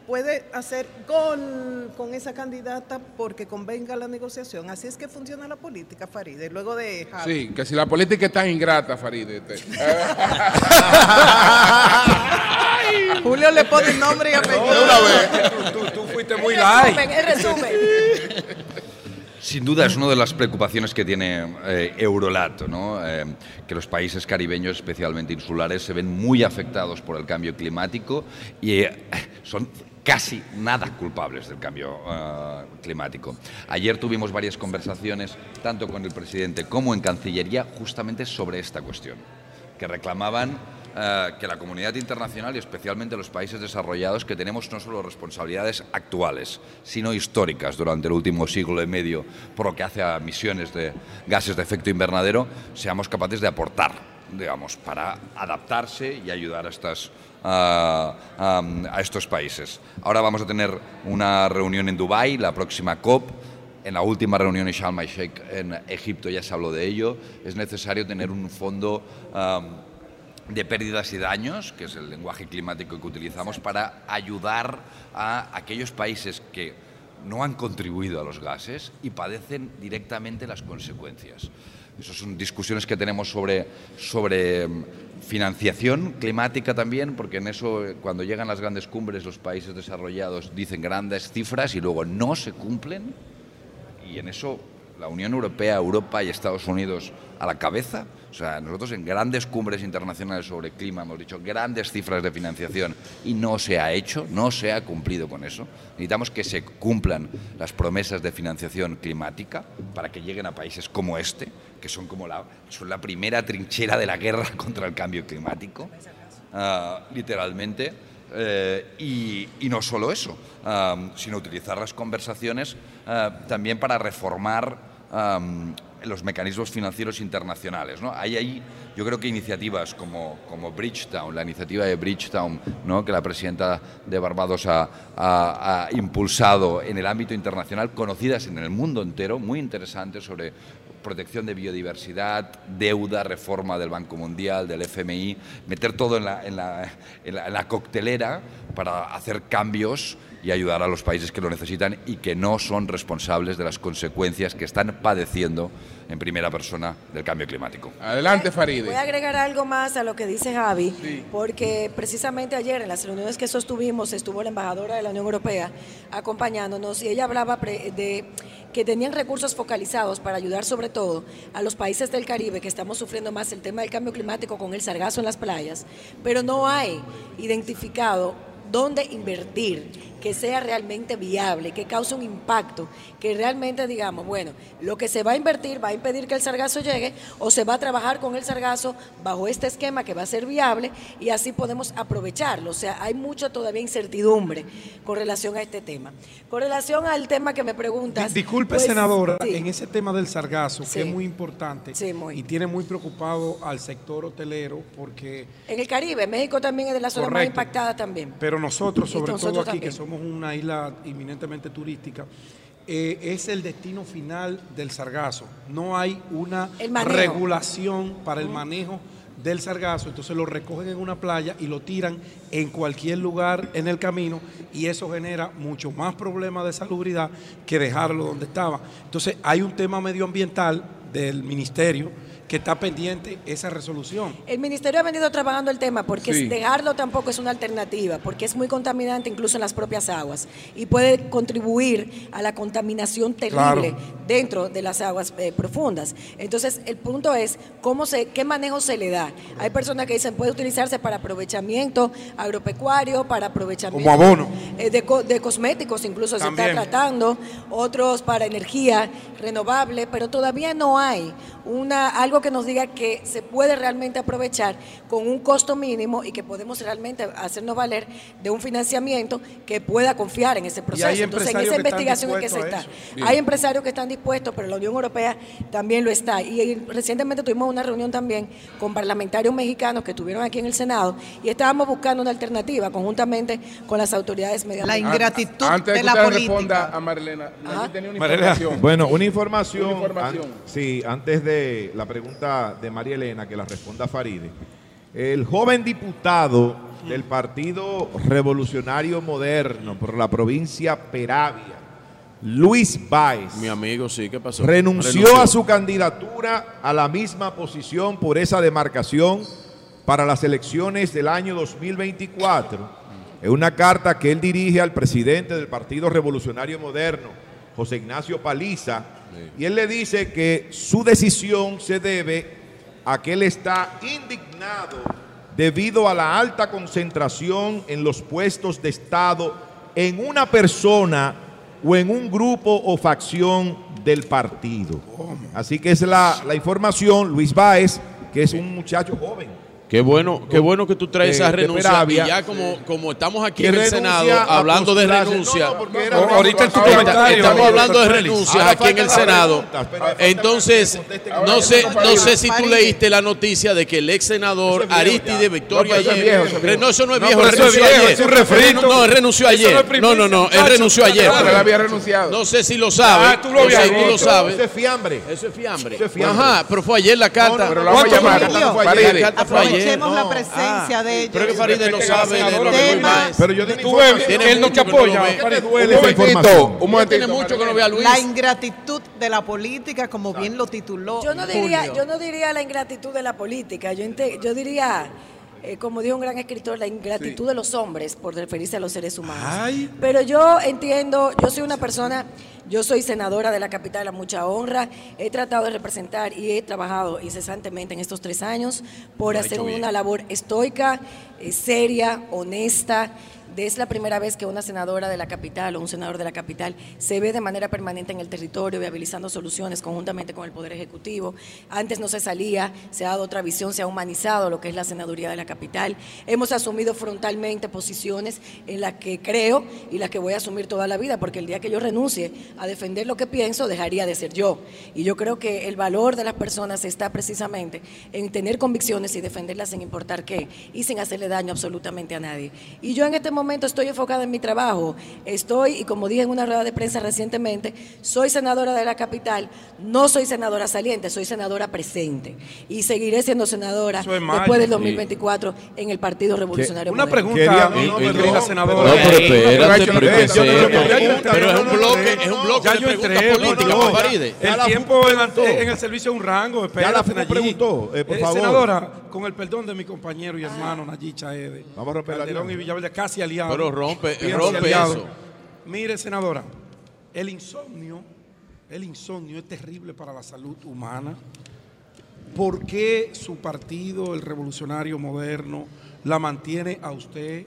puede hacer gol con esa candidata porque convenga la negociación. Así es que funciona la política, Faride. Luego de Javi. Sí, que si la política es tan ingrata, Faride. te- *laughs* Julio le pone nombre y apellido. Tú, tú fuiste muy El light. resumen, el resumen. Sin duda es una de las preocupaciones que tiene eh, Eurolat, ¿no? Eh, que los países caribeños, especialmente insulares, se ven muy afectados por el cambio climático y eh, son casi nada culpables del cambio climático. Ayer tuvimos varias conversaciones, tanto con el presidente como en Cancillería, justamente sobre esta cuestión, que reclamaban eh, que la comunidad internacional y especialmente los países desarrollados que tenemos no solo responsabilidades actuales, sino históricas durante el último siglo y medio por lo que hace a emisiones de gases de efecto invernadero, seamos capaces de aportar, digamos, para adaptarse y ayudar a estas a, a- a estos países. Ahora vamos a tener una reunión en Dubái, la próxima COP, en la última reunión en Sharm el Sheikh en Egipto ya se habló de ello. Es necesario tener un fondo am, de pérdidas y daños, que es el lenguaje climático que utilizamos, para ayudar a aquellos países que no han contribuido a los gases y padecen directamente las consecuencias. Esas son discusiones que tenemos sobre, sobre mm, financiación climática también, porque en eso, eh, cuando llegan las grandes cumbres, los países desarrollados dicen grandes cifras y luego no se cumplen y en eso la Unión Europea, Europa y Estados Unidos a la cabeza. O sea, nosotros en grandes cumbres internacionales sobre clima hemos dicho grandes cifras de financiación y no se ha hecho, no se ha cumplido con eso. Necesitamos que se cumplan las promesas de financiación climática para que lleguen a países como este, que son como la, son la primera trinchera de la guerra *laughs* contra el cambio climático, ah, literalmente. Eh, y, no solo eso, am, sino utilizar las conversaciones eh, también para reformar los mecanismos financieros internacionales. ¿no? Hay ahí, yo creo que iniciativas como, como Bridgetown, la iniciativa de Bridgetown, ¿no? que la presidenta de Barbados ha, impulsado en el ámbito internacional, conocidas en el mundo entero, muy interesantes sobre protección de biodiversidad, deuda, reforma del Banco Mundial, del FMI, meter todo en la- en la- en la coctelera para hacer cambios y ayudar a los países que lo necesitan y que no son responsables de las consecuencias que están padeciendo en primera persona del cambio climático. Adelante, Faride. Voy a agregar algo más a lo que dice Javi, porque precisamente ayer en las reuniones que sostuvimos estuvo la embajadora de la Unión Europea acompañándonos y ella hablaba de que tenían recursos focalizados para ayudar sobre todo a los países del Caribe que estamos sufriendo más el tema del cambio climático con el sargazo en las playas, pero no hay identificado dónde invertir que sea realmente viable, que cause un impacto, que realmente digamos, bueno, lo que se va a invertir va a impedir que el sargazo llegue o se va a trabajar con el sargazo bajo este esquema que va a ser viable y así podemos aprovecharlo. O sea, hay mucha todavía incertidumbre con relación a este tema. Con relación al tema que me preguntas. Disculpe, pues, senadora, sí. en ese tema del sargazo, Sí. que es muy importante y tiene muy preocupado al sector hotelero porque, En el Caribe, México también es de las zonas más impactadas también. pero nosotros, sobre nosotros todo aquí, también. que somos una isla eminentemente turística, eh, es el destino final del sargazo. No hay una regulación para el manejo del sargazo, entonces lo recogen en una playa y lo tiran en cualquier lugar en el camino y eso genera mucho más problemas de salubridad que dejarlo donde estaba. Entonces hay un tema medioambiental del ministerio que está pendiente esa resolución. El ministerio ha venido trabajando el tema porque Sí. dejarlo tampoco es una alternativa, porque es muy contaminante incluso en las propias aguas y puede contribuir a la contaminación terrible Claro. dentro de las aguas eh, profundas. Entonces, el punto es cómo se, qué manejo se le da. Hay personas que dicen puede utilizarse para aprovechamiento agropecuario, para aprovechamiento Como abono. eh, de, co- de cosméticos, incluso se está tratando, otros para energía renovable, pero todavía no hay una algo que nos diga que se puede realmente aprovechar con un costo mínimo y que podemos realmente hacernos valer de un financiamiento que pueda confiar en ese proceso. hay Entonces, en empresarios esa que están investigación en que se está. Hay empresarios que están dispuestos, pero la Unión Europea también lo está. Y, y recientemente tuvimos una reunión también con parlamentarios mexicanos que estuvieron aquí en el Senado y estábamos buscando una alternativa conjuntamente con las autoridades medioambientales. Antes de que usted responda a Marilena, yo tenía una información. Bueno, una información. Una información. an- sí, antes de la pregunta de María Elena, que la responda Faride. El joven diputado del Partido Revolucionario Moderno por la provincia Peravia, Luis Báez, Mi amigo, sí, ¿qué pasó? renunció a su candidatura a la misma posición por esa demarcación para las elecciones del año 2024. Es una carta que él dirige al presidente del Partido Revolucionario Moderno, José Ignacio Paliza, y él le dice que su decisión se debe a que él está indignado debido a la alta concentración en los puestos de Estado en una persona o en un grupo o facción del partido. Así que es la, la información, Luis Báez, que es un muchacho joven. Qué bueno, qué bueno que tú traes De- esa renuncia. Peravia. Y ya como, como estamos aquí en el Senado hablando de renuncia. No, no, era No, ahorita en tu Ahora, comentario, estamos hablando de Félix. renuncia Ahora aquí en el Senado. Entonces, no sé, no sé si tú leíste la noticia de que el ex senador Eso es viejo Aristide. Victoria No, ayer. No, eso no es No, viejo, es renunció viejo, ayer. es un refrito. No, él renunció no ayer. No, no, no, él renunció ayer. No sé si lo sabe. Ah, tú lo no sabes. Eso es fiambre. Eso es fiambre. Eso es fiambre. Ajá, pero fue ayer la carta. No, no, pero lo vamos a llamar. La carta fue ayer. Ayer. Aprovechemos la No. presencia de ellos. Pero que Faride no sabe de lo que. Pero yo tengo Él no te no apoya. Un momentito, un momentito. Tiene mucho que no ve a Luis. La ingratitud de la política, como bien lo tituló Yo no diría, yo no diría la ingratitud de la política, yo, ente- yo diría, eh, como dijo un gran escritor, la ingratitud de los hombres por referirse a los seres humanos. Ay. Pero yo entiendo, yo soy una persona, yo soy senadora de la capital a mucha honra, he tratado de representar y he trabajado incesantemente en estos tres años por hacer una labor estoica, eh, seria, honesta, es la primera vez que una senadora de la capital o un senador de la capital se ve de manera permanente en el territorio, viabilizando soluciones conjuntamente con el Poder Ejecutivo. Antes no se salía, se ha dado otra visión, se ha humanizado lo que es la senaduría de la capital. Hemos asumido frontalmente posiciones en las que creo y las que voy a asumir toda la vida, porque el día que yo renuncie a defender lo que pienso, dejaría de ser yo. Y yo creo que el valor de las personas está precisamente en tener convicciones y defenderlas sin importar qué y sin hacerle daño absolutamente a nadie. Y yo en este momento estoy enfocada en mi trabajo. Estoy, y como dije en una rueda de prensa recientemente, soy senadora de la capital, no soy senadora saliente, soy senadora presente. Y seguiré siendo senadora es después del Sí. 2024 en el Partido Revolucionario Una Moderno. pregunta, Quería- no, Eh, no, la no, senadora. No, pero espérate, pero yo no- ¿qué es Pero un no- bloque, es un bloque Ya yo entré, ya-. El la tiempo en, el servicio es un rango, Ya espérate, la Nayib. preguntó, eh, por favor. Senadora, con el perdón de mi compañero y hermano Nayib Chaede. Vamos a romper la y Villaverde, casi Pero rompe- rompe eso. Mire, senadora, el insomnio, el insomnio es terrible para la salud humana. ¿Por qué su partido, el Revolucionario Moderno, la mantiene a usted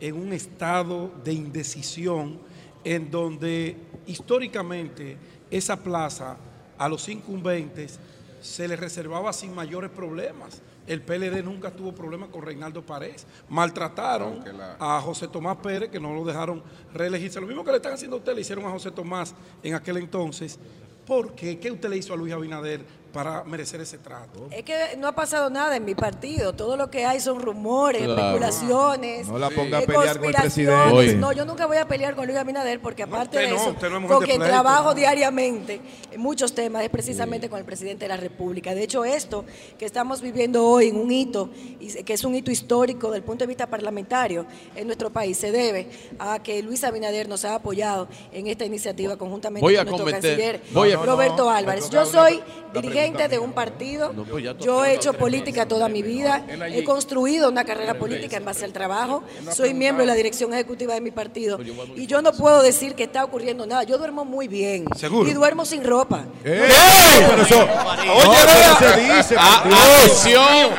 en un estado de indecisión en donde históricamente esa plaza a los incumbentes se le reservaba sin mayores problemas? El PLD nunca tuvo problemas con Reinaldo Párez. Maltrataron la- a José Tomás Pérez, que no lo dejaron reelegirse. Lo mismo que le están haciendo a usted, le hicieron a José Tomás en aquel entonces. ¿Por qué? ¿Qué usted le hizo a Luis Abinader para merecer ese trato? Es que no ha pasado nada en mi partido. Todo lo que hay son rumores, Claro. especulaciones. No la ponga a eh, pelear con el conspiraciones. presidente. Oye. No, yo nunca voy a pelear con Luis Abinader porque aparte de no, eso, no de quien pleito, trabajo no. diariamente en muchos temas es precisamente con el presidente de la República. De hecho, esto que estamos viviendo hoy en un hito, que es un hito histórico del punto de vista parlamentario en nuestro país, se debe a que Luis Abinader nos ha apoyado en esta iniciativa conjuntamente Voy a con nuestro cometer- canciller voy a- Roberto No, no, Álvarez. Yo soy la dirigente de un partido. No, pues ya tocó Yo he hecho política toda mi vida. He construido una carrera política en base al trabajo. Soy miembro de la dirección ejecutiva de mi partido. Y yo no puedo decir que está ocurriendo nada. Yo duermo muy bien. ¿Seguro? Y duermo sin ropa. ¡Eh! Pero eso, no, pero se dice. Atención,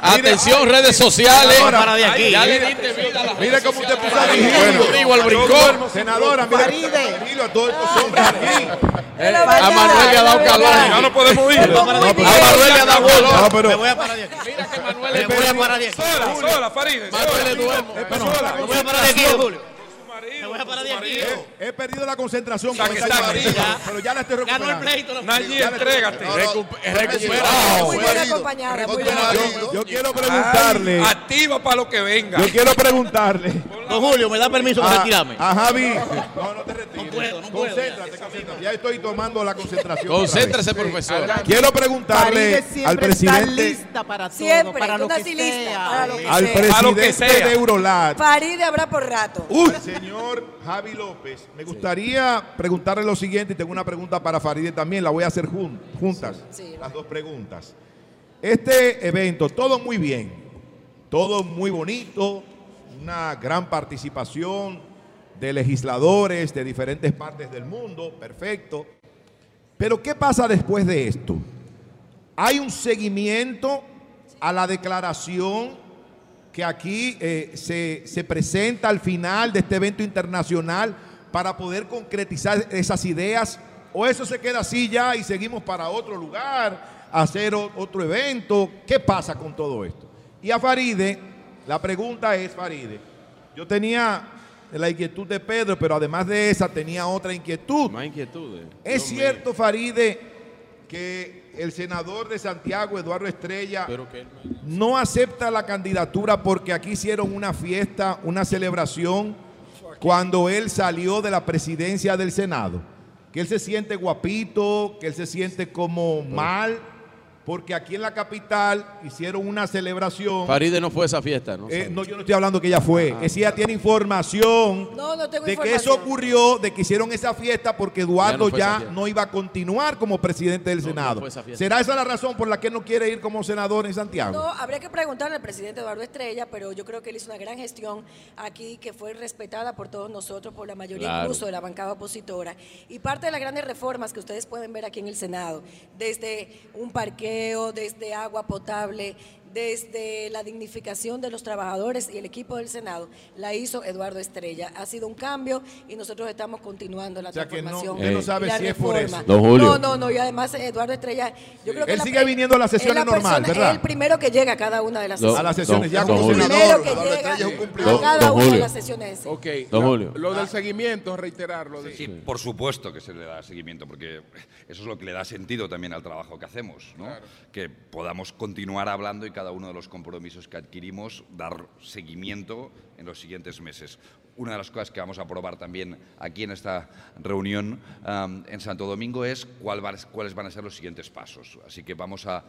atención, redes sociales. Senadora, de aquí. Ya le diste vida a la Mire cómo usted puso a Bueno, digo al brincón. Senadora, mire, tranquilo a todos estos hombres aquí. Eh, a Manuel le ha dado calor. Ya no podemos ir. No, A Manuel le ha dado calor. Pero- voy a parar de aquí. Mira que Manuel Me le voy a parar de aquí. Sola, sola, Faride. Manuel le duermo. Me voy a parar de aquí, Julio. Me voy a parar de aquí. He perdido la concentración Saque, con esta saque. llamada, pero ya la estoy Ganó el recuperando. pleito. lo Nayib, perdió. entrégate. Recu- recupera. Muy bien acompañada. Muy bien Yo, yo quiero preguntarle, Ay, activa para lo que venga. yo quiero preguntarle Don Julio, ¿me da permiso para retirarme? a Javi. No, no te retires. No puedo, no puedo. Concéntrate, concéntrate. Ya estoy tomando la concentración. Concéntrese, profesor. Quiero preguntarle al presidente, lista para todo, Siempre, para lo que sea. para lo que al sea. Presidente de Eurolat, Faride habrá por rato. al señor Javi López. Me gustaría preguntarle lo siguiente y tengo una pregunta para Faride también. La voy a hacer jun- juntas, Sí. las dos preguntas. Este evento, todo muy bien, todo muy bonito, una gran participación de legisladores de diferentes partes del mundo, perfecto. Pero ¿qué pasa después de esto? Hay un seguimiento a la declaración que aquí eh, se, se presenta al final de este evento internacional para poder concretizar esas ideas, o eso se queda así ya y seguimos para otro lugar, hacer otro evento. ¿Qué pasa con todo esto? Y a Faride, la pregunta es, Faride, yo tenía la inquietud de Pedro, pero además de esa tenía otra inquietud. Más inquietudes. ¿Es Dios cierto, Faride, que el senador de Santiago, Eduardo Estrella, no acepta la candidatura porque aquí hicieron una fiesta, una celebración cuando él salió de la presidencia del Senado? Que él se siente guapito, que él se siente como mal, porque aquí en la capital hicieron una celebración. Faride no fue a esa fiesta, ¿no? Eh, no, yo no estoy hablando que ella fue. Ah, es si ella tiene información No, no tengo de que información. eso ocurrió, de que hicieron esa fiesta porque Eduardo Ya no ya iba a continuar como presidente del Senado. esa. ¿Será esa la razón por la que él no quiere ir como senador en Santiago? No, habría que preguntarle al presidente Eduardo Estrella, pero yo creo que él hizo una gran gestión aquí que fue respetada por todos nosotros, por la mayoría Claro. incluso de la bancada opositora. Y parte de las grandes reformas que ustedes pueden ver aquí en el Senado, desde un parqueo, desde agua potable, desde la dignificación de los trabajadores y el equipo del Senado, la hizo Eduardo Estrella. Ha sido un cambio y nosotros estamos continuando la O sea, que no- transformación. usted no sabe la si es por reforma. eso. Don Julio. No, no, no, y además Eduardo Estrella, yo creo que Él la- sigue viniendo a las es sesiones la normal, persona- ¿verdad? Es el primero que llega a cada una de las Don- sesiones. A las sesiones, ya El como primero senador. que llega es un a cumplidor. cada Don una de Julio. las sesiones. Ok, Don lo, Julio. lo del seguimiento, reiterarlo. de- Sí, por supuesto que se le da seguimiento, porque eso es lo que le da sentido también al trabajo que hacemos, ¿no? Que podamos continuar hablando y cada uno de los compromisos que adquirimos dar seguimiento en los siguientes meses. Una de las cosas que vamos a aprobar también aquí en esta reunión en Santo Domingo es cuál cuáles van a ser los siguientes pasos. Así que vamos a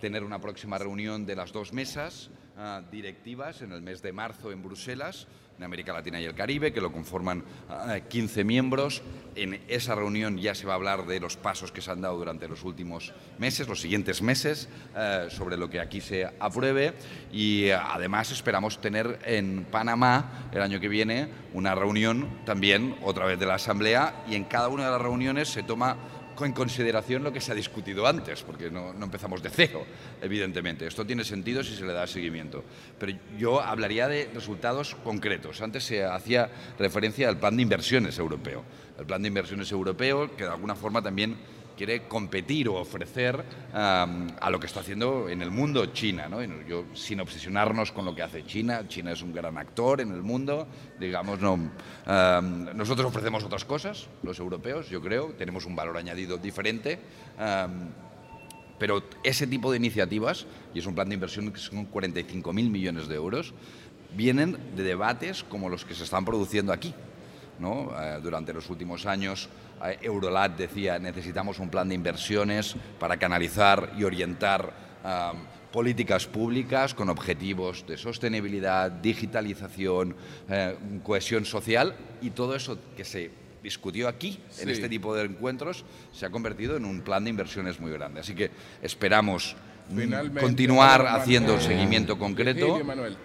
tener una próxima reunión de las dos mesas ah, directivas en el mes de marzo en Bruselas, en América Latina y el Caribe, que lo conforman ah, 15 miembros. En esa reunión ya se va a hablar de los pasos que se han dado durante los últimos meses, los siguientes meses, eh, sobre lo que aquí se apruebe. Y eh, además esperamos tener en Panamá el año que viene una reunión también, otra vez de la Asamblea, y en cada una de las reuniones se toma en consideración lo que se ha discutido antes, porque no, no empezamos de cero, evidentemente. Esto tiene sentido si se le da seguimiento. Pero yo hablaría de resultados concretos. Antes se hacía referencia al plan de inversiones europeo. El plan de inversiones europeo, que de alguna forma también quiere competir o ofrecer a lo que está haciendo en el mundo China. ¿no? Yo, sin obsesionarnos con lo que hace China, China es un gran actor en el mundo, digamos, no, nosotros ofrecemos otras cosas, los europeos, yo creo, tenemos un valor añadido diferente. pero ese tipo de iniciativas, y es un plan de inversión que son 45.000 millones de euros, vienen de debates como los que se están produciendo aquí. ¿no? Eh, durante los últimos años, Eurolat decía necesitamos un plan de inversiones para canalizar y orientar políticas públicas con objetivos de sostenibilidad, digitalización, eh, cohesión social y todo eso que se discutió aquí en este tipo de encuentros se ha convertido en un plan de inversiones muy grande. Así que esperamos mm, Finalmente, continuar Manuel, haciendo Manuel. seguimiento concreto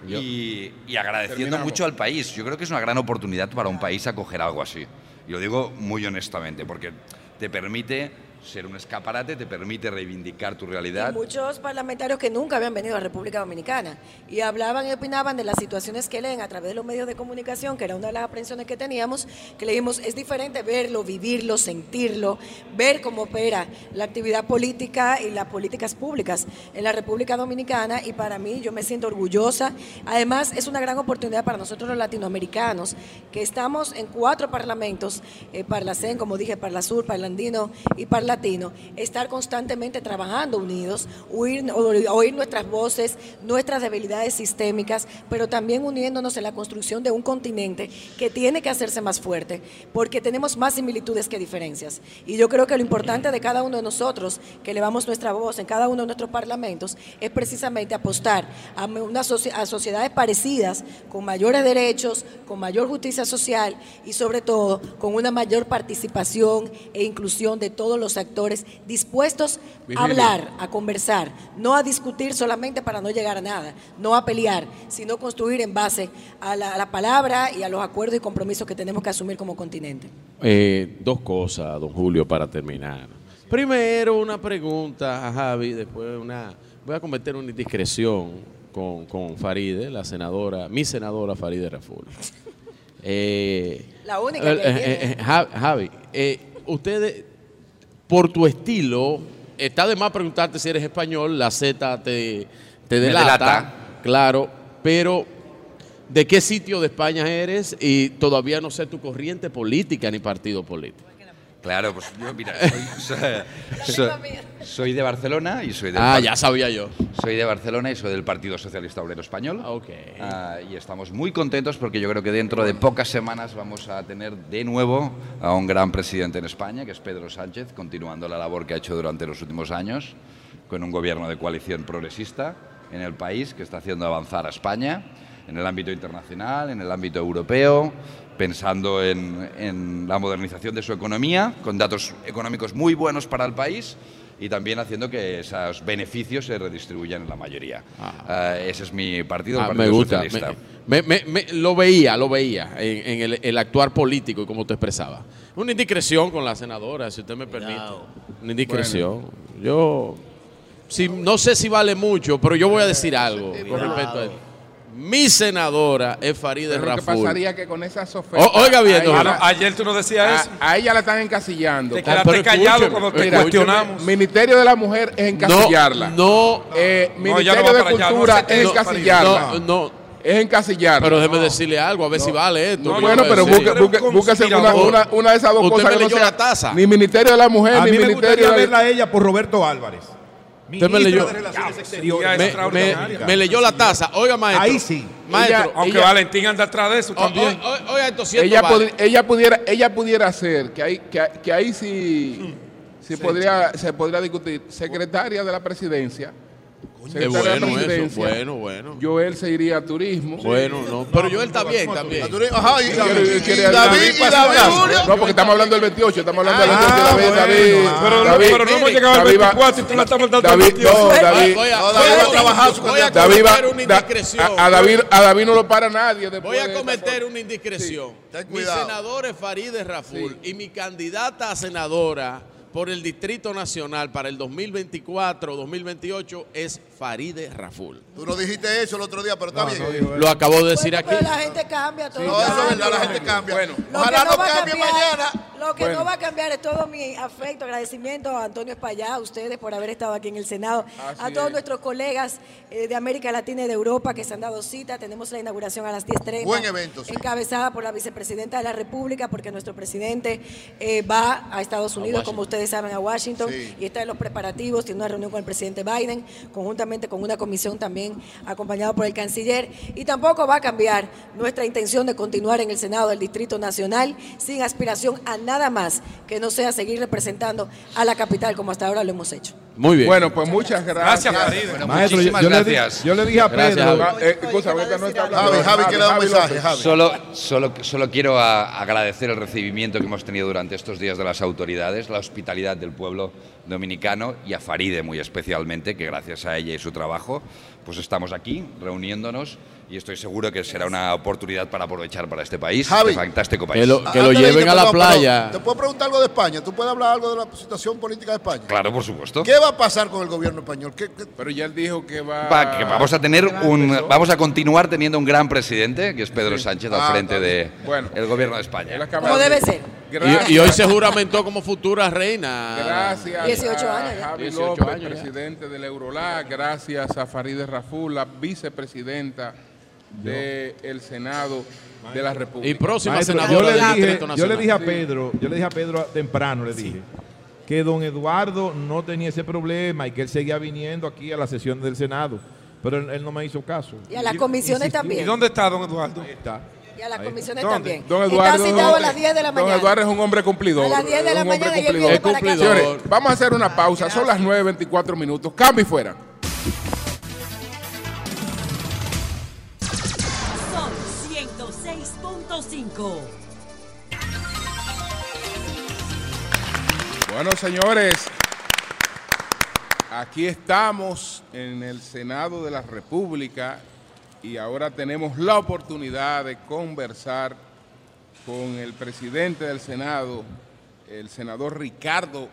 y, y agradeciendo Terminamos. mucho al país. Yo creo que es una gran oportunidad para un país acoger algo así. Lo digo muy honestamente, porque te permite ser un escaparate, te permite reivindicar tu Y realidad. muchos parlamentarios que nunca habían venido a República Dominicana y hablaban y opinaban de las situaciones que leen a través de los medios de comunicación, que era una de las aprensiones que teníamos, que le dijimos, es diferente verlo, vivirlo, sentirlo, ver cómo opera la actividad política y las políticas públicas en la República Dominicana y para mí yo me siento orgullosa. Además, es una gran oportunidad para nosotros los latinoamericanos, que estamos en cuatro parlamentos, eh, Parlacén, como dije, Parla Sur, Parlandino y Parlatino, estar constantemente trabajando unidos, oír, oír nuestras voces, nuestras debilidades sistémicas, pero también uniéndonos en la construcción de un continente que tiene que hacerse más fuerte, porque tenemos más similitudes que diferencias. Y yo creo que lo importante de cada uno de nosotros, que elevamos nuestra voz en cada uno de nuestros parlamentos, es precisamente apostar a, una a sociedades parecidas, con mayores derechos, con mayor justicia social y sobre todo con una mayor participación e inclusión de todos los actores dispuestos a hablar, a conversar, no a discutir solamente para no llegar a nada, no a pelear, sino construir en base a la, a la palabra y a los acuerdos y compromisos que tenemos que asumir como continente. Eh, dos cosas, don Julio, para terminar. Primero, una pregunta a Javi, después una... Voy a cometer una indiscreción con, con Faride, la senadora, mi senadora Faride Raful. *laughs* Eh, La única que eh, eh, tiene. eh, Ja- Javi, ustedes, por tu estilo, está de más preguntarte si eres español, la Z te, te delata, delata. claro, pero ¿de qué sitio de España eres? Y todavía no sé tu corriente política ni partido político. Claro, pues yo, mira, *laughs* soy, soy- soy- soy de Barcelona y soy del Ah, ya sabía yo. Soy de Barcelona y soy del Partido Socialista Obrero Español. Ah, y estamos muy contentos porque yo creo que dentro de pocas semanas vamos a tener de nuevo a un gran presidente en España, que es Pedro Sánchez, continuando la labor que ha hecho durante los últimos años, con un gobierno de coalición progresista en el país que está haciendo avanzar a España en el ámbito internacional, en el ámbito europeo, pensando en, en la modernización de su economía, con datos económicos muy buenos para el país y también haciendo que esos beneficios se redistribuyan en la mayoría. Ah, ese es mi partido, el Ah, Partido me gusta. Socialista. Me- me- me- lo veía, lo veía en, en el, el actuar político y como te expresaba. Una indiscreción con la senadora, si usted me permite. Una indiscreción. Yo si, no sé si vale mucho, pero yo voy a decir algo con respecto a esto. Mi senadora es Farideh Pero lo que Raful. pasaría que con esas ofertas... O- oiga bien, a don ella- Julio. Ayer tú nos decías a, eso. a ella la están encasillando. Te quedaste Ah, pero callado cuando te mira, cuestionamos. Ministerio de la Mujer es encasillarla. No, Eh, No, ella Ministerio no de no Cultura es encasillarla. no, no. Es encasillarla. Pero déjeme decirle algo, a ver si vale esto. No, que bueno, pero a busque- busque- búsquese una, una- una de esas dos Usted cosas me que no leyó sea la taza. ni Ministerio de la Mujer, A ni mí me Ministerio gustaría de verla a ella por Roberto Álvarez. Usted me Ministra leyó, de Relaciones Exteriores. me, me- me leyó la taza. Oiga, maestro. Ahí sí. Maestro, Ella- Aunque ella- Valentín anda atrás de eso o- también. o- o- oiga, esto ella, vale. ella pudiera ella pudiera hacer que ahí que, que ahí sí, sí podría se podría discutir secretaria de la presidencia Es bueno eso, bueno, bueno. Joel se iría a turismo Bueno, no, pero yo él está bien también. Ajá, y, David, y David, Julio. no porque estamos hablando del 28 estamos hablando del Ah, 28 David bueno, David ah. Pero, David pero no hemos llegado al David va- 24 y tú la estás dando al David, 28. no, David, Voy a, David trabajar su voy a David una indiscreción. a, David, a David no lo para nadie después Voy a cometer una indiscreción. Ten Mi cuidado. senador es Farideh Raful y mi candidata a senadora por el Distrito Nacional para el 2024-2028 es Farideh Raful. Tú no dijiste eso el otro día, pero está bien. Lo acabo de decir Bueno, aquí. pero la gente cambia, todo No, eso es verdad, la gente cambia. Bueno. Lo Ojalá que no va a cambie cambiar- mañana. Lo que Bueno. no va a cambiar es todo mi afecto, agradecimiento a Antonio Espallá, a ustedes por haber estado aquí en el Senado, Así a todos es. nuestros colegas eh, de América Latina y de Europa que se han dado cita. Tenemos la inauguración a las 10.30. Buen evento, sí. Encabezada por la vicepresidenta de la República, porque nuestro presidente eh, va a Estados Unidos, como ustedes saben, a Washington, Sí. y está en los preparativos, tiene una reunión con el presidente Biden, conjuntamente con una comisión también acompañada por el canciller. Y tampoco va a cambiar nuestra intención de continuar en el Senado del Distrito Nacional sin aspiración a nada más que no sea seguir representando a la capital como hasta ahora lo hemos hecho. Muy bien. bueno pues muchas gracias, Gracias. Bueno, Maestro, yo, muchísimas yo le di- gracias. yo le dije a Pedro. Javi. Eh. Solo, solo, solo quiero a- agradecer el recibimiento que hemos tenido durante estos días de las autoridades, la hospitalidad del pueblo dominicano y a Faride muy especialmente, que gracias a ella y su trabajo, pues estamos aquí reuniéndonos y estoy seguro que será una oportunidad para aprovechar para este país, Javi. este fantástico país. Que lo, que lo Antes de lleven a la perdón, perdón, playa. ¿Te puedo preguntar algo de España? ¿Tú puedes hablar algo de la situación política de España? Claro, por supuesto. ¿Qué va a pasar con el gobierno español? ¿Qué- qué- pero ya él dijo que va Va, que vamos a tener un, vamos a continuar teniendo un gran presidente, que es Pedro Sí. Sánchez, Ah, al frente está del Bueno. gobierno de España. de- debe ser. Y, y hoy se juramentó como futura reina. Gracias 18 a años ya. Javi 18 López, años ya. presidente del Eurolat, gracias a Farideh Raful, la vicepresidenta del Senado de la República. Y próxima Maestro, yo, senadora le del dije, yo le Nacional. dije a Pedro, yo le dije a Pedro temprano, le dije que don Eduardo no tenía ese problema y que él seguía viniendo aquí a la sesión del Senado, pero él, él no me hizo caso. Y a las comisiones insistió. ¿Y también. dónde está don Eduardo? Ahí está. Y a las comisiones ¿Dónde? también. Don Eduardo, Está citado a las 10 de la Don mañana. Eduardo es un hombre cumplidor. A las 10 de la mañana y él viene para acá. Señores, vamos a hacer una pausa. Son las 9.24 minutos. Cambio y fuera. Son 106.5. Bueno, señores, aquí estamos en el Senado de la República y ahora tenemos la oportunidad de conversar con el presidente del Senado, el senador Ricardo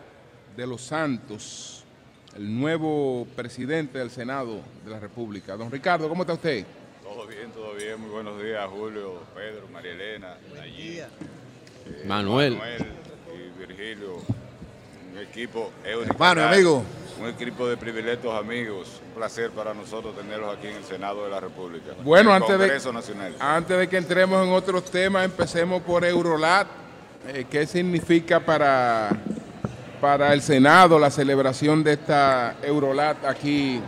de los Santos, el nuevo presidente del Senado de la República. Don Ricardo, ¿cómo está usted? Todo bien, todo bien. Muy buenos días, Julio, Pedro, María Elena, Nayib, eh, Manuel. Manuel y Virgilio. Un equipo. Hermano, amigo. Un equipo de privilegios amigos. Un placer para nosotros tenerlos aquí en el Senado de la República. Bueno, antes de, Congreso Nacional. antes de que entremos en otros temas, empecemos por Eurolat. Eh, ¿Qué significa para, para el Senado la celebración de esta Eurolat aquí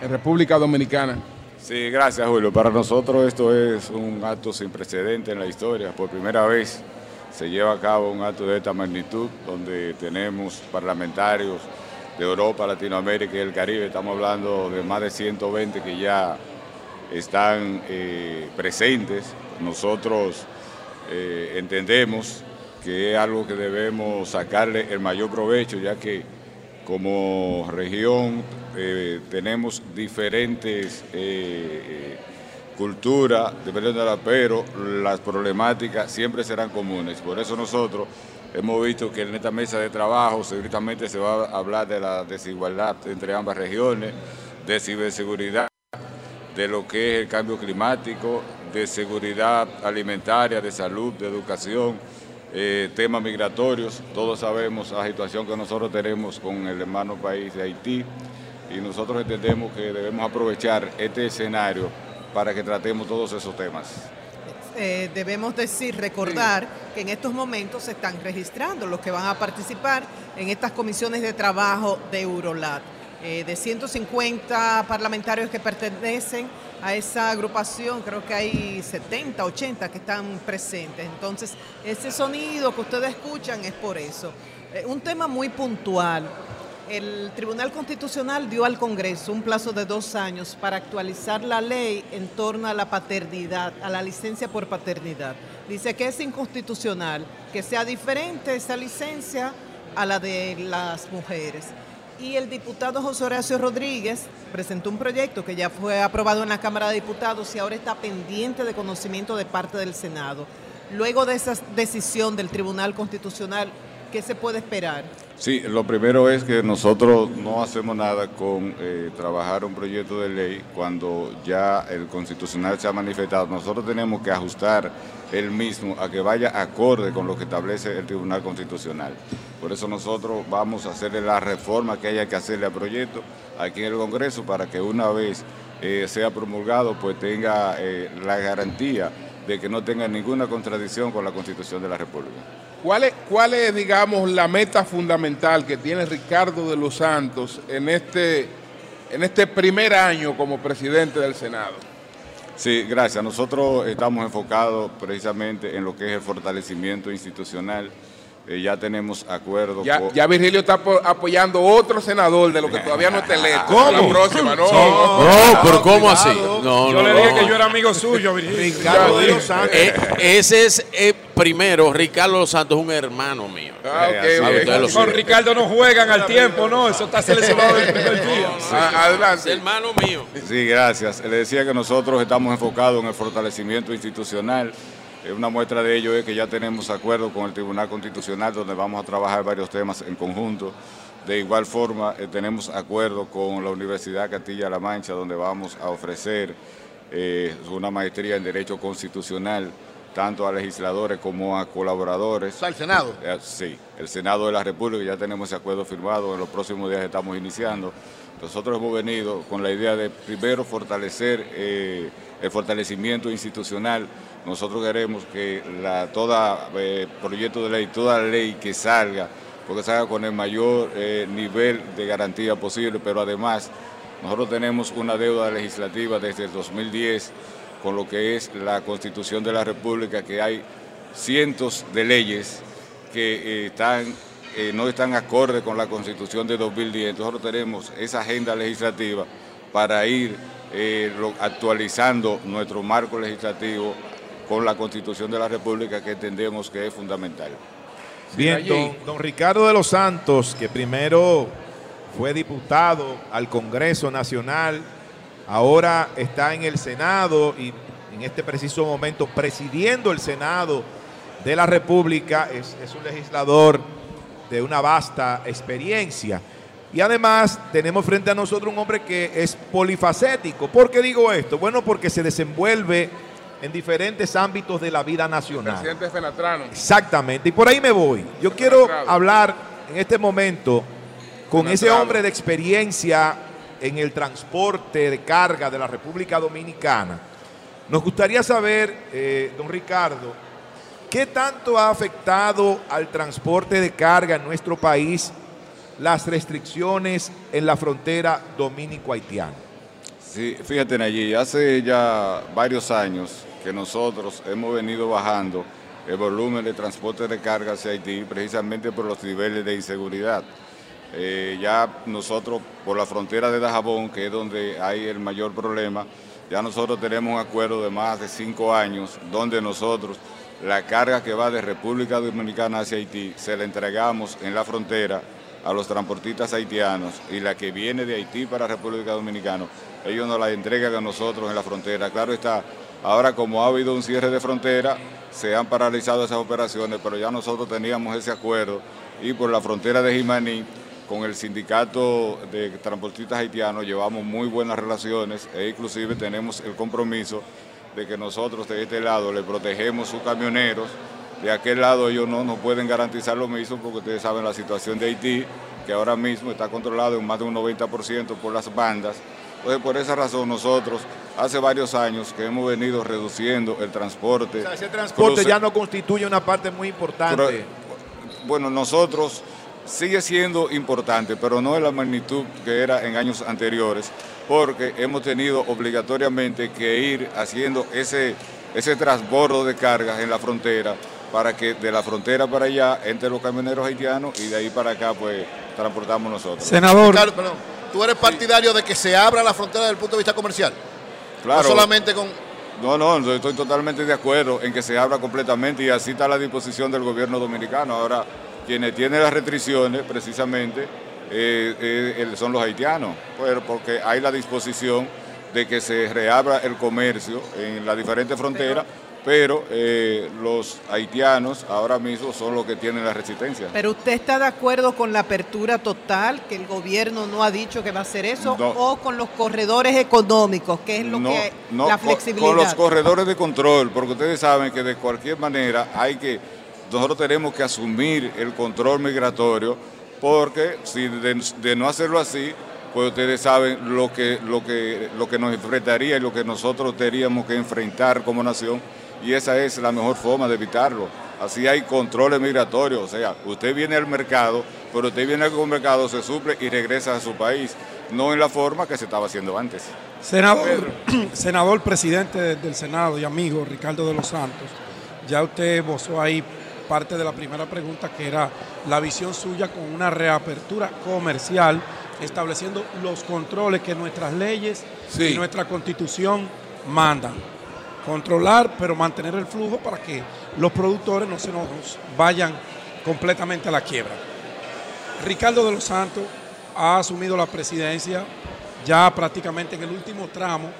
en República Dominicana? Sí, gracias, Julio. Para nosotros esto es un acto sin precedente en la historia. Por primera vez se lleva a cabo un acto de esta magnitud, donde tenemos parlamentarios de Europa, Latinoamérica y el Caribe. Estamos hablando de más de 120 que ya están eh, presentes. Nosotros eh, entendemos que es algo que debemos sacarle el mayor provecho, ya que como región eh, tenemos diferentes culturas, dependiendo de la, pero las problemáticas siempre serán comunes. Por eso nosotros Hemos visto que en esta mesa de trabajo seguramente se va a hablar de la desigualdad entre ambas regiones, de ciberseguridad, de lo que es el cambio climático, de seguridad alimentaria, de salud, de educación, eh, temas migratorios. Todos sabemos la situación que nosotros tenemos con el hermano país de Haití y nosotros entendemos que debemos aprovechar este escenario para que tratemos todos esos temas. Eh, debemos decir, recordar que en estos momentos se están registrando los que van a participar en estas comisiones de trabajo de Eurolat. Eh, de 150 parlamentarios que pertenecen a esa agrupación, creo que hay 70, 80 que están presentes. Entonces, ese sonido que ustedes escuchan es por eso. Eh, un tema muy puntual. El Tribunal Constitucional dio al Congreso un plazo de dos años para actualizar la ley en torno a la paternidad, a la licencia por paternidad. Dice que es inconstitucional que sea diferente esa licencia a la de las mujeres. Y el diputado José Horacio Rodríguez presentó un proyecto que ya fue aprobado en la Cámara de Diputados y ahora está pendiente de conocimiento de parte del Senado. Luego de esa decisión del Tribunal Constitucional, ¿qué se puede esperar? Sí, lo primero es que nosotros no hacemos nada con eh, trabajar un proyecto de ley cuando ya el constitucional se ha manifestado. Nosotros tenemos que ajustar el mismo a que vaya acorde con lo que establece el Tribunal Constitucional. Por eso nosotros vamos a hacerle la reforma que haya que hacerle al proyecto aquí en el Congreso para que una vez eh, sea promulgado pues tenga eh, la garantía de que no tenga ninguna contradicción con la Constitución de la República. ¿Cuál es, ¿Cuál es, digamos, la meta fundamental que tiene Ricardo de los Santos en este, en este primer año como presidente del Senado? Sí, gracias. Nosotros estamos enfocados precisamente en lo que es el fortalecimiento institucional. Eh, ya tenemos acuerdo. Ya, con- ya Virgilio está apo- apoyando otro senador de lo que todavía no está electo. ¿Cómo? La próxima, no. No, pero ¿cómo así? No, Yo no, le no. dije que yo era amigo suyo, Virgilio. Ricardo de los Santos. Eh, ese es, eh, primero, Ricardo Los Santos es un hermano mío. Ah, ok, lo Con. Ricardo no juegan al tiempo, no, eso está seleccionado desde el primer día. adelante. hermano mío. Sí, gracias. Le decía que nosotros estamos enfocados en el fortalecimiento institucional. Eh, Una muestra de ello es que ya tenemos acuerdo con el Tribunal Constitucional donde vamos a trabajar varios temas en conjunto. De igual forma, eh, tenemos acuerdo con la Universidad Castilla-La Mancha donde vamos a ofrecer eh, una maestría en Derecho Constitucional tanto a legisladores como a colaboradores. El Senado. Eh, Sí, el Senado de la República, ya tenemos ese acuerdo firmado, en los próximos días estamos iniciando. Nosotros hemos venido con la idea de primero fortalecer el fortalecimiento institucional. Nosotros queremos que la, toda eh, proyecto de ley, toda ley que salga, porque salga con el mayor eh, nivel de garantía posible, pero además nosotros tenemos una deuda legislativa desde el 2010 con lo que es la Constitución de la República, que hay cientos de leyes que eh, están, no están acorde con la Constitución de 2010. Nosotros tenemos esa agenda legislativa para ir actualizando nuestro marco legislativo con la Constitución de la República que entendemos que es fundamental. Bien, don, don Ricardo de los Santos, que primero fue diputado al Congreso Nacional, ahora está en el Senado y en este preciso momento presidiendo el Senado de la República, es, es un legislador de una vasta experiencia. Y además tenemos frente a nosotros un hombre que es polifacético. ¿Por qué digo esto? Bueno, porque se desenvuelve en diferentes ámbitos de la vida nacional. Presidente Fenatrano. Exactamente, y por ahí me voy. Yo quiero hablar en este momento con ese hombre de experiencia en el transporte de carga de la República Dominicana. Nos gustaría saber, eh, don Ricardo, ¿qué tanto ha afectado al transporte de carga en nuestro país las restricciones en la frontera dominico-haitiana? Sí, fíjate allí, hace ya varios años que nosotros hemos venido bajando el volumen de transporte de carga hacia Haití precisamente por los niveles de inseguridad. Eh, ya nosotros por la frontera de Dajabón, que es donde hay el mayor problema, ya nosotros tenemos un acuerdo de más de cinco años donde nosotros la carga que va de República Dominicana hacia Haití se la entregamos en la frontera a los transportistas haitianos y la que viene de Haití para República Dominicana, ellos nos la entregan a nosotros en la frontera. Claro está, Ahora, como ha habido un cierre de frontera, se han paralizado esas operaciones, pero ya nosotros teníamos ese acuerdo y por la frontera de Jimaní, con el sindicato de transportistas haitianos llevamos muy buenas relaciones e inclusive tenemos el compromiso de que nosotros de este lado le protegemos sus camioneros, de aquel lado ellos no nos pueden garantizar lo mismo porque ustedes saben la situación de Haití, que ahora mismo está controlado en más de un 90% por las bandas. Entonces, por esa razón nosotros hace varios años que hemos venido reduciendo el transporte. O sea, ese transporte Cruce- ya no constituye una parte muy importante. Pero, bueno, nosotros sigue siendo importante, pero no en la magnitud que era en años anteriores, porque hemos tenido obligatoriamente que ir haciendo ese, ese transbordo de cargas en la frontera para que de la frontera para allá entren los camioneros haitianos y de ahí para acá pues transportamos nosotros. Ricardo, perdón, ¿tú eres partidario de que se abra la frontera desde el punto de vista comercial? Claro. No solamente con... No, no, yo estoy totalmente de acuerdo en que se abra completamente y así está a la disposición del gobierno dominicano. Ahora, quienes tienen las restricciones precisamente eh, eh, son los haitianos, pero porque hay la disposición de que se reabra el comercio en las diferentes fronteras, pero eh, los haitianos ahora mismo son los que tienen la resistencia. Pero usted está de acuerdo con la apertura total, que el gobierno no ha dicho que va a hacer eso, No. o con los corredores económicos, que es lo No, que no, la flexibilidad. Con los corredores de control, porque ustedes saben que de cualquier manera hay que, nosotros tenemos que asumir el control migratorio, porque si de, de no hacerlo así, pues ustedes saben lo que, lo, que, lo que nos enfrentaría y lo que nosotros tendríamos que enfrentar como nación, y esa es la mejor forma de evitarlo. Así hay controles migratorios, o sea, usted viene al mercado, pero usted viene al mercado, se suple y regresa a su país, no en la forma que se estaba haciendo antes. Senador, *clears throat* senador presidente de- del Senado y amigo Ricardo de los Santos, ya usted esbozó ahí parte de la primera pregunta que era la visión suya con una reapertura comercial, estableciendo los controles que nuestras leyes y nuestra constitución mandan. Controlar, pero mantener el flujo para que los productores no se nos vayan completamente a la quiebra. Ricardo de los Santos ha asumido la presidencia ya prácticamente en el último tramo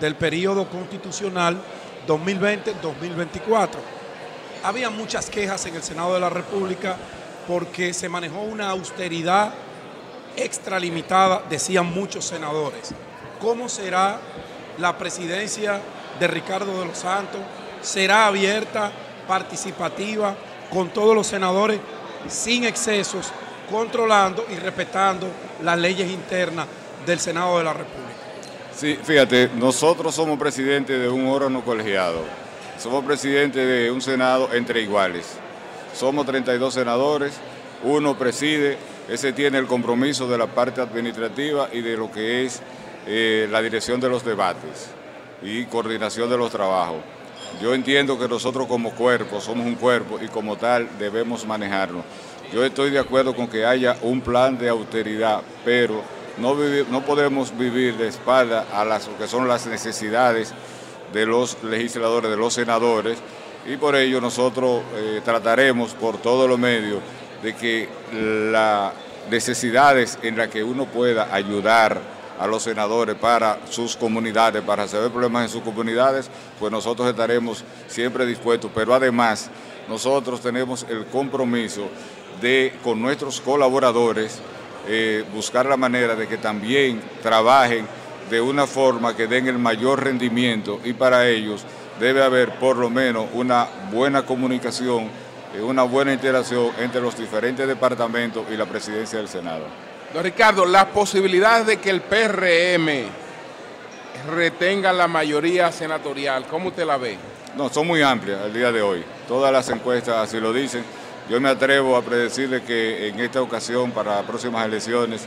del periodo constitucional 2020-2024. Había muchas quejas en el Senado de la República porque se manejó una austeridad extralimitada, decían muchos senadores. ¿Cómo será la presidencia de Ricardo de los Santos? ¿Será abierta, participativa, con todos los senadores, sin excesos, controlando y respetando las leyes internas del Senado de la República? Sí, fíjate, nosotros somos presidentes de un órgano colegiado. Somos presidentes de un Senado entre iguales. Somos 32 senadores, uno preside, ese tiene el compromiso de la parte administrativa y de lo que es eh, la dirección de los debates y coordinación de los trabajos. Yo entiendo que nosotros como cuerpo somos un cuerpo y como tal debemos manejarlo. Yo estoy de acuerdo con que haya un plan de austeridad, pero no, vivi- no podemos vivir de espalda a las que son las necesidades de los legisladores, de los senadores, y por ello nosotros eh, trataremos por todos los medios de que las necesidades en las que uno pueda ayudar a los senadores para sus comunidades, para resolver problemas en sus comunidades, pues nosotros estaremos siempre dispuestos. Pero además, nosotros tenemos el compromiso de, con nuestros colaboradores, eh, buscar la manera de que también trabajen de una forma que den el mayor rendimiento y para ellos debe haber por lo menos una buena comunicación, eh, una buena interacción entre los diferentes departamentos y la presidencia del Senado. Don Ricardo, las posibilidades de que el PRM retenga la mayoría senatorial, ¿cómo usted la ve? No, son muy amplias el día de hoy. Todas las encuestas así lo dicen. Yo me atrevo a predecirle que en esta ocasión, para las próximas elecciones,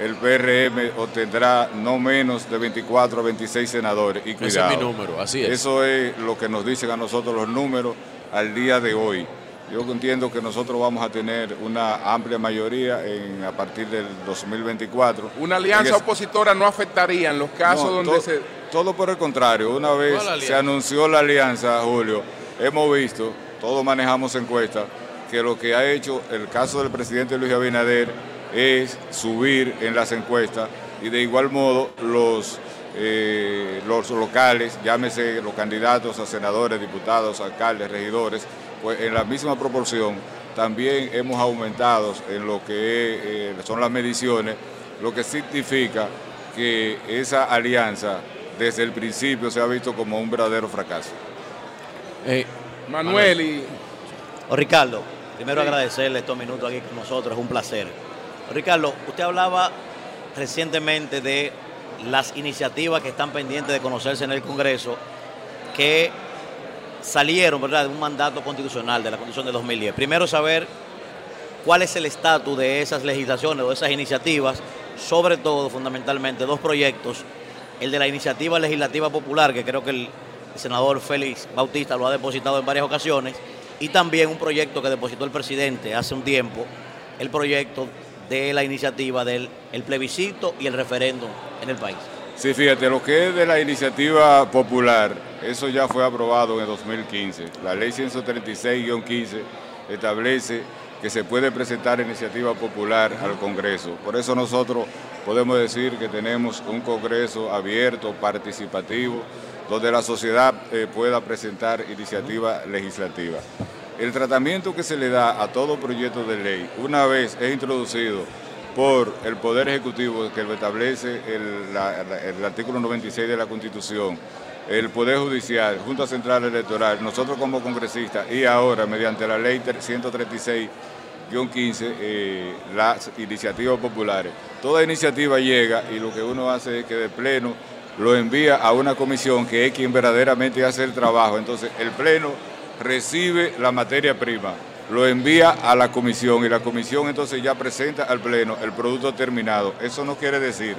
el PRM obtendrá no menos de 24 a 26 senadores. Y Ese es mi número, así es. Eso es lo que nos dicen a nosotros los números al día de hoy. Yo entiendo que nosotros vamos a tener una amplia mayoría en, a partir del 2024. Una alianza es- opositora no afectaría en los casos no, donde to- se... Todo por el contrario, una vez se anunció la alianza, Julio, hemos visto, todos manejamos encuestas, que lo que ha hecho el caso del presidente Luis Abinader es subir en las encuestas y de igual modo los eh, los locales, llámese los candidatos a senadores, diputados, alcaldes, regidores, pues en la misma proporción también hemos aumentado en lo que eh, son las mediciones, lo que significa que esa alianza desde el principio se ha visto como un verdadero fracaso. Manuel y... O Ricardo, primero Sí. agradecerle estos minutos aquí con nosotros, es un placer. Ricardo, usted hablaba recientemente de las iniciativas que están pendientes de conocerse en el Congreso, que salieron ¿verdad? de un mandato constitucional, de la Constitución de 2010. Primero saber cuál es el estatus de esas legislaciones o de esas iniciativas, sobre todo, fundamentalmente, dos proyectos. El de la iniciativa legislativa popular, que creo que el senador Félix Bautista lo ha depositado en varias ocasiones, y también un proyecto que depositó el presidente hace un tiempo, el proyecto de la iniciativa del el plebiscito y el referéndum en el país. Sí, fíjate, lo que es de la iniciativa popular, eso ya fue aprobado en el 2015. La ley 136-15 establece que se puede presentar iniciativa popular al Congreso. Por eso nosotros podemos decir que tenemos un Congreso abierto, participativo, donde la sociedad eh, pueda presentar iniciativa legislativa. El tratamiento que se le da a todo proyecto de ley, una vez es introducido por el Poder Ejecutivo que lo establece el, artículo 96 de la Constitución, el Poder Judicial, Junta Central Electoral, nosotros como congresistas y ahora mediante la ley 136-15, eh, las iniciativas populares. Toda iniciativa llega y lo que uno hace es que de pleno lo envía a una comisión que es quien verdaderamente hace el trabajo. Entonces el pleno recibe la materia prima, lo envía a la comisión y la comisión entonces ya presenta al pleno el producto terminado. Eso no quiere decir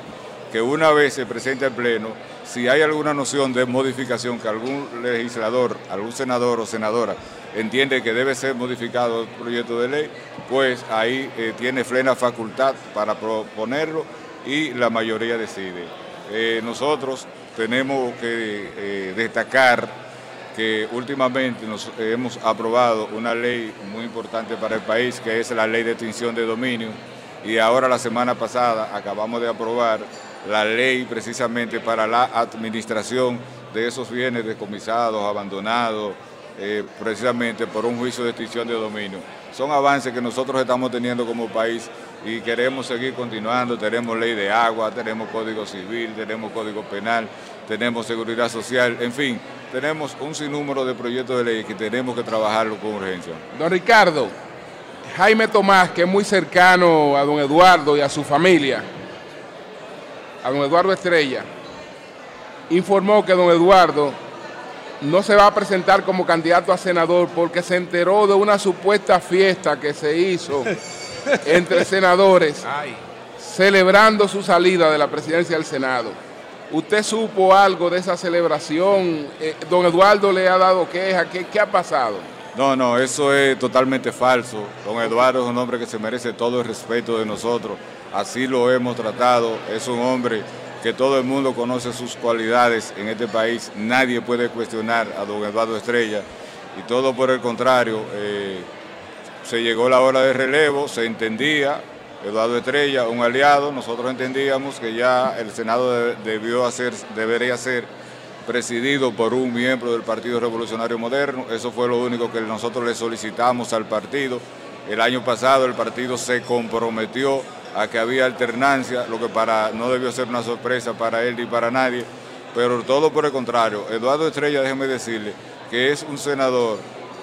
que una vez se presente al pleno, si hay alguna noción de modificación que algún legislador, algún senador o senadora entiende que debe ser modificado el proyecto de ley, pues ahí eh, tiene plena facultad para proponerlo y la mayoría decide. Eh, nosotros tenemos que eh, destacar que últimamente nos hemos aprobado una ley muy importante para el país, que es la ley de extinción de dominio, y ahora la semana pasada acabamos de aprobar la ley precisamente para la administración de esos bienes decomisados, abandonados, eh, precisamente por un juicio de extinción de dominio. Son avances que nosotros estamos teniendo como país y queremos seguir continuando. Tenemos ley de agua, tenemos código civil, tenemos código penal, tenemos seguridad social, en fin, tenemos un sinnúmero de proyectos de ley que tenemos que trabajarlo con urgencia. Don Ricardo, Jaime Tomás, que es muy cercano a don Eduardo y a su familia, a don Eduardo Estrella, informó que don Eduardo no se va a presentar como candidato a senador porque se enteró de una supuesta fiesta que se hizo *laughs* entre senadores celebrando su salida de la presidencia del Senado. ¿Usted supo algo de esa celebración? Eh, don Eduardo le ha dado queja. ¿Qué, ha pasado? No, no, eso es totalmente falso. Don Eduardo es un hombre que se merece todo el respeto de nosotros. Así lo hemos tratado. Es un hombre que todo el mundo conoce sus cualidades en este país. Nadie puede cuestionar a don Eduardo Estrella. Y todo por el contrario, eh, se llegó la hora de relevo, se entendía. Eduardo Estrella, un aliado, nosotros entendíamos que ya el Senado de- debió hacer, debería ser presidido por un miembro del Partido Revolucionario Moderno. Eso fue lo único que nosotros le solicitamos al partido. El año pasado el partido se comprometió a que había alternancia, lo que para no debió ser una sorpresa para él ni para nadie, pero todo por el contrario. Eduardo Estrella, déjeme decirle que es un senador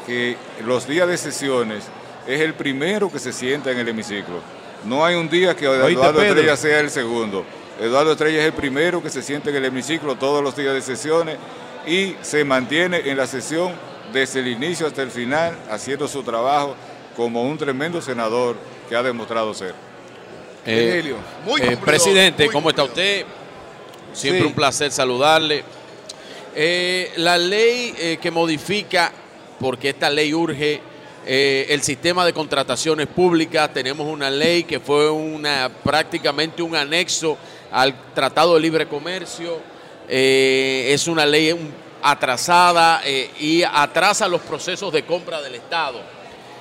que los días de sesiones es el primero que se sienta en el hemiciclo. No hay un día que Eduardo. Estrella sea el segundo. Eduardo Estrella es el primero que se siente en el hemiciclo todos los días de sesiones y se mantiene en la sesión desde el inicio hasta el final, haciendo su trabajo como un tremendo senador que ha demostrado ser. Eh. Muy eh, presidente, muy ¿cómo está usted? Siempre Sí. un placer saludarle. Eh, la ley eh, que modifica, porque esta ley urge, eh, el sistema de contrataciones públicas, tenemos una ley que fue una prácticamente un anexo al Tratado de Libre Comercio, eh, es una ley atrasada eh, y atrasa los procesos de compra del Estado.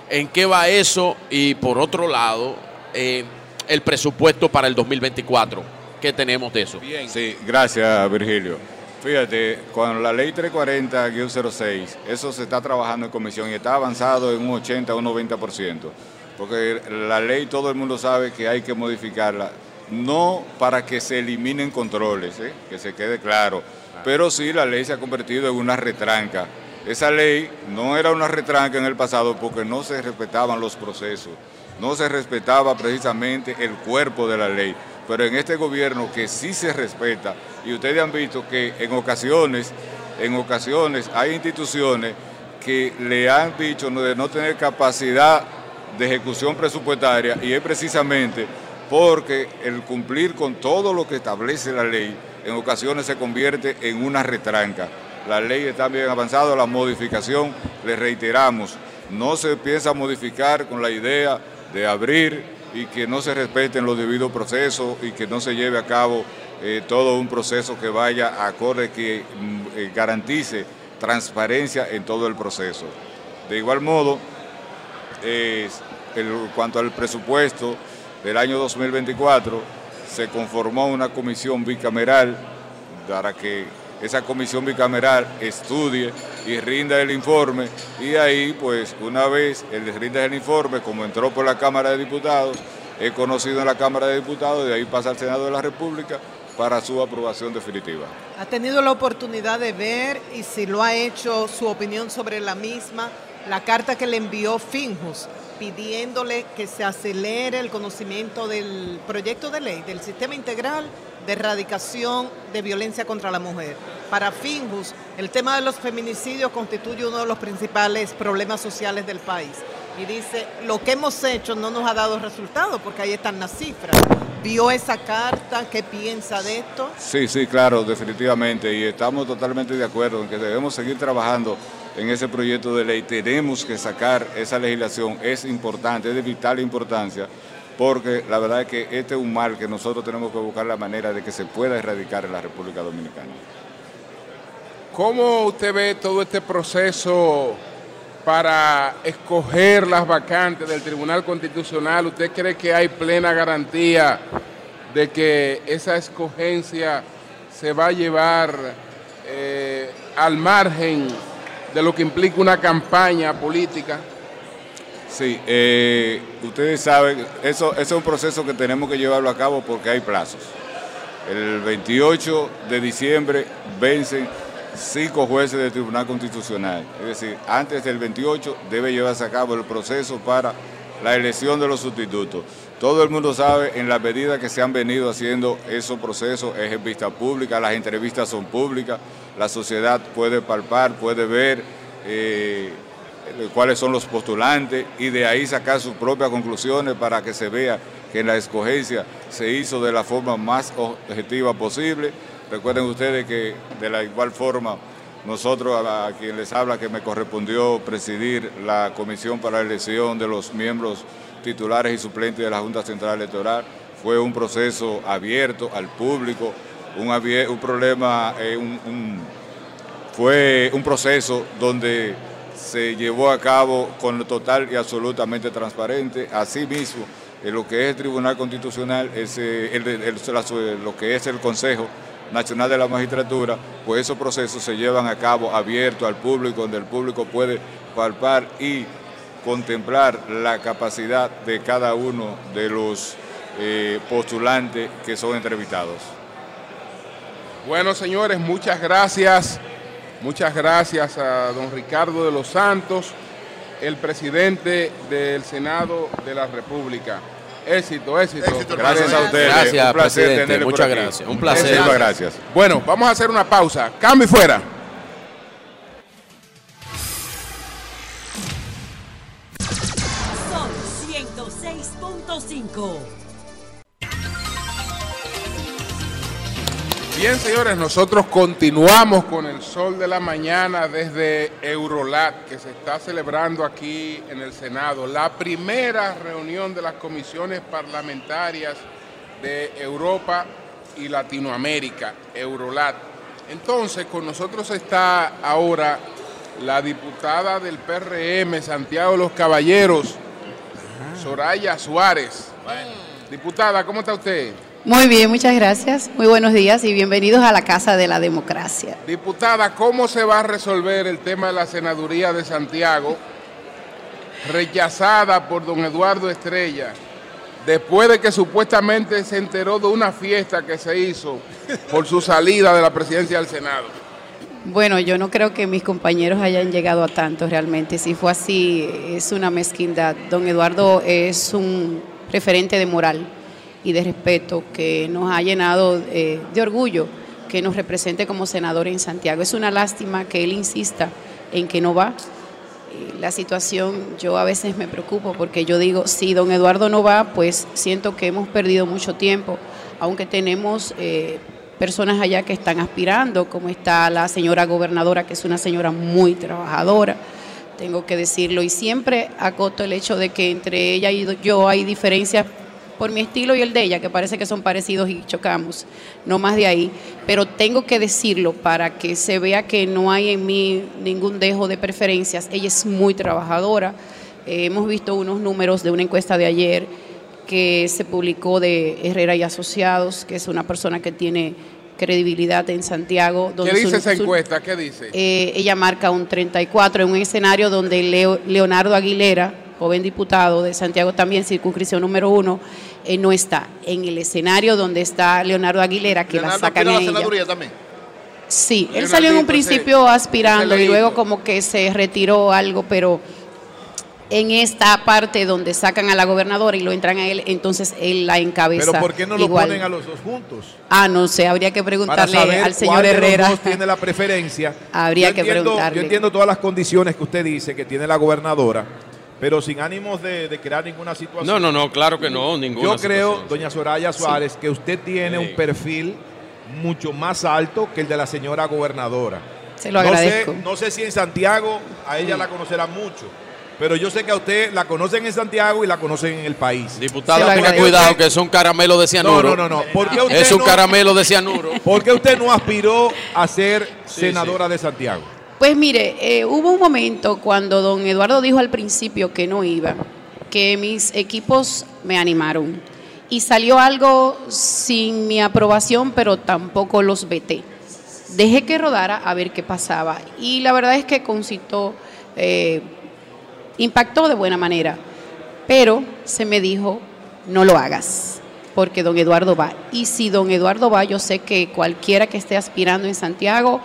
¿En qué va eso? Y por otro lado, el presupuesto para el 2024. qué tenemos de eso. Sí, gracias Virgilio. Fíjate, con la ley 340-06, eso se está trabajando en comisión y está avanzado en un 80 o un 90%. Porque la ley todo el mundo sabe que hay que modificarla, no para que se eliminen controles, ¿eh? que se quede claro, pero sí la ley se ha convertido en una retranca. Esa ley no era una retranca en el pasado porque no se respetaban los procesos, no se respetaba precisamente el cuerpo de la ley pero en este gobierno que sí se respeta, y ustedes han visto que en ocasiones, en ocasiones hay instituciones que le han dicho de no tener capacidad de ejecución presupuestaria y es precisamente porque el cumplir con todo lo que establece la ley en ocasiones se convierte en una retranca. La ley está bien avanzada, la modificación, le reiteramos, no se piensa modificar con la idea de abrir y que no se respeten los debidos procesos y que no se lleve a cabo eh, todo un proceso que vaya acorde, que mm, eh, garantice transparencia en todo el proceso. De igual modo, en cuanto al presupuesto del año 2024, se conformó una comisión bicameral para que esa comisión bicameral estudie y rinda el informe y ahí pues una vez él rinda el informe, como entró por la Cámara de Diputados, es conocido en la Cámara de Diputados, de ahí pasa al Senado de la República para su aprobación definitiva. ¿Ha tenido la oportunidad de ver y si lo ha hecho su opinión sobre la misma, la carta que le envió Finjus pidiéndole que se acelere el conocimiento del proyecto de ley, del sistema integral erradicación de violencia contra la mujer. Para Finjus, el tema de los feminicidios constituye uno de los principales problemas sociales del país. Y dice, lo que hemos hecho no nos ha dado resultado, porque ahí están las cifras. ¿Vio esa carta? ¿Qué piensa de esto? Sí, sí, claro, definitivamente. Y estamos totalmente de acuerdo en que debemos seguir trabajando en ese proyecto de ley. Tenemos que sacar esa legislación, es importante, es de vital importancia, porque la verdad es que este es un mal que nosotros tenemos que buscar la manera de que se pueda erradicar en la República Dominicana. ¿Cómo usted ve todo este proceso para escoger las vacantes del Tribunal Constitucional? ¿Usted cree que hay plena garantía de que esa escogencia se va a llevar eh, al margen de lo que implica una campaña política? Sí, eh, ustedes saben, eso, es un proceso que tenemos que llevarlo a cabo porque hay plazos. El 28 de diciembre vencen cinco jueces del Tribunal Constitucional. Es decir, antes del 28 debe llevarse a cabo el proceso para la elección de los sustitutos. Todo el mundo sabe, en la medida que se han venido haciendo esos procesos, es en vista pública, las entrevistas son públicas, la sociedad puede palpar, puede ver eh, cuáles son los postulantes y de ahí sacar sus propias conclusiones para que se vea que la escogencia se hizo de la forma más objetiva posible. Recuerden ustedes que de la igual forma nosotros, a, quien les habla, que me correspondió presidir la comisión para la elección de los miembros titulares y suplentes de la Junta Central Electoral, fue un proceso abierto al público, un, un problema, eh, fue un proceso donde se llevó a cabo con total y absolutamente transparente. Asimismo, en lo que es el Tribunal Constitucional, lo que es el Consejo Nacional de la Magistratura, pues esos procesos se llevan a cabo abiertos al público, donde el público puede palpar y contemplar la capacidad de cada uno de los eh, postulantes que son entrevistados. Bueno, señores, muchas gracias. Muchas gracias a don Ricardo de los Santos, el presidente del Senado de la República. Éxito, éxito. gracias a ustedes. Gracias, un placer presidente. Muchas aquí. gracias. Un placer. Muchas gracias. Bueno, vamos a hacer una pausa. Cambio y fuera. Son 106.5. Bien, señores, nosotros continuamos con el sol de la mañana desde Eurolat, que se está celebrando aquí en el Senado, la primera reunión de las comisiones parlamentarias de Europa y Latinoamérica, Eurolat. Entonces, con nosotros está ahora la diputada del PRM, Santiago los Caballeros, Soraya Suárez. Diputada, ¿cómo está usted? Muy bien, muchas gracias. Muy buenos días y bienvenidos a la Casa de la Democracia. Diputada, ¿cómo se va a resolver el tema de la senaduría de Santiago, rechazada por don Eduardo Estrella, después de que supuestamente se enteró de una fiesta que se hizo por su salida de la presidencia del Senado? Bueno, yo no creo que mis compañeros hayan llegado a tanto realmente. Si fue así, es una mezquindad. Don Eduardo es un referente de moral y de respeto que nos ha llenado eh, de orgullo que nos represente como senador en Santiago. Es una lástima que él insista en que no va. Eh, La situación, yo a veces me preocupo porque yo digo, si don Eduardo no va, pues siento que hemos perdido mucho tiempo, aunque tenemos eh, personas allá que están aspirando, como está la señora gobernadora, que es una señora muy trabajadora, tengo que decirlo, y siempre acoto el hecho de que entre ella y yo hay diferencias por mi estilo y el de ella, que parece que son parecidos y chocamos, no más de ahí, pero tengo que decirlo para que se vea que no hay en mí ningún dejo de preferencias. Ella es muy trabajadora, Eh, hemos visto unos números de una encuesta de ayer que se publicó de Herrera y Asociados, que es una persona que tiene credibilidad en Santiago. ¿Qué dice su- esa encuesta? ¿Qué dice? eh, ella marca un 34 en un escenario donde Leo- Leonardo Aguilera, joven diputado de Santiago también, circunscripción número uno, eh, no está. En el escenario donde está Leonardo Aguilera, que la Leonardo sacan aspira a la ella. senaduría también. Sí, él salió en un ese- principio aspirando ese y luego como que se retiró algo, pero en esta parte donde sacan a la gobernadora y lo entran a él, entonces él la encabeza. Pero ¿por qué no lo ponen a los dos juntos? Ah, no sé, habría que Para preguntarle saber al señor cuál de los Herrera. dos tiene la preferencia. *laughs* Habría Yo que entiendo- preguntarle. Yo entiendo todas las condiciones que usted dice que tiene la gobernadora, pero sin ánimos de, de crear ninguna situación. No, no, no, claro que no, ninguna Yo creo, situación. doña Soraya Suárez, que usted tiene Sí. un perfil mucho más alto que el de la señora gobernadora. Se lo No sé- agradezco. No sé, si en Santiago a ella la conocerán mucho, pero yo sé que a usted la conocen en Santiago y la conocen en el país. Diputado, tenga cuidado que es un caramelo de cianuro. No, no, no, no. ¿Por qué usted Es un no- caramelo de cianuro. *laughs* ¿Por qué usted no aspiró a ser senadora de Santiago? Pues mire, eh, hubo un momento cuando don Eduardo dijo al principio que no iba, que mis equipos me animaron. Y salió algo sin mi aprobación, pero tampoco los veté. Dejé que rodara a ver qué pasaba. Y la verdad es que concitó, eh, impactó de buena manera. Pero se me dijo, no lo hagas, porque don Eduardo va. Y si don Eduardo va, yo sé que cualquiera que esté aspirando en Santiago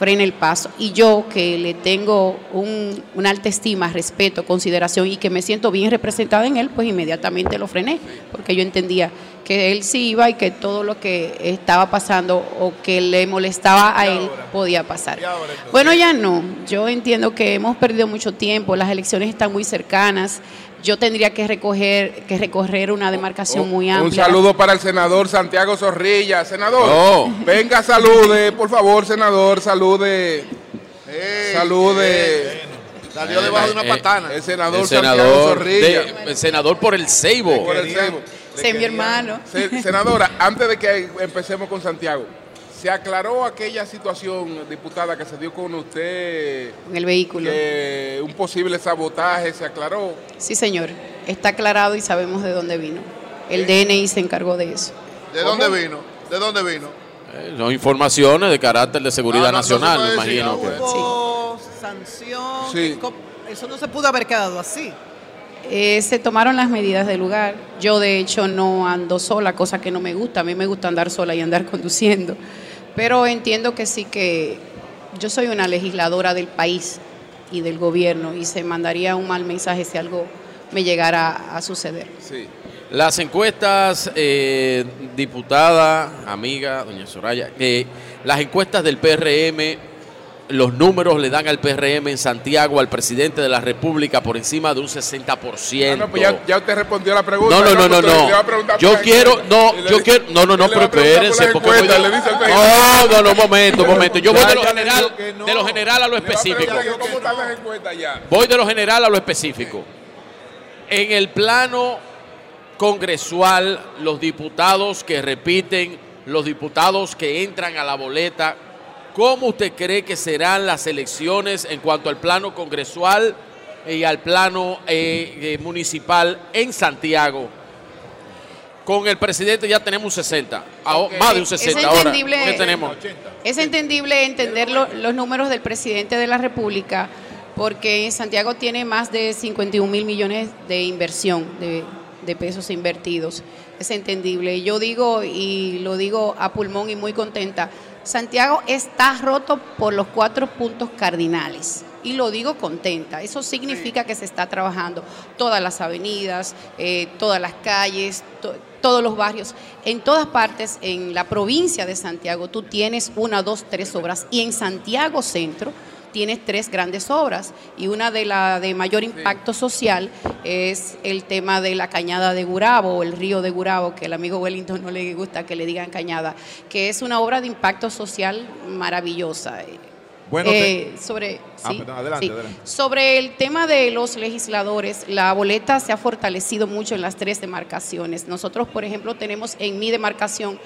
frena el paso. Y yo que le tengo un- una alta estima, respeto, consideración y que me siento bien representada en él, pues inmediatamente lo frené, porque yo entendía que él sí iba y que todo lo que estaba pasando o que le molestaba a él podía pasar. Bueno, ya no. Yo entiendo que hemos perdido mucho tiempo, las elecciones están muy cercanas. Yo tendría que recoger, que recorrer una demarcación muy amplia. Un saludo para el senador Santiago Zorrilla. Senador, venga, salude, por favor, senador, salude. salude. Salió debajo de una Eh, patana. El senador, El Santiago senador, Zorrilla. de- el senador por el Ceibo. Por el Ceibo. Sé mi hermano. Se- Senadora, antes de que empecemos con Santiago, ¿se aclaró aquella situación, diputada, que se dio con usted? En el vehículo. Que un posible sabotaje se aclaró. Sí, señor. Está aclarado y sabemos de dónde vino. El DNI se encargó de eso. ¿De dónde vino? ¿De dónde vino? Eh, Son informaciones de carácter de seguridad Ah, no, no se nacional, me decir, imagino. ah, que-. Hubo sanción. Sí. Eso no se pudo haber quedado así. Eh, se tomaron las medidas del lugar. Yo, de hecho, no ando sola, cosa que no me gusta. A mí me gusta andar sola y andar *laughs* conduciendo. Pero entiendo que sí que yo soy una legisladora del país y del gobierno y se mandaría un mal mensaje si algo me llegara a suceder. Sí. Las encuestas, eh, diputada, amiga, doña Soraya, eh, las encuestas del PRM, los números le dan al PRM en Santiago al presidente de la República por encima de un 60%. Ah, no, pues ya, ya usted respondió la pregunta. No, no, no, no, no. Yo quiero, no, le yo quiero, no, no, no, pero la porque voy encuesta, de- le dice al No, no, no, momento, momento. Yo voy de lo general, no. de lo general a lo específico. Voy de lo general a lo específico. En el plano congresual, los diputados que repiten, los diputados que entran a la boleta, ¿cómo usted cree que serán las elecciones en cuanto al plano congresual y al plano eh, eh, municipal en Santiago? Con el presidente ya tenemos un 60, ahora- más de un 60 es ahora. entendible, ¿Qué tenemos? Es entendible entender lo- los números del presidente de la República porque Santiago tiene más de 51 mil millones de inversión de, de pesos invertidos. Es entendible. Yo digo, y lo digo a pulmón y muy contenta, Santiago está roto por los cuatro puntos cardinales. Y lo digo contenta. Eso significa que se está trabajando todas las avenidas, eh, todas las calles, to- todos los barrios. En todas partes, en la provincia de Santiago, tú tienes una, dos, tres obras. Y en Santiago Centro tienes tres grandes obras. Y una de la de mayor impacto social es el tema de la cañada de Gurabo, o el río de Gurabo, que el amigo Wellington no le gusta que le digan cañada, que es una obra de impacto social maravillosa. Bueno, Eh, sobre, Ah, sí, perdón, adelante, sí. adelante. Sobre el tema de los legisladores, la boleta se ha fortalecido mucho en las tres demarcaciones. Nosotros, por ejemplo, tenemos en mi demarcación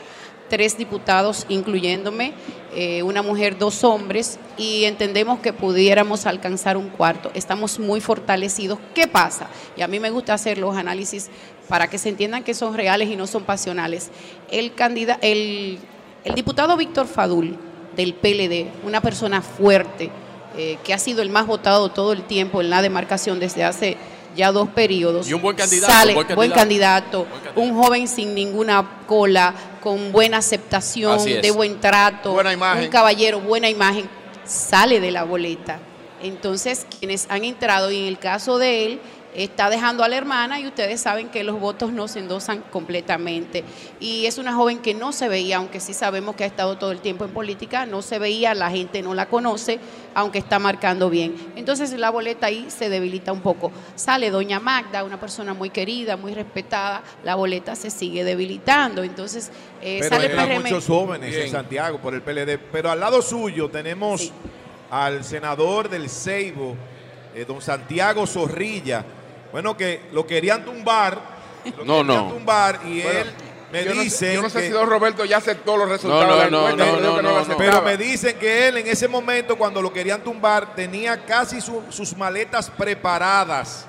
tres diputados, incluyéndome, eh, una mujer, dos hombres, y entendemos que pudiéramos alcanzar un cuarto. Estamos muy fortalecidos. ¿Qué pasa? Y a mí me gusta hacer los análisis para que se entiendan que son reales y no son pasionales. El, candida- el, el diputado Víctor Fadul, del PLD, una persona fuerte, eh, que ha sido el más votado todo el tiempo en la demarcación desde hace ya dos periodos. Y un buen candidato, Sale, buen buen candidato. candidato, un joven sin ninguna cola, con buena aceptación, de buen trato, Buena imagen. un caballero, buena imagen, sale de la boleta. Entonces, quienes han entrado, y en el caso de él, está dejando a la hermana y ustedes saben que los votos no se endosan completamente. Y es una joven que no se veía, aunque sí sabemos que ha estado todo el tiempo en política, no se veía, la gente no la conoce, aunque está marcando bien. Entonces la boleta ahí se debilita un poco. Sale doña Magda, una persona muy querida, muy respetada, la boleta se sigue debilitando. Entonces eh, Pero sale PRM. muchos jóvenes en. Santiago por el PLD. Pero al lado suyo tenemos al senador del Ceibo, eh, don Santiago Zorrilla. Bueno, que lo querían tumbar. Lo No, querían no. tumbar y Bueno, él me yo no sé- dice. yo no sé si don Roberto ya aceptó los resultados No, no, de la no, encuesta, no, no, no, no. Pero me dicen que él en ese momento, cuando lo querían tumbar, tenía casi su- sus maletas preparadas,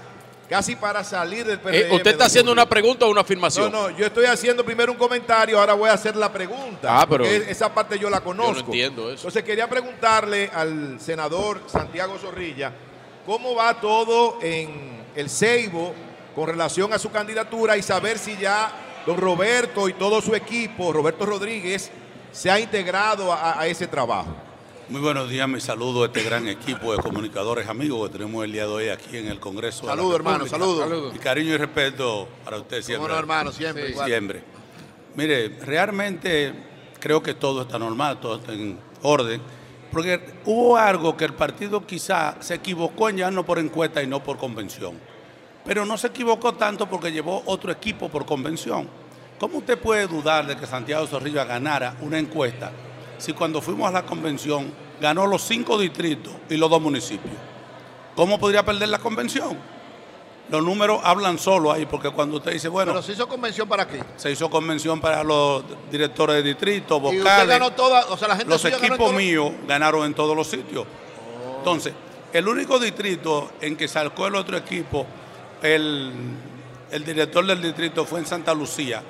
casi para salir del PRD. Eh, ¿Usted está haciendo una pregunta o una No, afirmación? no, yo estoy haciendo primero un comentario, ahora voy a hacer la pregunta. Ah, pero- esa parte yo la conozco. Yo no entiendo eso. Entonces quería preguntarle al senador Santiago Zorrilla, ¿cómo va todo en el Ceibo con relación a su candidatura y saber si ya don Roberto y todo su equipo, Roberto Rodríguez, se ha integrado a, a ese trabajo? Muy buenos días, mi saludo a este gran equipo de comunicadores amigos que tenemos el día de hoy aquí en el Congreso. de la Saludos, hermano, saludos. Mi cariño y respeto para usted siempre. Cómo no, hermano, siempre. Siempre. Mire, realmente creo que todo está normal, todo está en orden, porque hubo algo que el partido quizá se equivocó en llevarnos por encuesta y no por convención. Pero no se equivocó tanto porque llevó otro equipo por convención. ¿Cómo usted puede dudar de que Santiago Zorrilla ganara una encuesta si cuando fuimos a la convención ganó los cinco distritos y los dos municipios? ¿Cómo podría perder la convención? Los números hablan solo ahí, porque cuando usted dice, bueno, Pero se hizo convención para qué. se hizo convención para los directores de distrito, Y usted vocales. ganó toda, o sea, la gente Los ganó equipos míos ganaron en todos los sitios. Entonces, el único distrito en que sacó el otro equipo, el, el director del distrito fue en Santa Lucía,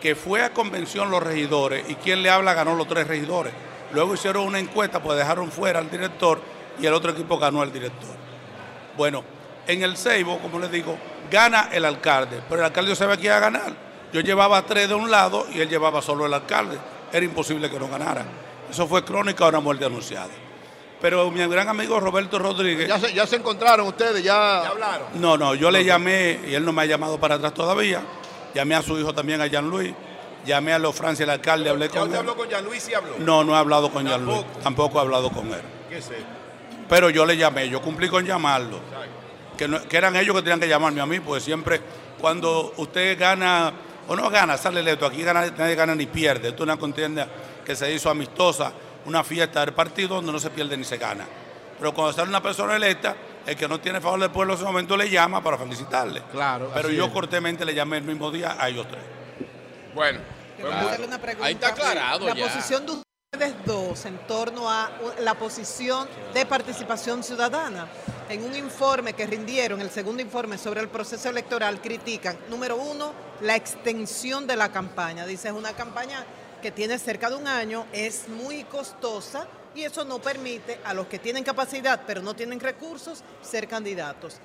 que fue a convención los regidores y quien le habla ganó los tres regidores. Luego hicieron una encuesta, pues dejaron fuera al director y el otro equipo ganó al director. Bueno, en el Ceibo, como les digo, gana el alcalde, pero el alcalde no sabía quién iba a ganar. Yo llevaba tres de un lado y él llevaba solo el alcalde. Era imposible que no ganara. Eso fue crónica de una muerte anunciada. Pero mi gran amigo Roberto Rodríguez. Ya se, ya se encontraron ustedes, ya, hablaron. No, no, yo le llamé y él no me ha llamado para atrás todavía. Llamé a su hijo también, a Jean Luis. Llamé a los Francia, el alcalde, hablé ¿Ya con él. habló con Jean Luis y habló? No, no he hablado con Jean Luis. Tampoco he hablado con él. ¿Qué sé? Pero yo le llamé, yo cumplí con llamarlo. Que, no- que eran ellos que tenían que llamarme a mí, pues siempre cuando usted gana o no gana, sale electo. Aquí gana, nadie gana ni pierde. Esto es una contienda que se hizo amistosa, una fiesta del partido donde no se pierde ni se gana. Pero cuando sale una persona electa, el que no tiene favor del pueblo en ese momento le llama para felicitarle. Claro. Pero yo es. cortemente le llamé el mismo día a ellos tres. Bueno. Una pregunta. Ahí está aclarado La ya. posición de dos en torno a la posición de participación ciudadana. en un informe que rindieron, el segundo informe sobre el proceso electoral, critican, número uno, la extensión de la campaña. Dice, es una campaña que tiene cerca de un año, es muy costosa y eso no permite a los que tienen capacidad pero no tienen recursos ser candidatos.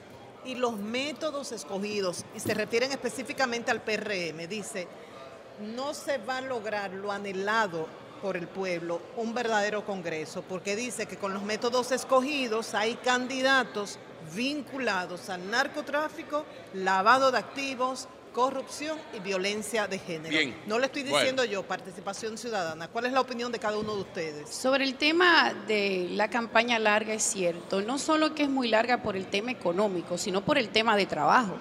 Y los métodos escogidos, y se refieren específicamente al PRM, dice, no se va a lograr lo anhelado por el pueblo, un verdadero Congreso, porque dice que con los métodos escogidos hay candidatos vinculados al narcotráfico, lavado de activos, corrupción y violencia de género. Bien. No le estoy Bueno. diciendo yo participación ciudadana. ¿Cuál es la opinión de cada uno de ustedes? Sobre el tema de la campaña larga es cierto, no solo que es muy larga por el tema económico, sino por el tema de trabajo.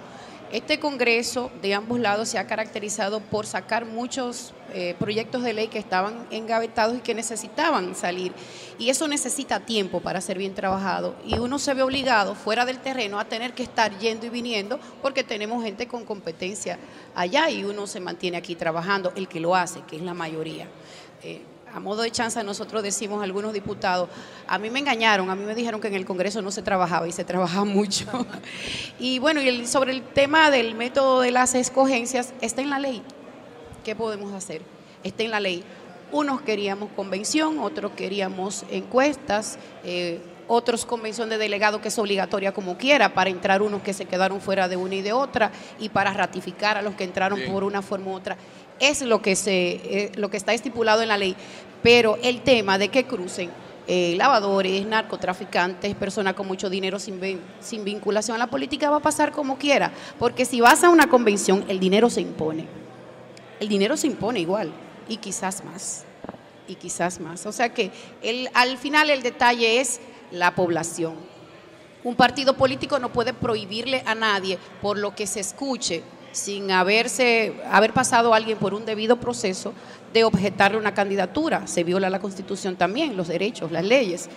Este Congreso de ambos lados se ha caracterizado por sacar muchos eh, proyectos de ley que estaban engavetados y que necesitaban salir. Y eso necesita tiempo para ser bien trabajado. Y uno se ve obligado, fuera del terreno, a tener que estar yendo y viniendo porque tenemos gente con competencia allá y uno se mantiene aquí trabajando, el que lo hace, que es la mayoría. Eh, a modo de chanza, nosotros decimos algunos diputados, a mí me engañaron, a mí me dijeron que en el Congreso no se trabajaba y se trabajaba *laughs* mucho. y bueno, y el- sobre el tema del método de las escogencias, está en la ley. ¿Qué podemos hacer? Está en la ley. Unos queríamos convención, otros queríamos encuestas, eh, otros convención de delegado que es obligatoria como quiera para entrar unos que se quedaron fuera de una y de otra y para ratificar a los que entraron Bien. por una forma u otra. Es lo que, se, eh, lo que está estipulado en la ley, pero el tema de que crucen eh, lavadores, narcotraficantes, personas con mucho dinero sin, sin vinculación a la política va a pasar como quiera, porque si vas a una convención, el dinero se impone. El dinero se impone igual y quizás más, y quizás más. O sea que el, al final el detalle es la población. Un partido político no puede prohibirle a nadie por lo que se escuche sin haberse haber pasado alguien por un debido proceso de objetarle una candidatura. Se viola la Constitución también, los derechos, las leyes.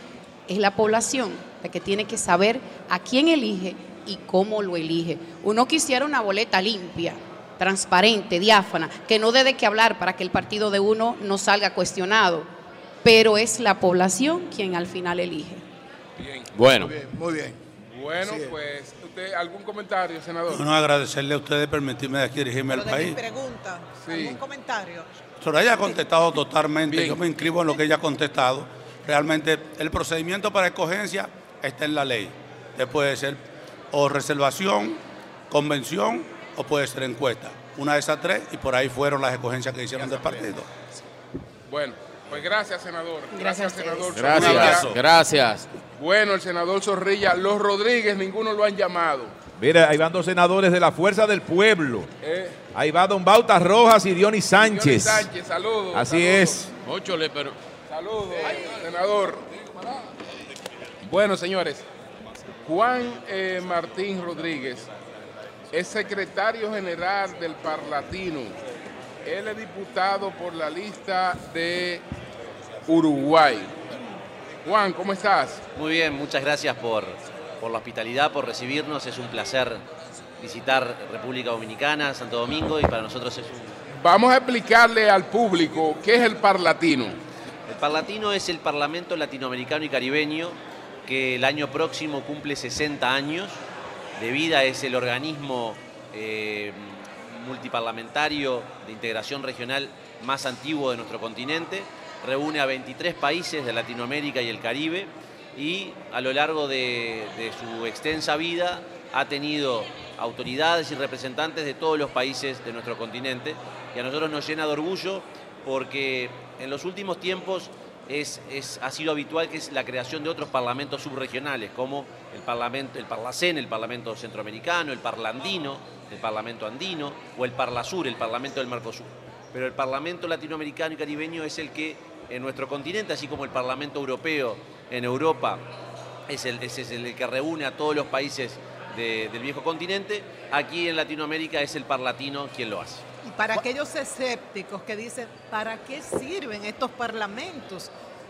Es la población la que tiene que saber a quién elige y cómo lo elige. Uno quisiera una boleta limpia, transparente, diáfana, que no dé de qué hablar para que el partido de uno no salga cuestionado, pero es la población quien al final elige. Bien. Bueno. Muy bien. Muy bien. Bueno, pues, ¿usted algún comentario, senador? Bueno, agradecerle a ustedes permitirme de aquí dirigirme al Pero de mi país. pregunta, Sí. ¿algún comentario? Soraya ha contestado totalmente, yo me inscribo en lo que ella ha contestado. Realmente el procedimiento para escogencia está en la ley. Usted puede ser o reservación, convención o puede ser encuesta. Una de esas tres y por ahí fueron las escogencias que hicieron del partido. Bueno, pues gracias, senador. Gracias Gracias, senador. Gracias, Zorrilla. gracias. Bueno, el senador Zorrilla. Los Rodríguez, ninguno lo han llamado. Mira, ahí van dos senadores de la Fuerza del Pueblo. Eh, Ahí va Don Bauta Rojas y Dionis Sánchez. Dionis Sánchez, saludos. Así saludos. es. Móchole, pero. Saludos, senador. Bueno, señores, Juan eh, Martín Rodríguez es secretario general del Parlatino. Él es diputado por la lista de Uruguay. Juan, ¿cómo estás? Muy bien, muchas gracias por, por la hospitalidad, por recibirnos. Es un placer visitar República Dominicana, Santo Domingo, y para nosotros es un... Vamos a explicarle al público qué es el Parlatino. El Parlatino es el Parlamento Latinoamericano y Caribeño que el año próximo cumple 60 años de vida. Es el organismo eh, multiparlamentario de integración regional más antiguo de nuestro continente. Reúne a 23 países de Latinoamérica y el Caribe y a lo largo de, su extensa vida ha tenido autoridades y representantes de todos los países de nuestro continente y a nosotros nos llena de orgullo porque en los últimos tiempos es, es- ha sido habitual que es la creación de otros parlamentos subregionales, como el Parlamento, el Parlacén, el Parlamento Centroamericano, el Parlandino, el Parlamento Andino, o el Parlasur, el Parlamento del Mercosur. Pero el Parlamento Latinoamericano y Caribeño es el que en nuestro continente, así como el Parlamento Europeo en Europa, es el, es el que reúne a todos los países de- del viejo continente, aquí en Latinoamérica es el Parlatino quien lo hace. Y para aquellos escépticos que dicen, ¿para qué sirven estos parlamentos?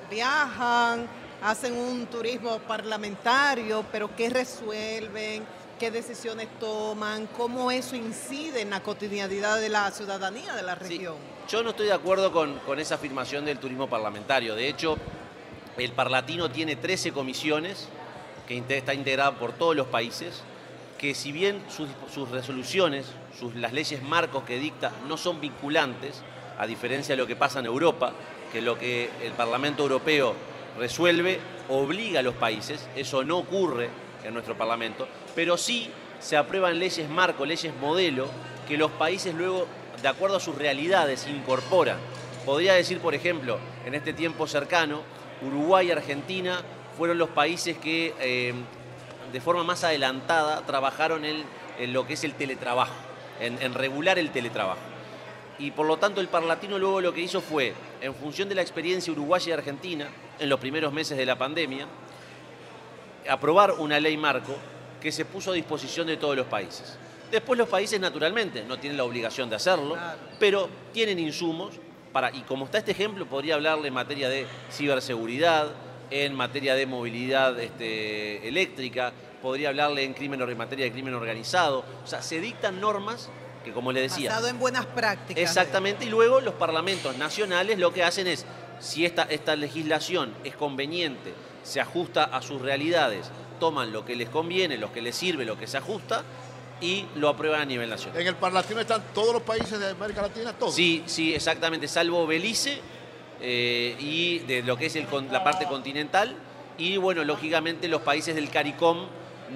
Viajan, hacen un turismo parlamentario, pero ¿qué resuelven? ¿Qué decisiones toman? ¿Cómo eso incide en la cotidianidad de la ciudadanía de la región? Yo no estoy de acuerdo con, con esa afirmación del turismo parlamentario. De hecho, el Parlatino tiene 13 comisiones que está integrada por todos los países, que si bien sus, sus resoluciones, sus, las leyes marcos que dicta no son vinculantes, a diferencia de lo que pasa en Europa, que lo que el Parlamento Europeo resuelve obliga a los países, eso no ocurre en nuestro Parlamento, pero sí se aprueban leyes marco, leyes modelo, que los países luego, de acuerdo a sus realidades, incorporan. Podría decir, por ejemplo, en este tiempo cercano, Uruguay y Argentina fueron los países que eh, de forma más adelantada trabajaron en, lo que es el teletrabajo, en, en regular el teletrabajo. Y por lo tanto el Parlatino luego lo que hizo fue, en función de la experiencia uruguaya y argentina, en los primeros meses de la pandemia, aprobar una ley marco que se puso a disposición de todos los países. Después los países naturalmente no tienen la obligación de hacerlo, pero tienen insumos para, y como está este ejemplo, podría hablarle en materia de ciberseguridad, en materia de movilidad este, eléctrica, podría hablarle en, crimen, en materia de crimen organizado. O sea, se dictan normas que, como le decía, Basado en buenas prácticas. Exactamente, y luego los parlamentos nacionales lo que hacen es, si esta, esta legislación es conveniente, se ajusta a sus realidades, toman lo que les conviene, lo que les sirve, lo que se ajusta y lo aprueban a nivel nacional. En el Parlatino están todos los países de América Latina, todos. Sí, sí, exactamente, salvo Belice eh, y de lo que es el la parte continental. Y bueno, lógicamente los países del CARICOM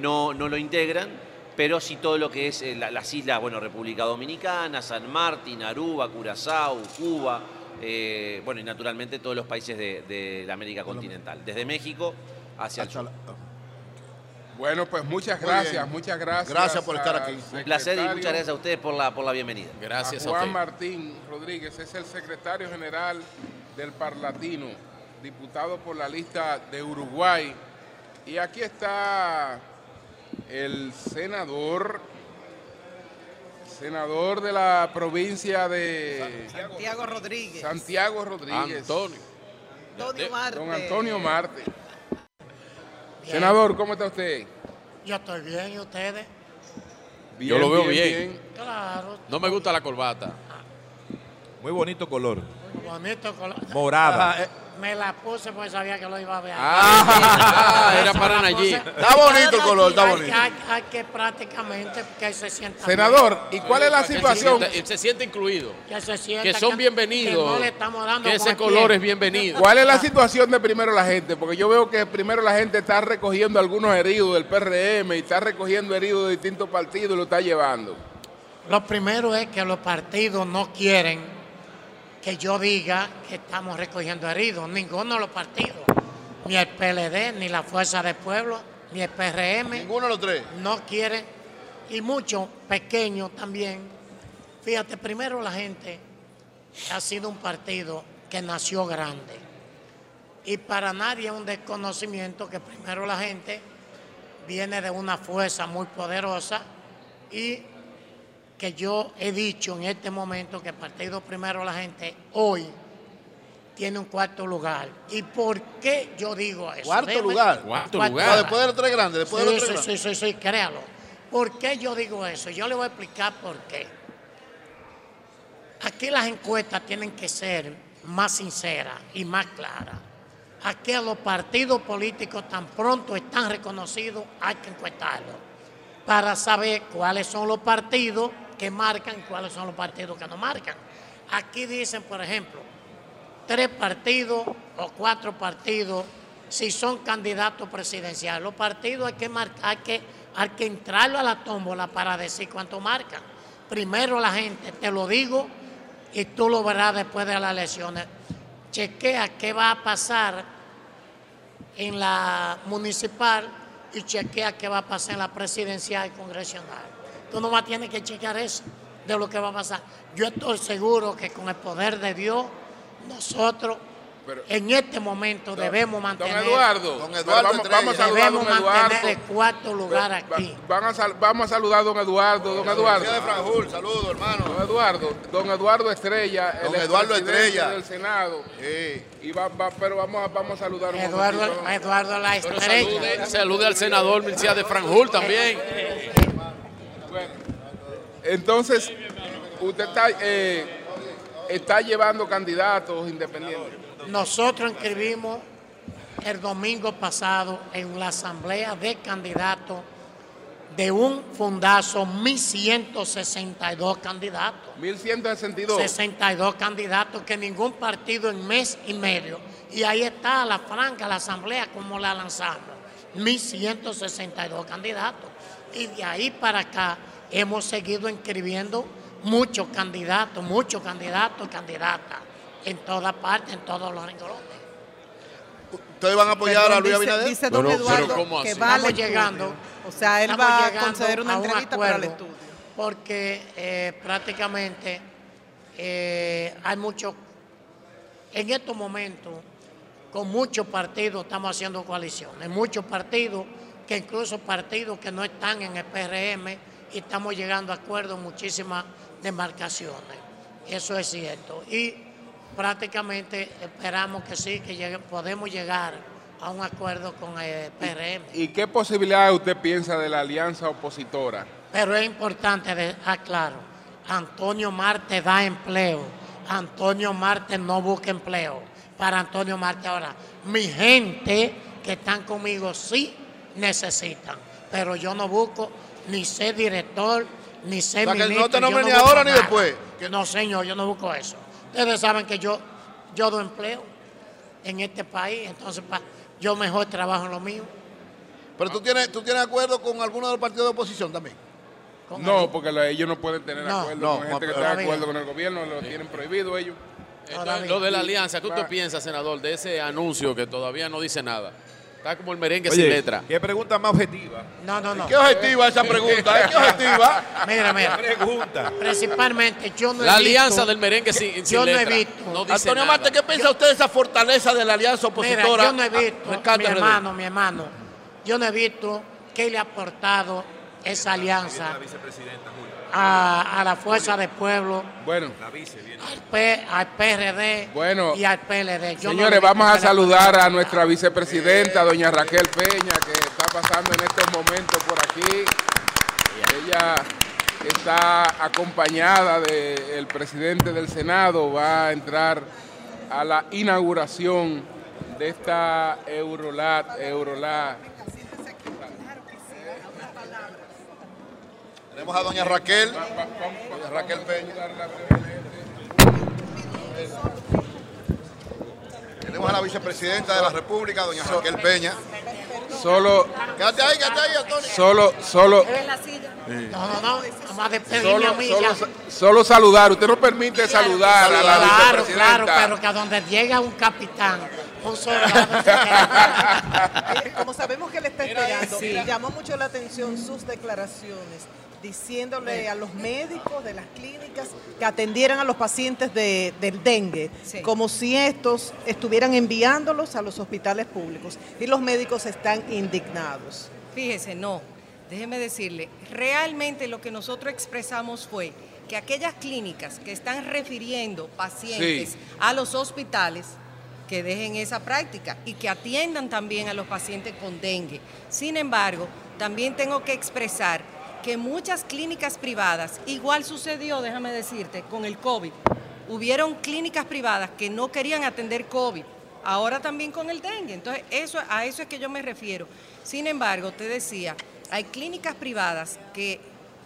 no, no lo integran, pero sí todo lo que es eh, la- las islas, bueno, República Dominicana, San Martín, Aruba, Curazao, Cuba, eh, bueno, y naturalmente todos los países de, de la América continental, desde México hacia el sur. Bueno, pues muchas gracias, muchas gracias. Gracias por estar aquí. Un placer y muchas gracias a ustedes por la, por la bienvenida. a Juan Martín Rodríguez es el secretario general del Parlatino, diputado por la lista de Uruguay. Y aquí está el senador, senador de la provincia de Santiago Rodríguez. Santiago Rodríguez. Antonio. Antonio Marte. Don Antonio Marte. Senador, ¿cómo está usted? Yo estoy bien, ¿y ustedes? Yo lo veo bien. Claro, No me gusta la corbata. Muy bonito color. bonito. color. Morada. Ah, eh, Me la puse porque sabía que lo iba a ver. Ah, *laughs* era para puse- Está bonito el color, está bonito. Hay, hay que prácticamente que se sienta Senador, ¿y cuál es la Que se situación? sienta- Se siente incluido. Que se sienta Que son bienvenidos. Que no le estamos dando Que ese color pie. es bienvenido. ¿Cuál es la situación de primero la gente? Porque yo veo que primero la gente está recogiendo algunos heridos del PRM y está recogiendo heridos de distintos partidos y lo está llevando. Lo primero es que los partidos no quieren que yo diga que estamos recogiendo heridos. Ninguno de los partidos. Ni el PLD, ni la Fuerza del Pueblo, ni el PRM. Ninguno de los tres. No quieren. Y muchos pequeños también. Fíjate, primero la gente ha sido un partido que nació grande. Y para nadie es un desconocimiento que primero la gente viene de una fuerza muy poderosa y que yo he dicho en este momento que el Partido Primero la Gente hoy tiene un cuarto lugar. ¿Y por qué yo digo eso? Cuarto lugar. Cuarto lugar. Después de los tres grandes, después de los tres sí, sí, sí, sí, créalo. ¿Por qué yo digo eso? Yo le voy a explicar por qué. Aquí las encuestas tienen que ser más sinceras y más claras. Aquí a los partidos políticos tan pronto están reconocidos, hay que encuestarlos para saber cuáles son los partidos marcan cuáles son los partidos que no marcan. Aquí dicen, por ejemplo, tres partidos o cuatro partidos si son candidatos presidenciales. Los partidos hay que marcar, hay que, hay que entrarlo a la tómbola para decir cuánto marcan. Primero la gente, te lo digo, y tú lo verás después de las elecciones. Chequea qué va a pasar en la municipal y chequea qué va a pasar en la presidencial y congresional. Tú nomás tienes que chequear eso de lo que va a pasar. Yo estoy seguro que con el poder de Dios, nosotros en este momento debemos mantener. Don Eduardo, Don pero Eduardo vamos, Estrella. vamos a saludar a Debemos don mantener Eduardo. el cuarto lugar Va- aquí. van a sal- vamos a saludar a don Eduardo, don Eduardo. De Franjul, hermano. Don Eduardo, don Eduardo Estrella, Don el Eduardo Estrella. del Senado. Y va, va- pero vamos a, vamos a saludar un Eduardo. Eduardo la estrella. salude, salude al senador Mircea de Franjul también. Entonces, usted está, eh, está llevando candidatos independientes. Nosotros inscribimos el domingo pasado en la asamblea de candidatos de un fundazo 1162 candidatos. 1162. 62 candidatos que ningún partido en mes y medio. Y ahí está la franca, la asamblea, como la lanzamos. 1162 candidatos. Y de ahí para acá hemos seguido inscribiendo muchos candidatos, muchos candidatos, candidatas, en toda parte, en todos los renglones. ¿Ustedes van a apoyar a Luis Abinader? Dice don Pero- Eduardo pero ¿cómo que así? va Estamos estudio. llegando. O sea, él Estamos va a conceder una a un entrevista para el estudio. Porque eh, prácticamente eh, hay mucho, en estos momentos, con muchos partidos estamos haciendo coaliciones, muchos partidos, que incluso partidos que no están en el PRM, y estamos llegando a acuerdos en muchísimas demarcaciones. Eso es cierto. Y prácticamente esperamos que sí, que llegue- podemos llegar a un acuerdo con el PRM. ¿Y qué posibilidad usted piensa de la alianza opositora? Pero es importante, de, aclaro, Antonio Marte da empleo, Antonio Marte no busca empleo. Para Antonio Marte ahora, mi gente que están conmigo sí necesitan, pero yo no busco ni ser director, ni ser O sea, que no te yo nombren ni ahora ni después. No, señor, yo no busco eso. Ustedes saben que yo, yo doy empleo en este país, entonces pa- yo mejor trabajo en lo mío. Pero tú tienes, tú tienes acuerdo con alguno de los partidos de oposición también. No, porque la- ellos no pueden tener No, acuerdo no, con gente que está de acuerdo con el gobierno, lo tienen prohibido ellos. Entonces, lo de la alianza, ¿qué usted piensa, senador, de ese anuncio que todavía no dice nada? Está como el merengue sin letra. ¿Qué pregunta más objetiva? No, no, no. ¿Qué objetiva esa pregunta? ¿Qué *laughs* objetiva? Mira, mira. Pregunta. Principalmente, yo no he La visto- alianza del merengue sin, sin yo no he letra. visto. No dice Antonio nada. Marte, ¿qué piensa usted de esa fortaleza de la alianza Mira, opositora? yo no he visto, Rescate mi RD? hermano, mi hermano, yo no he visto qué le ha aportado esa alianza a, a la Fuerza del Pueblo, Bueno, al, P- al PRD Bueno, y al PLD. Yo señores, vamos a saludar a nuestra vicepresidenta, doña Raquel Peña, que está pasando en estos momentos por aquí. Ella está acompañada del presidente del Senado, va a entrar a la inauguración de esta Eurolat, Eurolat. Tenemos a doña Raquel, doña Raquel Peña. Tenemos a la vicepresidenta de la República, doña Raquel Peña. Solo, Quédate ahí, quédate ahí, Antonio. solo, solo, No, no, no, despedirme a solo, mí solo, ya. solo saludar. Usted no permite saludar a la Claro, claro, pero que a donde llega un capitán, un soldado, *laughs* Como sabemos que le está esperando, llamó mucho la atención sus declaraciones diciéndole a los médicos de las clínicas que atendieran a los pacientes de- del dengue, como si estos estuvieran enviándolos a los hospitales públicos. Y los médicos están indignados. Fíjese, no. Déjeme decirle, realmente lo que nosotros expresamos fue que aquellas clínicas que están refiriendo pacientes Sí. a los hospitales, que dejen esa práctica y que atiendan también a los pacientes con dengue. Sin embargo, también tengo que expresar que muchas clínicas privadas, igual sucedió, déjame decirte, con el COVID. Hubieron clínicas privadas que no querían atender COVID, ahora también con el dengue. Entonces, eso, a eso es que yo me refiero. Sin embargo, te decía, hay clínicas privadas que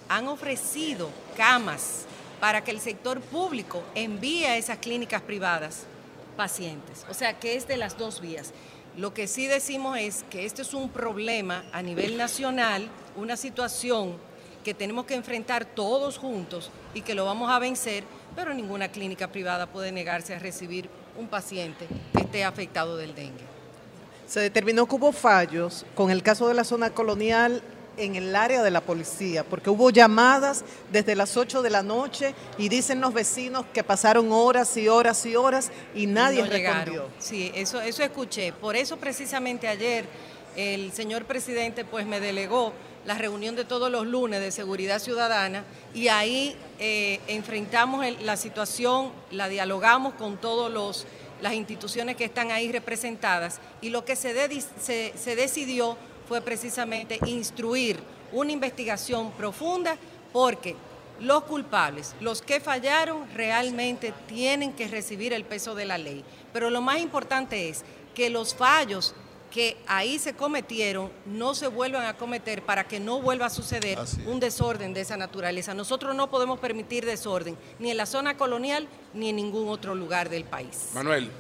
han ofrecido camas para que el sector público envíe a esas clínicas privadas pacientes. O sea, que es de las dos vías. Lo que sí decimos es que este es un problema a nivel nacional, una situación que tenemos que enfrentar todos juntos y que lo vamos a vencer, pero ninguna clínica privada puede negarse a recibir un paciente que esté afectado del dengue. Se determinó que hubo fallos con el caso de la zona colonial en el área de la policía, porque hubo llamadas desde las 8 de la noche y dicen los vecinos que pasaron horas y horas y horas y nadie no respondió. Sí, eso, eso escuché. Por eso precisamente ayer el señor presidente pues me delegó la reunión de todos los lunes de seguridad ciudadana y ahí eh, enfrentamos la situación, la dialogamos con todos los las instituciones que están ahí representadas y lo que se, se decidió fue precisamente instruir una investigación profunda porque los culpables, los que fallaron, realmente tienen que recibir el peso de la ley. Pero lo más importante es que los fallos que ahí se cometieron no se vuelvan a cometer para que no vuelva a suceder un desorden de esa naturaleza. Nosotros no podemos permitir desorden ni en la zona colonial ni en ningún otro lugar del país. Manuel.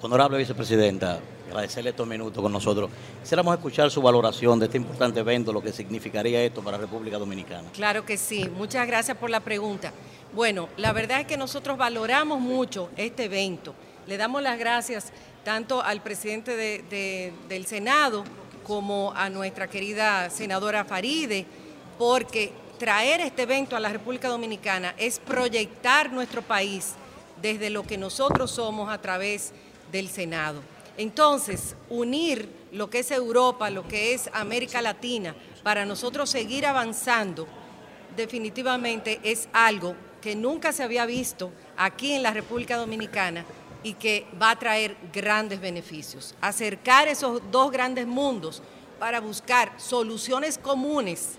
Honorable vicepresidenta, agradecerle estos minutos con nosotros. Quisiéramos escuchar su valoración de este importante evento, lo que significaría esto para la República Dominicana. Claro que sí, muchas gracias por la pregunta. Bueno, la verdad es que nosotros valoramos mucho este evento. Le damos las gracias tanto al presidente de- de- del Senado como a nuestra querida senadora Faride, porque traer este evento a la República Dominicana es proyectar nuestro país desde lo que nosotros somos a través del Senado. Entonces, unir lo que es Europa, lo que es América Latina, para nosotros seguir avanzando, definitivamente es algo que nunca se había visto aquí en la República Dominicana y que va a traer grandes beneficios. Acercar esos dos grandes mundos para buscar soluciones comunes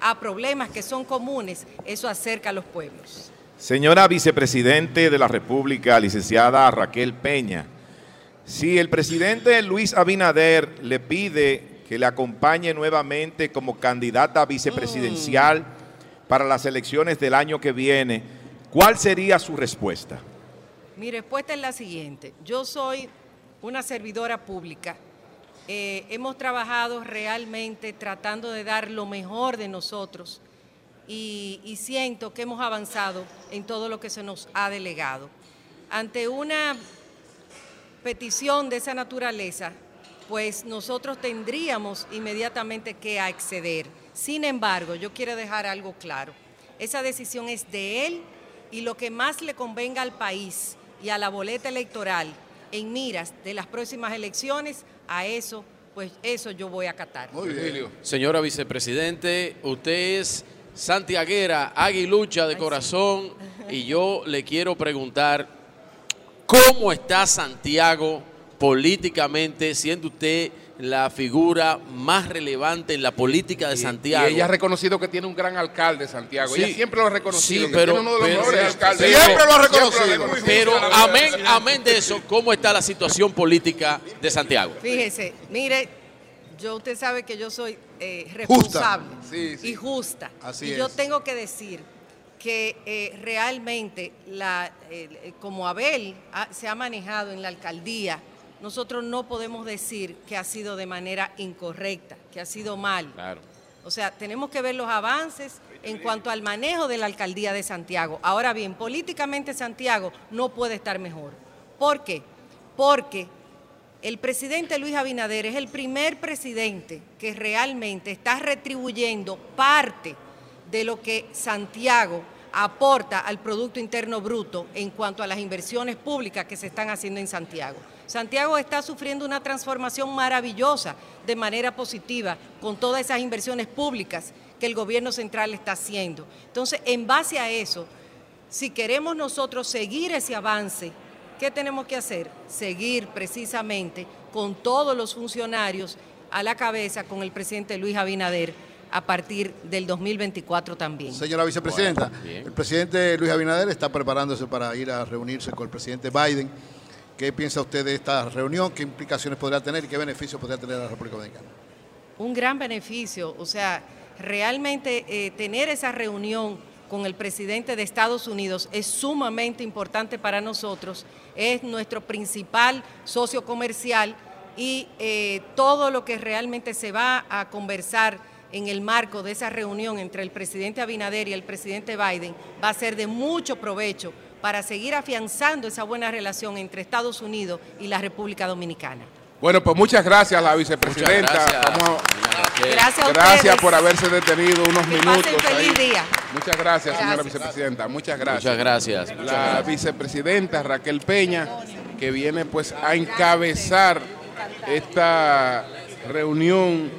a problemas que son comunes, eso acerca a los pueblos. Señora vicepresidente de la República, licenciada Raquel Peña, si el presidente Luis Abinader le pide que le acompañe nuevamente como candidata vicepresidencial para las elecciones del año que viene, ¿cuál sería su respuesta? Mi respuesta es la siguiente. Yo soy una servidora pública. Eh, hemos trabajado realmente tratando de dar lo mejor de nosotros y, y siento que hemos avanzado en todo lo que se nos ha delegado. Ante una petición de esa naturaleza, pues nosotros tendríamos inmediatamente que acceder. Sin embargo, yo quiero dejar algo claro. Esa decisión es de él y lo que más le convenga al país y a la boleta electoral en miras de las próximas elecciones, a eso, pues eso yo voy a acatar. Señora vicepresidente, usted es santiaguera, aguilucha de corazón, y yo le quiero preguntar, ¿cómo está Santiago políticamente, siendo usted la figura más relevante en la política de Santiago? Y ella ha reconocido que tiene un gran alcalde, Santiago. Sí. ella siempre lo ha reconocido. Sí, pero- tiene uno de los pero- mejores alcaldes. pero- Siempre lo ha reconocido. Pero amén, amén de eso, ¿cómo está la situación política de Santiago? Fíjese, mire, yo usted sabe que yo soy eh, Justa. responsable Sí, sí. y justa. Así y es. yo tengo que decir que eh, realmente, la, eh, como Abel ha- se ha manejado en la alcaldía, nosotros no podemos decir que ha sido de manera incorrecta, que ha sido mal. Claro. O sea, tenemos que ver los avances en cuanto al manejo de la alcaldía de Santiago. Ahora bien, políticamente Santiago no puede estar mejor. ¿Por qué? Porque el presidente Luis Abinader es el primer presidente que realmente está retribuyendo parte de lo que Santiago aporta al Producto Interno Bruto en cuanto a las inversiones públicas que se están haciendo en Santiago. Santiago está sufriendo una transformación maravillosa de manera positiva con todas esas inversiones públicas que el gobierno central está haciendo. Entonces, en base a eso, si queremos nosotros seguir ese avance, ¿qué tenemos que hacer? Seguir precisamente con todos los funcionarios a la cabeza con el presidente Luis Abinader a partir del 2024 también. Señora vicepresidenta, el presidente Luis Abinader está preparándose para ir a reunirse con el presidente Biden. ¿Qué piensa usted de esta reunión? ¿Qué implicaciones podrá tener y qué beneficios podrá tener la República Dominicana? un gran beneficio. O sea, realmente eh, tener esa reunión con el presidente de Estados Unidos es sumamente importante para nosotros. Es nuestro principal socio comercial y eh, todo lo que realmente se va a conversar en el marco de esa reunión entre el presidente Abinader y el presidente Biden va a ser de mucho provecho para seguir afianzando esa buena relación entre Estados Unidos y la República Dominicana. Bueno, pues muchas gracias a la vicepresidenta. Muchas gracias. Vamos a- Gracias a Gracias por haberse detenido unos Que minutos. pasen feliz ahí. día. Muchas gracias, señora vicepresidenta. Muchas gracias. Muchas gracias, muchas La gracias. vicepresidenta Raquel Peña, que viene pues a encabezar esta reunión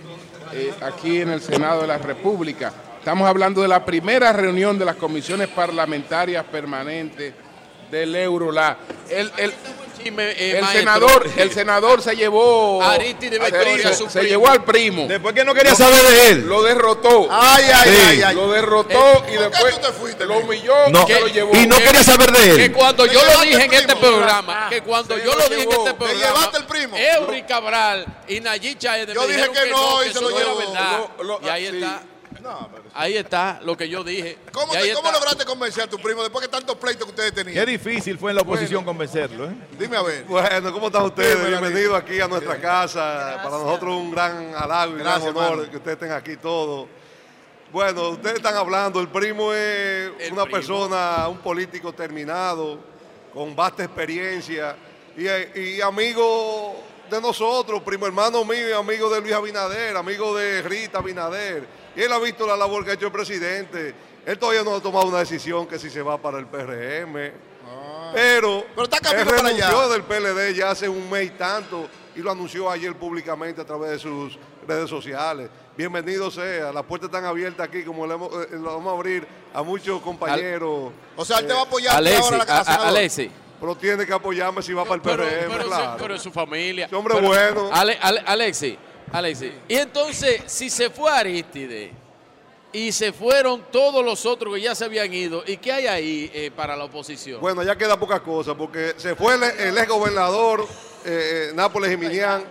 eh, aquí en el Senado de la República. Estamos hablando de la primera reunión de las comisiones parlamentarias permanentes del Eurolat. El, el- eh, el senador, *laughs* el senador se llevó Victoria, se llevó al primo. Después que no quería saber de él. Lo derrotó. Ay, ay, Sí. ay, ay. Lo derrotó Eh, y después lo humilló No, y lo llevó. y no quería saber de él. Que cuando yo lo dije en este programa, Ah, que cuando yo lo lo dije en este ¿Te programa, llevaste el primo? Eury Cabral y Nayib Chaed Yo dije que no, y se eso lo llevó. y ahí Ahí está lo que yo dije. ¿Cómo, te- lograste convencer a tu primo después que tantos pleitos que ustedes tenían? Qué difícil fue en la oposición convencerlo, ¿eh? Dime a ver. Bueno, ¿cómo están ustedes? Dime, Bienvenidos aquí a nuestra casa. Para nosotros un gran halago y un gran Gracias, honor hermano. que ustedes estén aquí todos. Bueno, ustedes están hablando, el primo es una persona, un político terminado, con vasta experiencia y, y amigo de nosotros, primo hermano mío, y amigo de Luis Abinader, amigo de Rita Abinader. Y él ha visto la labor que ha hecho el presidente. Él todavía no ha tomado una decisión que si se va para el PRM. Pero, Pero está él para allá. del PLD ya hace un mes y tanto y lo anunció ayer públicamente a través de sus redes sociales. Bienvenido sea, las puertas están abiertas aquí como le hemos- eh, lo vamos a abrir a muchos compañeros. O sea, él te va a apoyar Alexi, ahora la a-. Alexi. Pero tiene que apoyarme si va para el Pero, PRM, pero, claro. pero es su familia. Ese hombre Pero- bueno. Ale- Ale- Alexi, Alexi. Y entonces, si se fue Aristide y se fueron todos los otros que ya se habían ido, ¿y qué hay ahí eh, para la oposición? Bueno, ya queda poca cosa, porque se fue el, el ex gobernador eh, eh, Nápoles Jiminián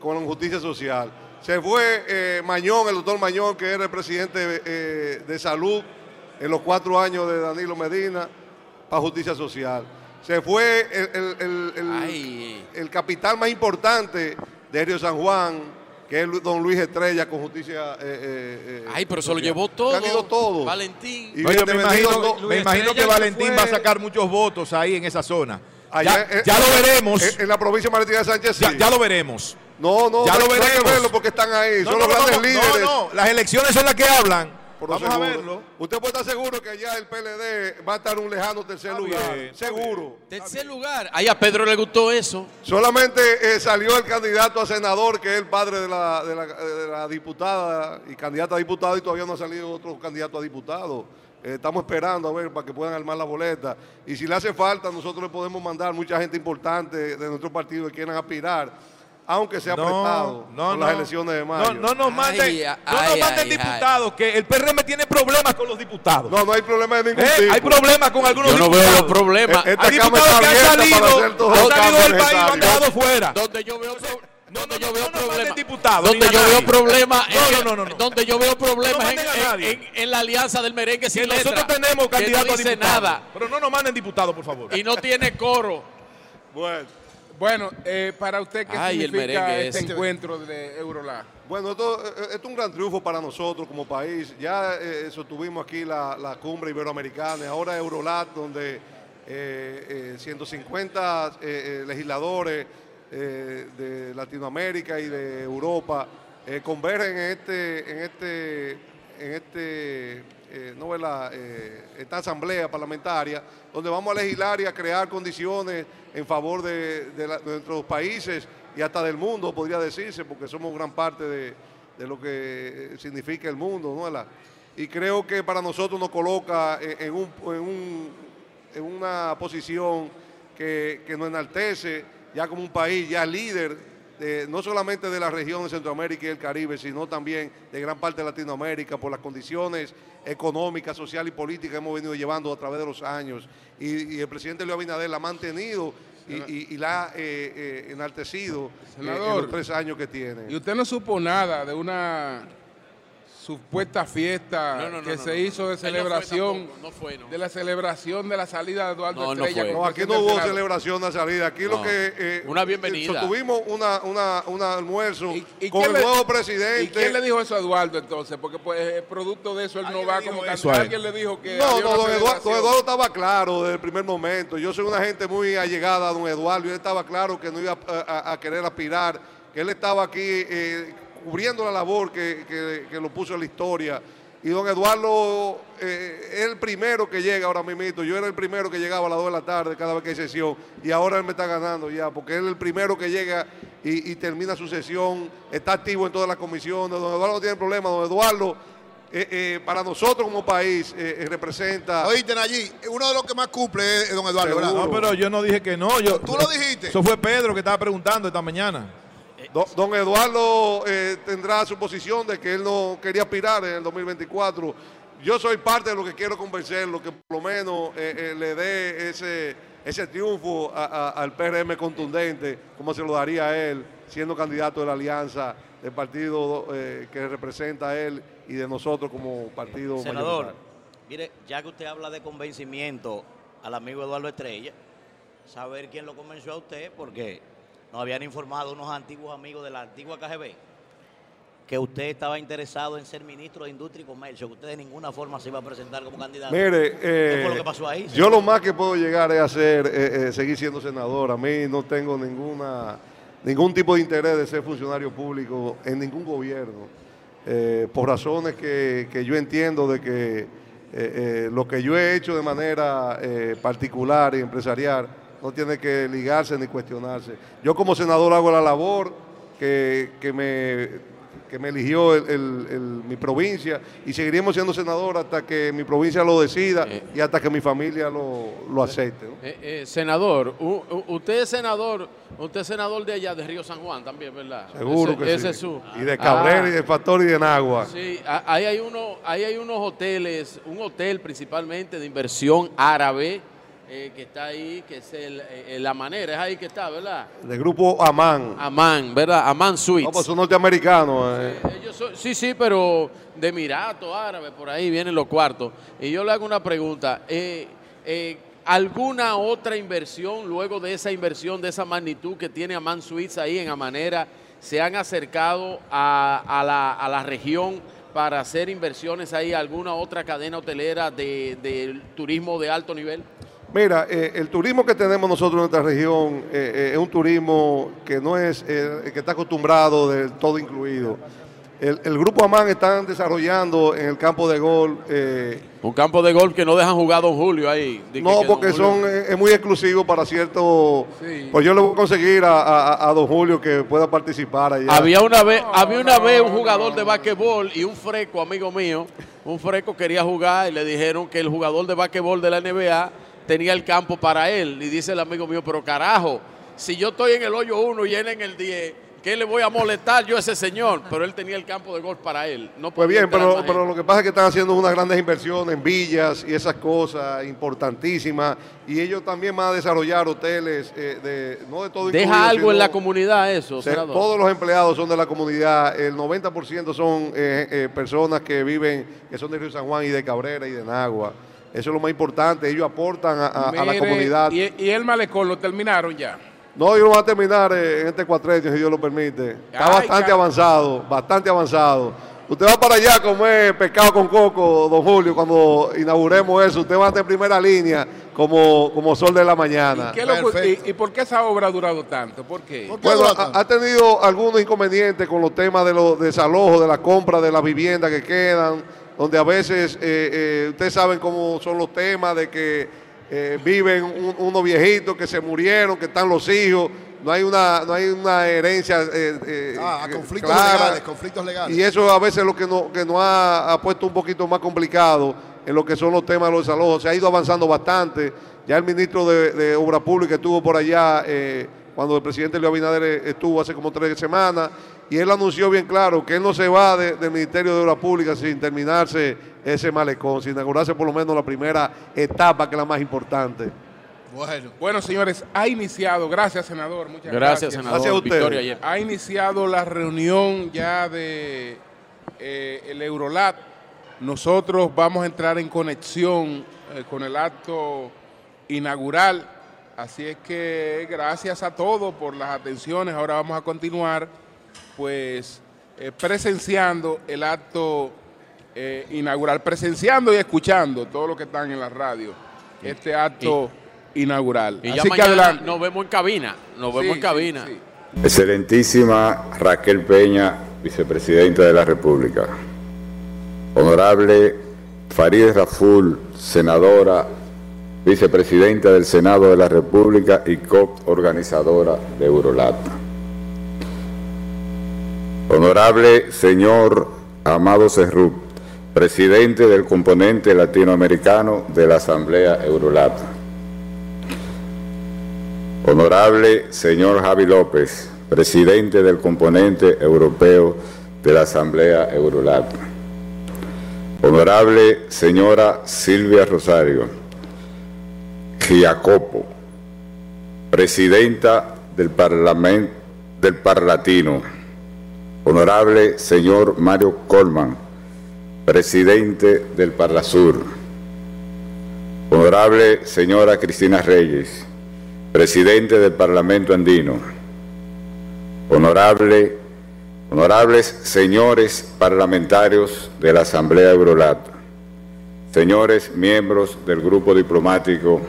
con justicia social. Se fue eh, Mañón, el doctor Mañón, que era el presidente eh, de salud en los cuatro años de Danilo Medina, para justicia social. Se fue el, el- el- el- el capital más importante de Río San Juan, que es don Luis Estrella, con justicia. eh, eh, eh, Ay, pero se lo llevó todo. Se han ido todos. Valentín. Y No, yo me imagino, to- me imagino que Valentín va a sacar muchos votos ahí en esa zona. Allá, ya, eh, ya lo veremos. En, en la provincia marítima de Sánchez, sí. Ya, ya lo veremos. No, no, Ya no, lo no hay que veremos. verlo porque están ahí. No, son no, los no, grandes no, líderes. no, no, las elecciones son las que hablan. Por Vamos a verlo. Usted puede estar seguro que ya el PLD va a estar en un lejano tercer lugar. bien, seguro. Tercer lugar. Ay, a Pedro le gustó eso. Solamente eh, salió el candidato a senador, que es el padre de la, de la- de la diputada y candidata a diputado, y todavía no ha salido otro candidato a diputado. Eh, estamos esperando a ver para que puedan armar la boleta. Y si le hace falta, nosotros le podemos mandar mucha gente importante de nuestro partido que quieran aspirar, aunque sea No, apretado no, por no. las elecciones de mayo. No, no nos manden, Ay, no nos ay, manden ay, diputados, que el PRM tiene problemas con los diputados. No, no hay problema de ningún Eh, tipo. Hay problemas con algunos Yo no diputados. veo los problemas. Esta Hay diputados que han salido, han del país y lo han dejado fuera. Donde yo veo donde yo veo problemas diputados, donde yo veo problemas donde yo veo problemas No en, la alianza del merengue sin Que nosotros letra, tenemos candidatos no a diputados. nada Pero no nos manden diputados, por favor. y no tiene coro Bueno, Bueno, eh, para usted, ¿qué Ay, significa este ese. encuentro de Eurolat? Bueno, esto, eh, esto es un gran triunfo para nosotros como país. Ya eh, sostuvimos aquí la, la cumbre iberoamericana, y ahora Eurolat, donde eh, eh, 150 eh, eh, legisladores eh, de Latinoamérica y de Europa eh, convergen en este, en este, en este eh, no es la, eh, esta asamblea parlamentaria, donde vamos a legislar y a crear condiciones en favor de, la- nuestros países y hasta del mundo, podría decirse, porque somos gran parte de, de lo que significa el mundo, ¿no? La- y creo que para nosotros nos coloca en, en un- en un- en una posición que, que nos enaltece ya como un país ya líder, de- no solamente de la región de Centroamérica y el Caribe, sino también de gran parte de Latinoamérica por las condiciones económicas, sociales y políticas que hemos venido llevando a través de los años. Y, y el presidente Luis Abinader la ha mantenido y, y- y la ha eh, eh, enaltecido eh, en los tres años que tiene. Y usted no supo nada de una supuesta fiesta No, no, no, que no, se no. hizo de Él no fue celebración tampoco, no fue, no. de la celebración de la salida de Eduardo Estrella. No, aquí no hubo celebración de salida. Aquí No. lo que. eh, Una bienvenida. Tuvimos una, una, un almuerzo ¿Y con el le- nuevo ¿Y presidente. quién le dijo eso a Eduardo entonces? Porque pues producto de eso él no va como eso? Alguien le dijo que No, no, don Eduardo, don Eduardo estaba claro desde el primer momento. Yo soy una gente muy allegada a don Eduardo y él estaba claro que no iba a, a- a querer aspirar, que él estaba aquí eh, cubriendo la labor que, que- que lo puso en la historia. Y don Eduardo eh, es el primero que llega ahora mismo. Yo era el primero que llegaba a las 2 de la tarde cada vez que hay sesión. Y ahora él me está ganando ya, porque él es el primero que llega y, y termina su sesión. Está activo en todas las comisiones. Don Eduardo no tiene problema. Don Eduardo eh, eh, para nosotros como país eh, eh, representa... Oíste, allí, uno de los que más cumple es don Eduardo, ¿verdad? No, pero yo no dije que no. Yo, Tú lo dijiste. Eso fue Pedro que estaba preguntando esta mañana. Don, don Eduardo eh, tendrá su posición de que él no quería aspirar en el 2024. Yo soy parte de lo que quiero convencerlo, que por lo menos eh, eh, le dé ese, ese triunfo a- a- al PRM contundente, como se lo daría a él, siendo candidato de la alianza del partido que representa a él y de nosotros como partido Senador, mayoritario. mire, ya que usted habla de convencimiento al amigo Eduardo Estrella, saber quién lo convenció a usted, porque nos habían informado unos antiguos amigos de la antigua KGB que usted estaba interesado en ser ministro de Industria y Comercio, que usted de ninguna forma se iba a presentar como candidato. Mire, ¿Qué eh, fue lo que pasó ahí? yo lo más que puedo llegar es hacer, eh, eh, seguir siendo senador. A mí no tengo ninguna, ningún tipo de interés de ser funcionario público en ningún gobierno, eh, por razones que, que yo entiendo de que eh, eh, lo que yo he hecho de manera eh, particular y empresarial no tiene que ligarse ni cuestionarse. Yo como senador hago la labor que, que me que me eligió el- el- el- mi provincia y seguiremos siendo senador hasta que mi provincia lo decida y hasta que mi familia lo, lo acepte. ¿no? Eh, eh, senador, u- usted es senador, usted es senador de allá, de Río San Juan también, ¿verdad? Seguro ese, que ese sí. es su. Y de Cabrera Ah, y de Factor y de Nagua. Sí, ahí hay, uno, ahí hay unos hoteles, un hotel principalmente de inversión árabe eh, que está ahí, que es el, eh, La Manera, es ahí que está, ¿verdad? Del grupo Amán. Amán, ¿verdad? Amán Suites. No, pues son norteamericanos. eh. Ellos son- sí, sí, pero de Emiratos Árabes, por ahí vienen los cuartos. Y yo le hago una pregunta. eh, ¿Alguna otra inversión, luego de esa inversión de esa magnitud que tiene Amán Suites ahí en Amanera, se han acercado a, a la, a la región para hacer inversiones ahí? ¿Alguna otra cadena hotelera de, de turismo de alto nivel? Mira, eh, el turismo que tenemos nosotros en nuestra región eh, eh, es un turismo que no es eh, el que está acostumbrado del todo incluido. El, el grupo Amán están desarrollando en el campo de golf. eh, Un campo de golf que no dejan jugar a Don Julio ahí. No, porque son eh, es muy exclusivo para cierto. Sí. Pues yo le voy a conseguir a, a- a don Julio que pueda participar allá. Había una vez, había una vez un jugador de basquetbol y un freco, amigo mío, un freco quería jugar y le dijeron que el jugador de basquetbol de la NBA tenía el campo para él. Y dice el amigo mío, pero carajo, si yo estoy en el hoyo 1 y él en el 10, ¿qué le voy a molestar yo a ese señor? Pero él tenía el campo de golf para él. No Pues bien, pero, pero lo que pasa es que están haciendo unas grandes inversiones en villas y esas cosas importantísimas. Y ellos también van a desarrollar hoteles, eh, de, no de todo Deja algo en la comunidad eso, senador. todos los empleados son de la comunidad. El 90% son eh, eh, personas que viven, que son de Río San Juan y de Cabrera y de Nagua. Eso es lo más importante. Ellos aportan a, a- a la comunidad. Y, y el malecón lo terminaron ya. No, yo lo voy a terminar eh, en este cuatrenio, si Dios lo permite. Está Ay, bastante avanzado, bastante avanzado. Usted va para allá a comer pescado con coco, don Julio, cuando inauguremos eso. Usted va a estar en primera línea como, como sol de la mañana. ¿Qué lo- y, y por qué esa obra ha durado tanto? ¿Por qué? Bueno, ha, ha tenido algunos inconvenientes con los temas de los desalojos, de la compra de las viviendas que quedan, donde a veces, eh, eh, ustedes saben cómo son los temas de que eh, viven un- unos viejitos que se murieron, que están los hijos, no hay una, no hay una herencia eh, Ah, a conflictos clara. legales, conflictos legales. Y eso a veces es lo que nos que nos ha, ha puesto un poquito más complicado en lo que son los temas de los desalojos. Se ha ido avanzando bastante. Ya el ministro de, de Obra Pública estuvo por allá eh, cuando el presidente Leo Abinader estuvo hace como tres semanas y él anunció bien claro que él no se va de- del Ministerio de Obra Pública sin terminarse ese malecón, sin inaugurarse por lo menos la primera etapa que es la más importante. Bueno. Bueno, señores, ha iniciado, gracias senador, muchas gracias. Gracias, senador. Gracias a usted. Victoria. Ha iniciado la reunión ya de eh, el Eurolat. Nosotros vamos a entrar en conexión eh, con el acto inaugural. Así es que gracias a todos por las atenciones. Ahora vamos a continuar pues eh, presenciando el acto eh, inaugural, presenciando y escuchando todo lo que están en la radio. Este acto inaugural. Y ya Así que mañana adelante. nos vemos en cabina. Nos Sí, vemos en sí, cabina. Excelentísima Raquel Peña, vicepresidenta de la República. Honorable Farideh Raful, senadora, vicepresidenta del Senado de la República y co-organizadora de Eurolat. Honorable señor Amado Cerrup, presidente del componente latinoamericano de la Asamblea Eurolat. Honorable señor Javi López, presidente del componente europeo de la Asamblea Eurolat. Honorable señora Silvia Rosario Giacopo, presidenta del Parlamento del Parlatino. Honorable señor Mario Colman, presidente del Parlasur. Honorable señora Cristina Reyes, presidente del Parlamento Andino. Honorable, honorables señores parlamentarios de la Asamblea Eurolat, señores miembros del grupo diplomático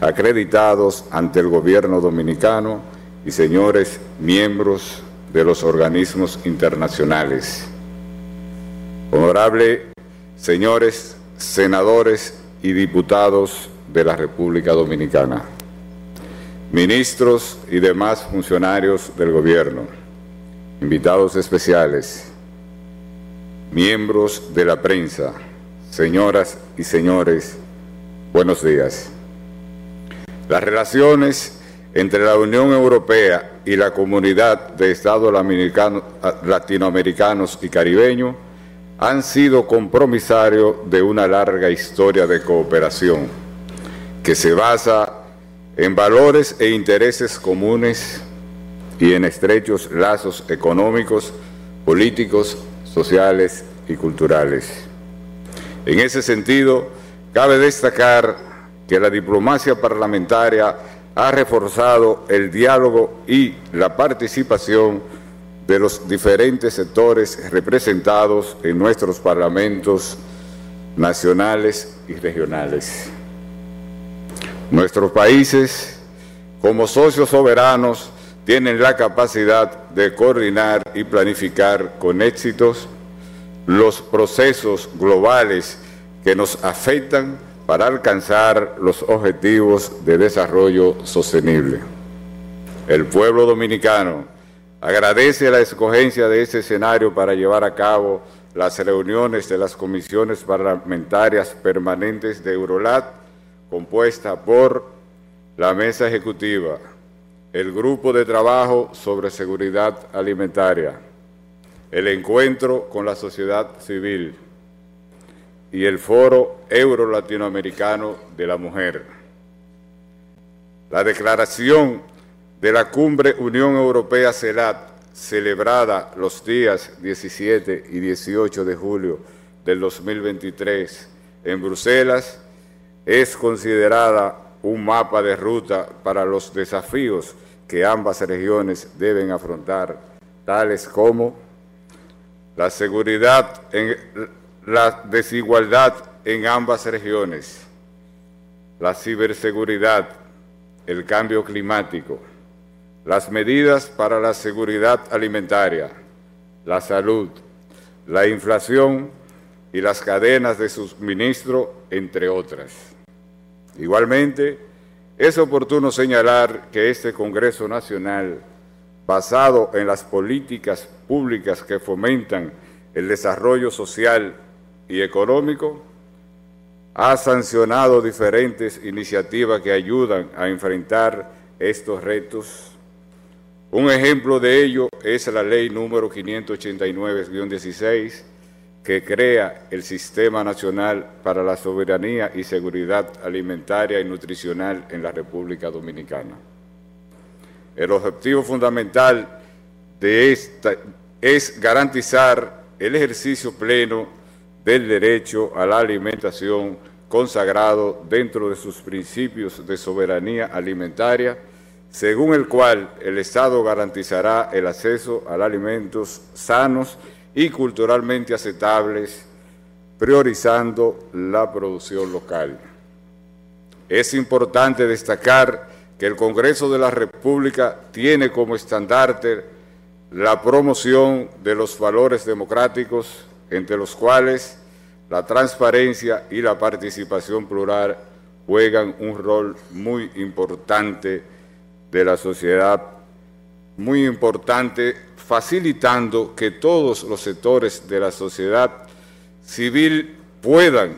acreditados ante el gobierno dominicano y señores miembros de los organismos internacionales. Honorable señores senadores y diputados de la República Dominicana, ministros y demás funcionarios del gobierno, invitados especiales, miembros de la prensa, señoras y señores, buenos días. Las relaciones entre la Unión Europea y la comunidad de Estados latinoamericanos y caribeños han sido compromisarios de una larga historia de cooperación que se basa en valores e intereses comunes y en estrechos lazos económicos, políticos, sociales y culturales. En ese sentido, cabe destacar que la diplomacia parlamentaria ha reforzado el diálogo y la participación de los diferentes sectores representados en nuestros parlamentos nacionales y regionales. Nuestros países, como socios soberanos, tienen la capacidad de coordinar y planificar con éxitos los procesos globales que nos afectan para alcanzar los objetivos de desarrollo sostenible. El pueblo dominicano agradece la escogencia de este escenario para llevar a cabo las reuniones de las comisiones parlamentarias permanentes de Eurolat, compuesta por la Mesa Ejecutiva, el Grupo de Trabajo sobre Seguridad Alimentaria, el Encuentro con la Sociedad Civil, y el Foro Euro-Latinoamericano de la Mujer. La declaración de la Cumbre Unión Europea-CELAT, celebrada los días 17 y 18 de julio del 2023 en Bruselas, es considerada un mapa de ruta para los desafíos que ambas regiones deben afrontar, tales como la seguridad en la desigualdad en ambas regiones, la ciberseguridad, el cambio climático, las medidas para la seguridad alimentaria, la salud, la inflación y las cadenas de suministro, entre otras. Igualmente, es oportuno señalar que este Congreso Nacional, basado en las políticas públicas que fomentan el desarrollo social y económico, ha sancionado diferentes iniciativas que ayudan a enfrentar estos retos. Un ejemplo de ello es la ley número 589-16, que crea el Sistema Nacional para la Soberanía y Seguridad Alimentaria y Nutricional en la República Dominicana. El objetivo fundamental de esta es garantizar el ejercicio pleno del derecho a la alimentación consagrado dentro de sus principios de soberanía alimentaria, según el cual el Estado garantizará el acceso a alimentos sanos y culturalmente aceptables, priorizando la producción local. Es importante destacar que el Congreso de la República tiene como estandarte la promoción de los valores democráticos entre los cuales la transparencia y la participación plural juegan un rol muy importante de la sociedad, muy importante, facilitando que todos los sectores de la sociedad civil puedan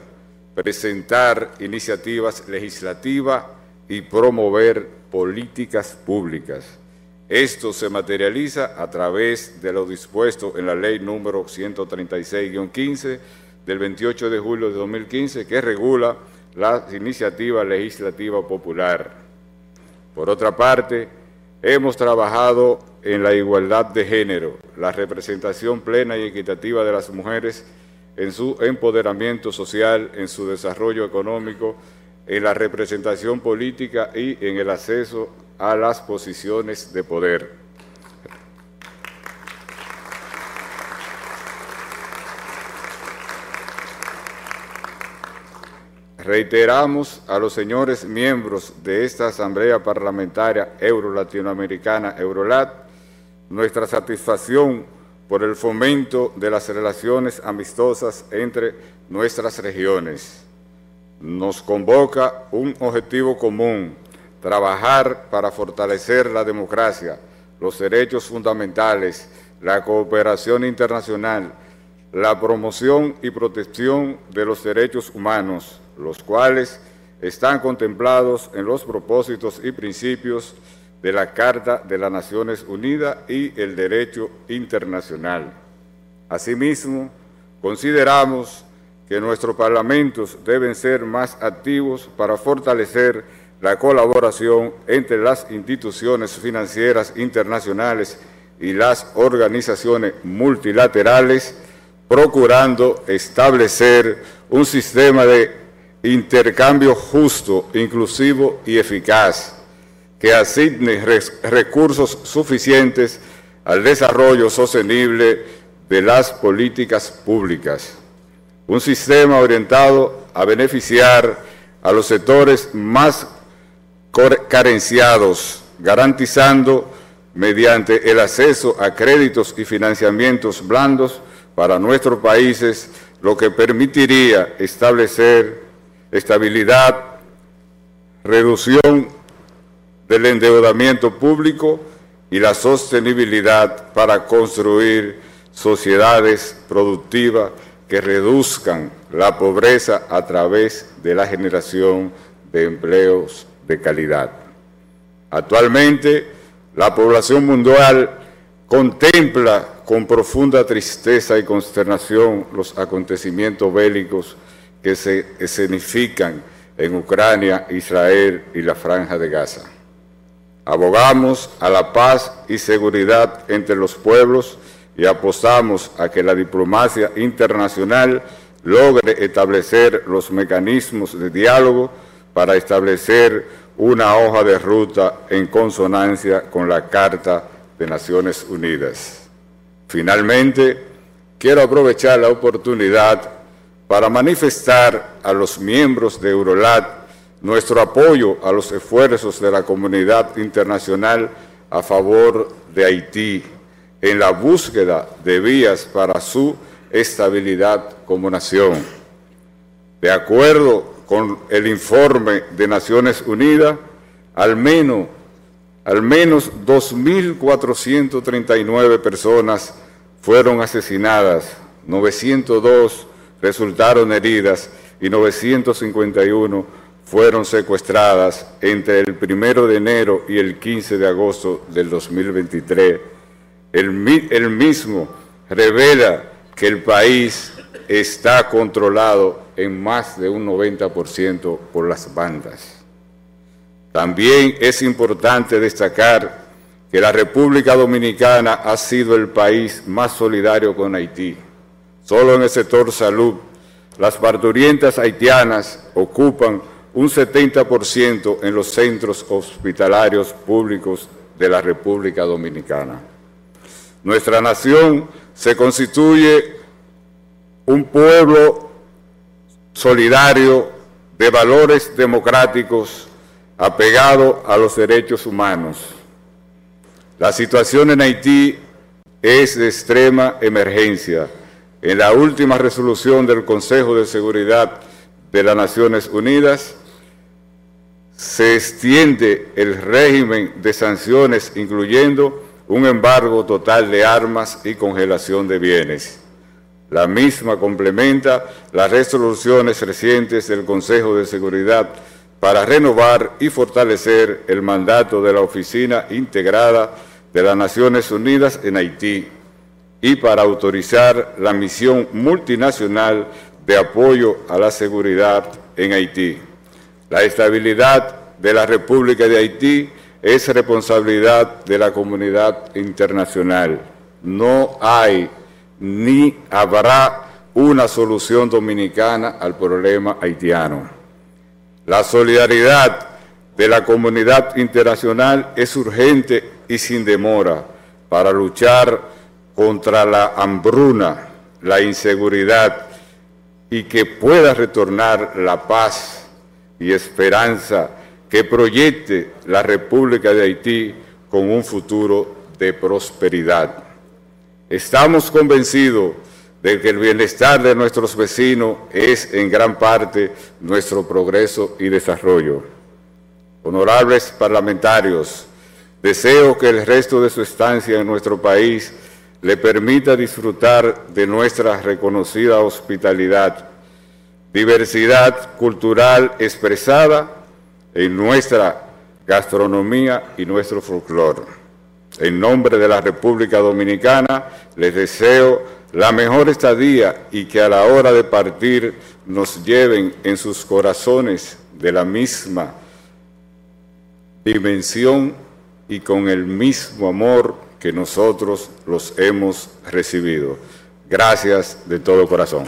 presentar iniciativas legislativas y promover políticas públicas. Esto se materializa a través de lo dispuesto en la ley número 136-15 del 28 de julio de 2015 que regula la iniciativa legislativa popular. Por otra parte, hemos trabajado en la igualdad de género, la representación plena y equitativa de las mujeres en su empoderamiento social, en su desarrollo económico, en la representación política y en el acceso a las posiciones de poder. Reiteramos a los señores miembros de esta Asamblea Parlamentaria Euro-Latinoamericana, Eurolat, nuestra satisfacción por el fomento de las relaciones amistosas entre nuestras regiones. Nos convoca un objetivo común, trabajar para fortalecer la democracia, los derechos fundamentales, la cooperación internacional, la promoción y protección de los derechos humanos, los cuales están contemplados en los propósitos y principios de la Carta de las Naciones Unidas y el derecho internacional. Asimismo, consideramos que nuestros parlamentos deben ser más activos para fortalecer la colaboración entre las instituciones financieras internacionales y las organizaciones multilaterales, procurando establecer un sistema de intercambio justo, inclusivo y eficaz, que asigne recursos suficientes al desarrollo sostenible de las políticas públicas. Un sistema orientado a beneficiar a los sectores más carenciados, garantizando mediante el acceso a créditos y financiamientos blandos para nuestros países, lo que permitiría establecer estabilidad, reducción del endeudamiento público y la sostenibilidad para construir sociedades productivas que reduzcan la pobreza a través de la generación de empleos de calidad. Actualmente, la población mundial contempla con profunda tristeza y consternación los acontecimientos bélicos que se escenifican en Ucrania, Israel y la Franja de Gaza. Abogamos a la paz y seguridad entre los pueblos y apostamos a que la diplomacia internacional logre establecer los mecanismos de diálogo para establecer una hoja de ruta en consonancia con la Carta de Naciones Unidas. Finalmente, quiero aprovechar la oportunidad para manifestar a los miembros de Eurolat nuestro apoyo a los esfuerzos de la comunidad internacional a favor de Haití en la búsqueda de vías para su estabilidad como nación. De acuerdo con el informe de Naciones Unidas, al menos, al menos 2.439 personas fueron asesinadas, 902 resultaron heridas y 951 fueron secuestradas entre el 1 de enero y el 15 de agosto del 2023. El, el mismo revela que el país está controlado en más de un 90% por las bandas. También es importante destacar que la República Dominicana ha sido el país más solidario con Haití. Solo en el sector salud, las parturientas haitianas ocupan un 70% en los centros hospitalarios públicos de la República Dominicana. Nuestra nación se constituye un pueblo solidario de valores democráticos apegado a los derechos humanos. La situación en Haití es de extrema emergencia en la última resolución del Consejo de Seguridad de las Naciones Unidas, se extiende el régimen de sanciones, incluyendo un embargo total de armas y congelación de bienes. La misma complementa las resoluciones recientes del Consejo de Seguridad para renovar y fortalecer el mandato de la Oficina Integrada de las Naciones Unidas en Haití y para autorizar la misión multinacional de apoyo a la seguridad en Haití. La estabilidad de la República de Haití es responsabilidad de la comunidad internacional. No hay ni habrá una solución dominicana al problema haitiano. La solidaridad de la comunidad internacional es urgente y sin demora para luchar contra la hambruna, la inseguridad y que pueda retornar la paz y esperanza que proyecte la República de Haití con un futuro de prosperidad. Estamos convencidos de que el bienestar de nuestros vecinos es en gran parte nuestro progreso y desarrollo. Honorables parlamentarios, deseo que el resto de su estancia en nuestro país le permita disfrutar de nuestra reconocida hospitalidad, diversidad cultural expresada en nuestra gastronomía y nuestro folclore. En nombre de la República Dominicana, les deseo la mejor estadía y que a la hora de partir nos lleven en sus corazones de la misma dimensión y con el mismo amor que nosotros los hemos recibido. Gracias de todo corazón.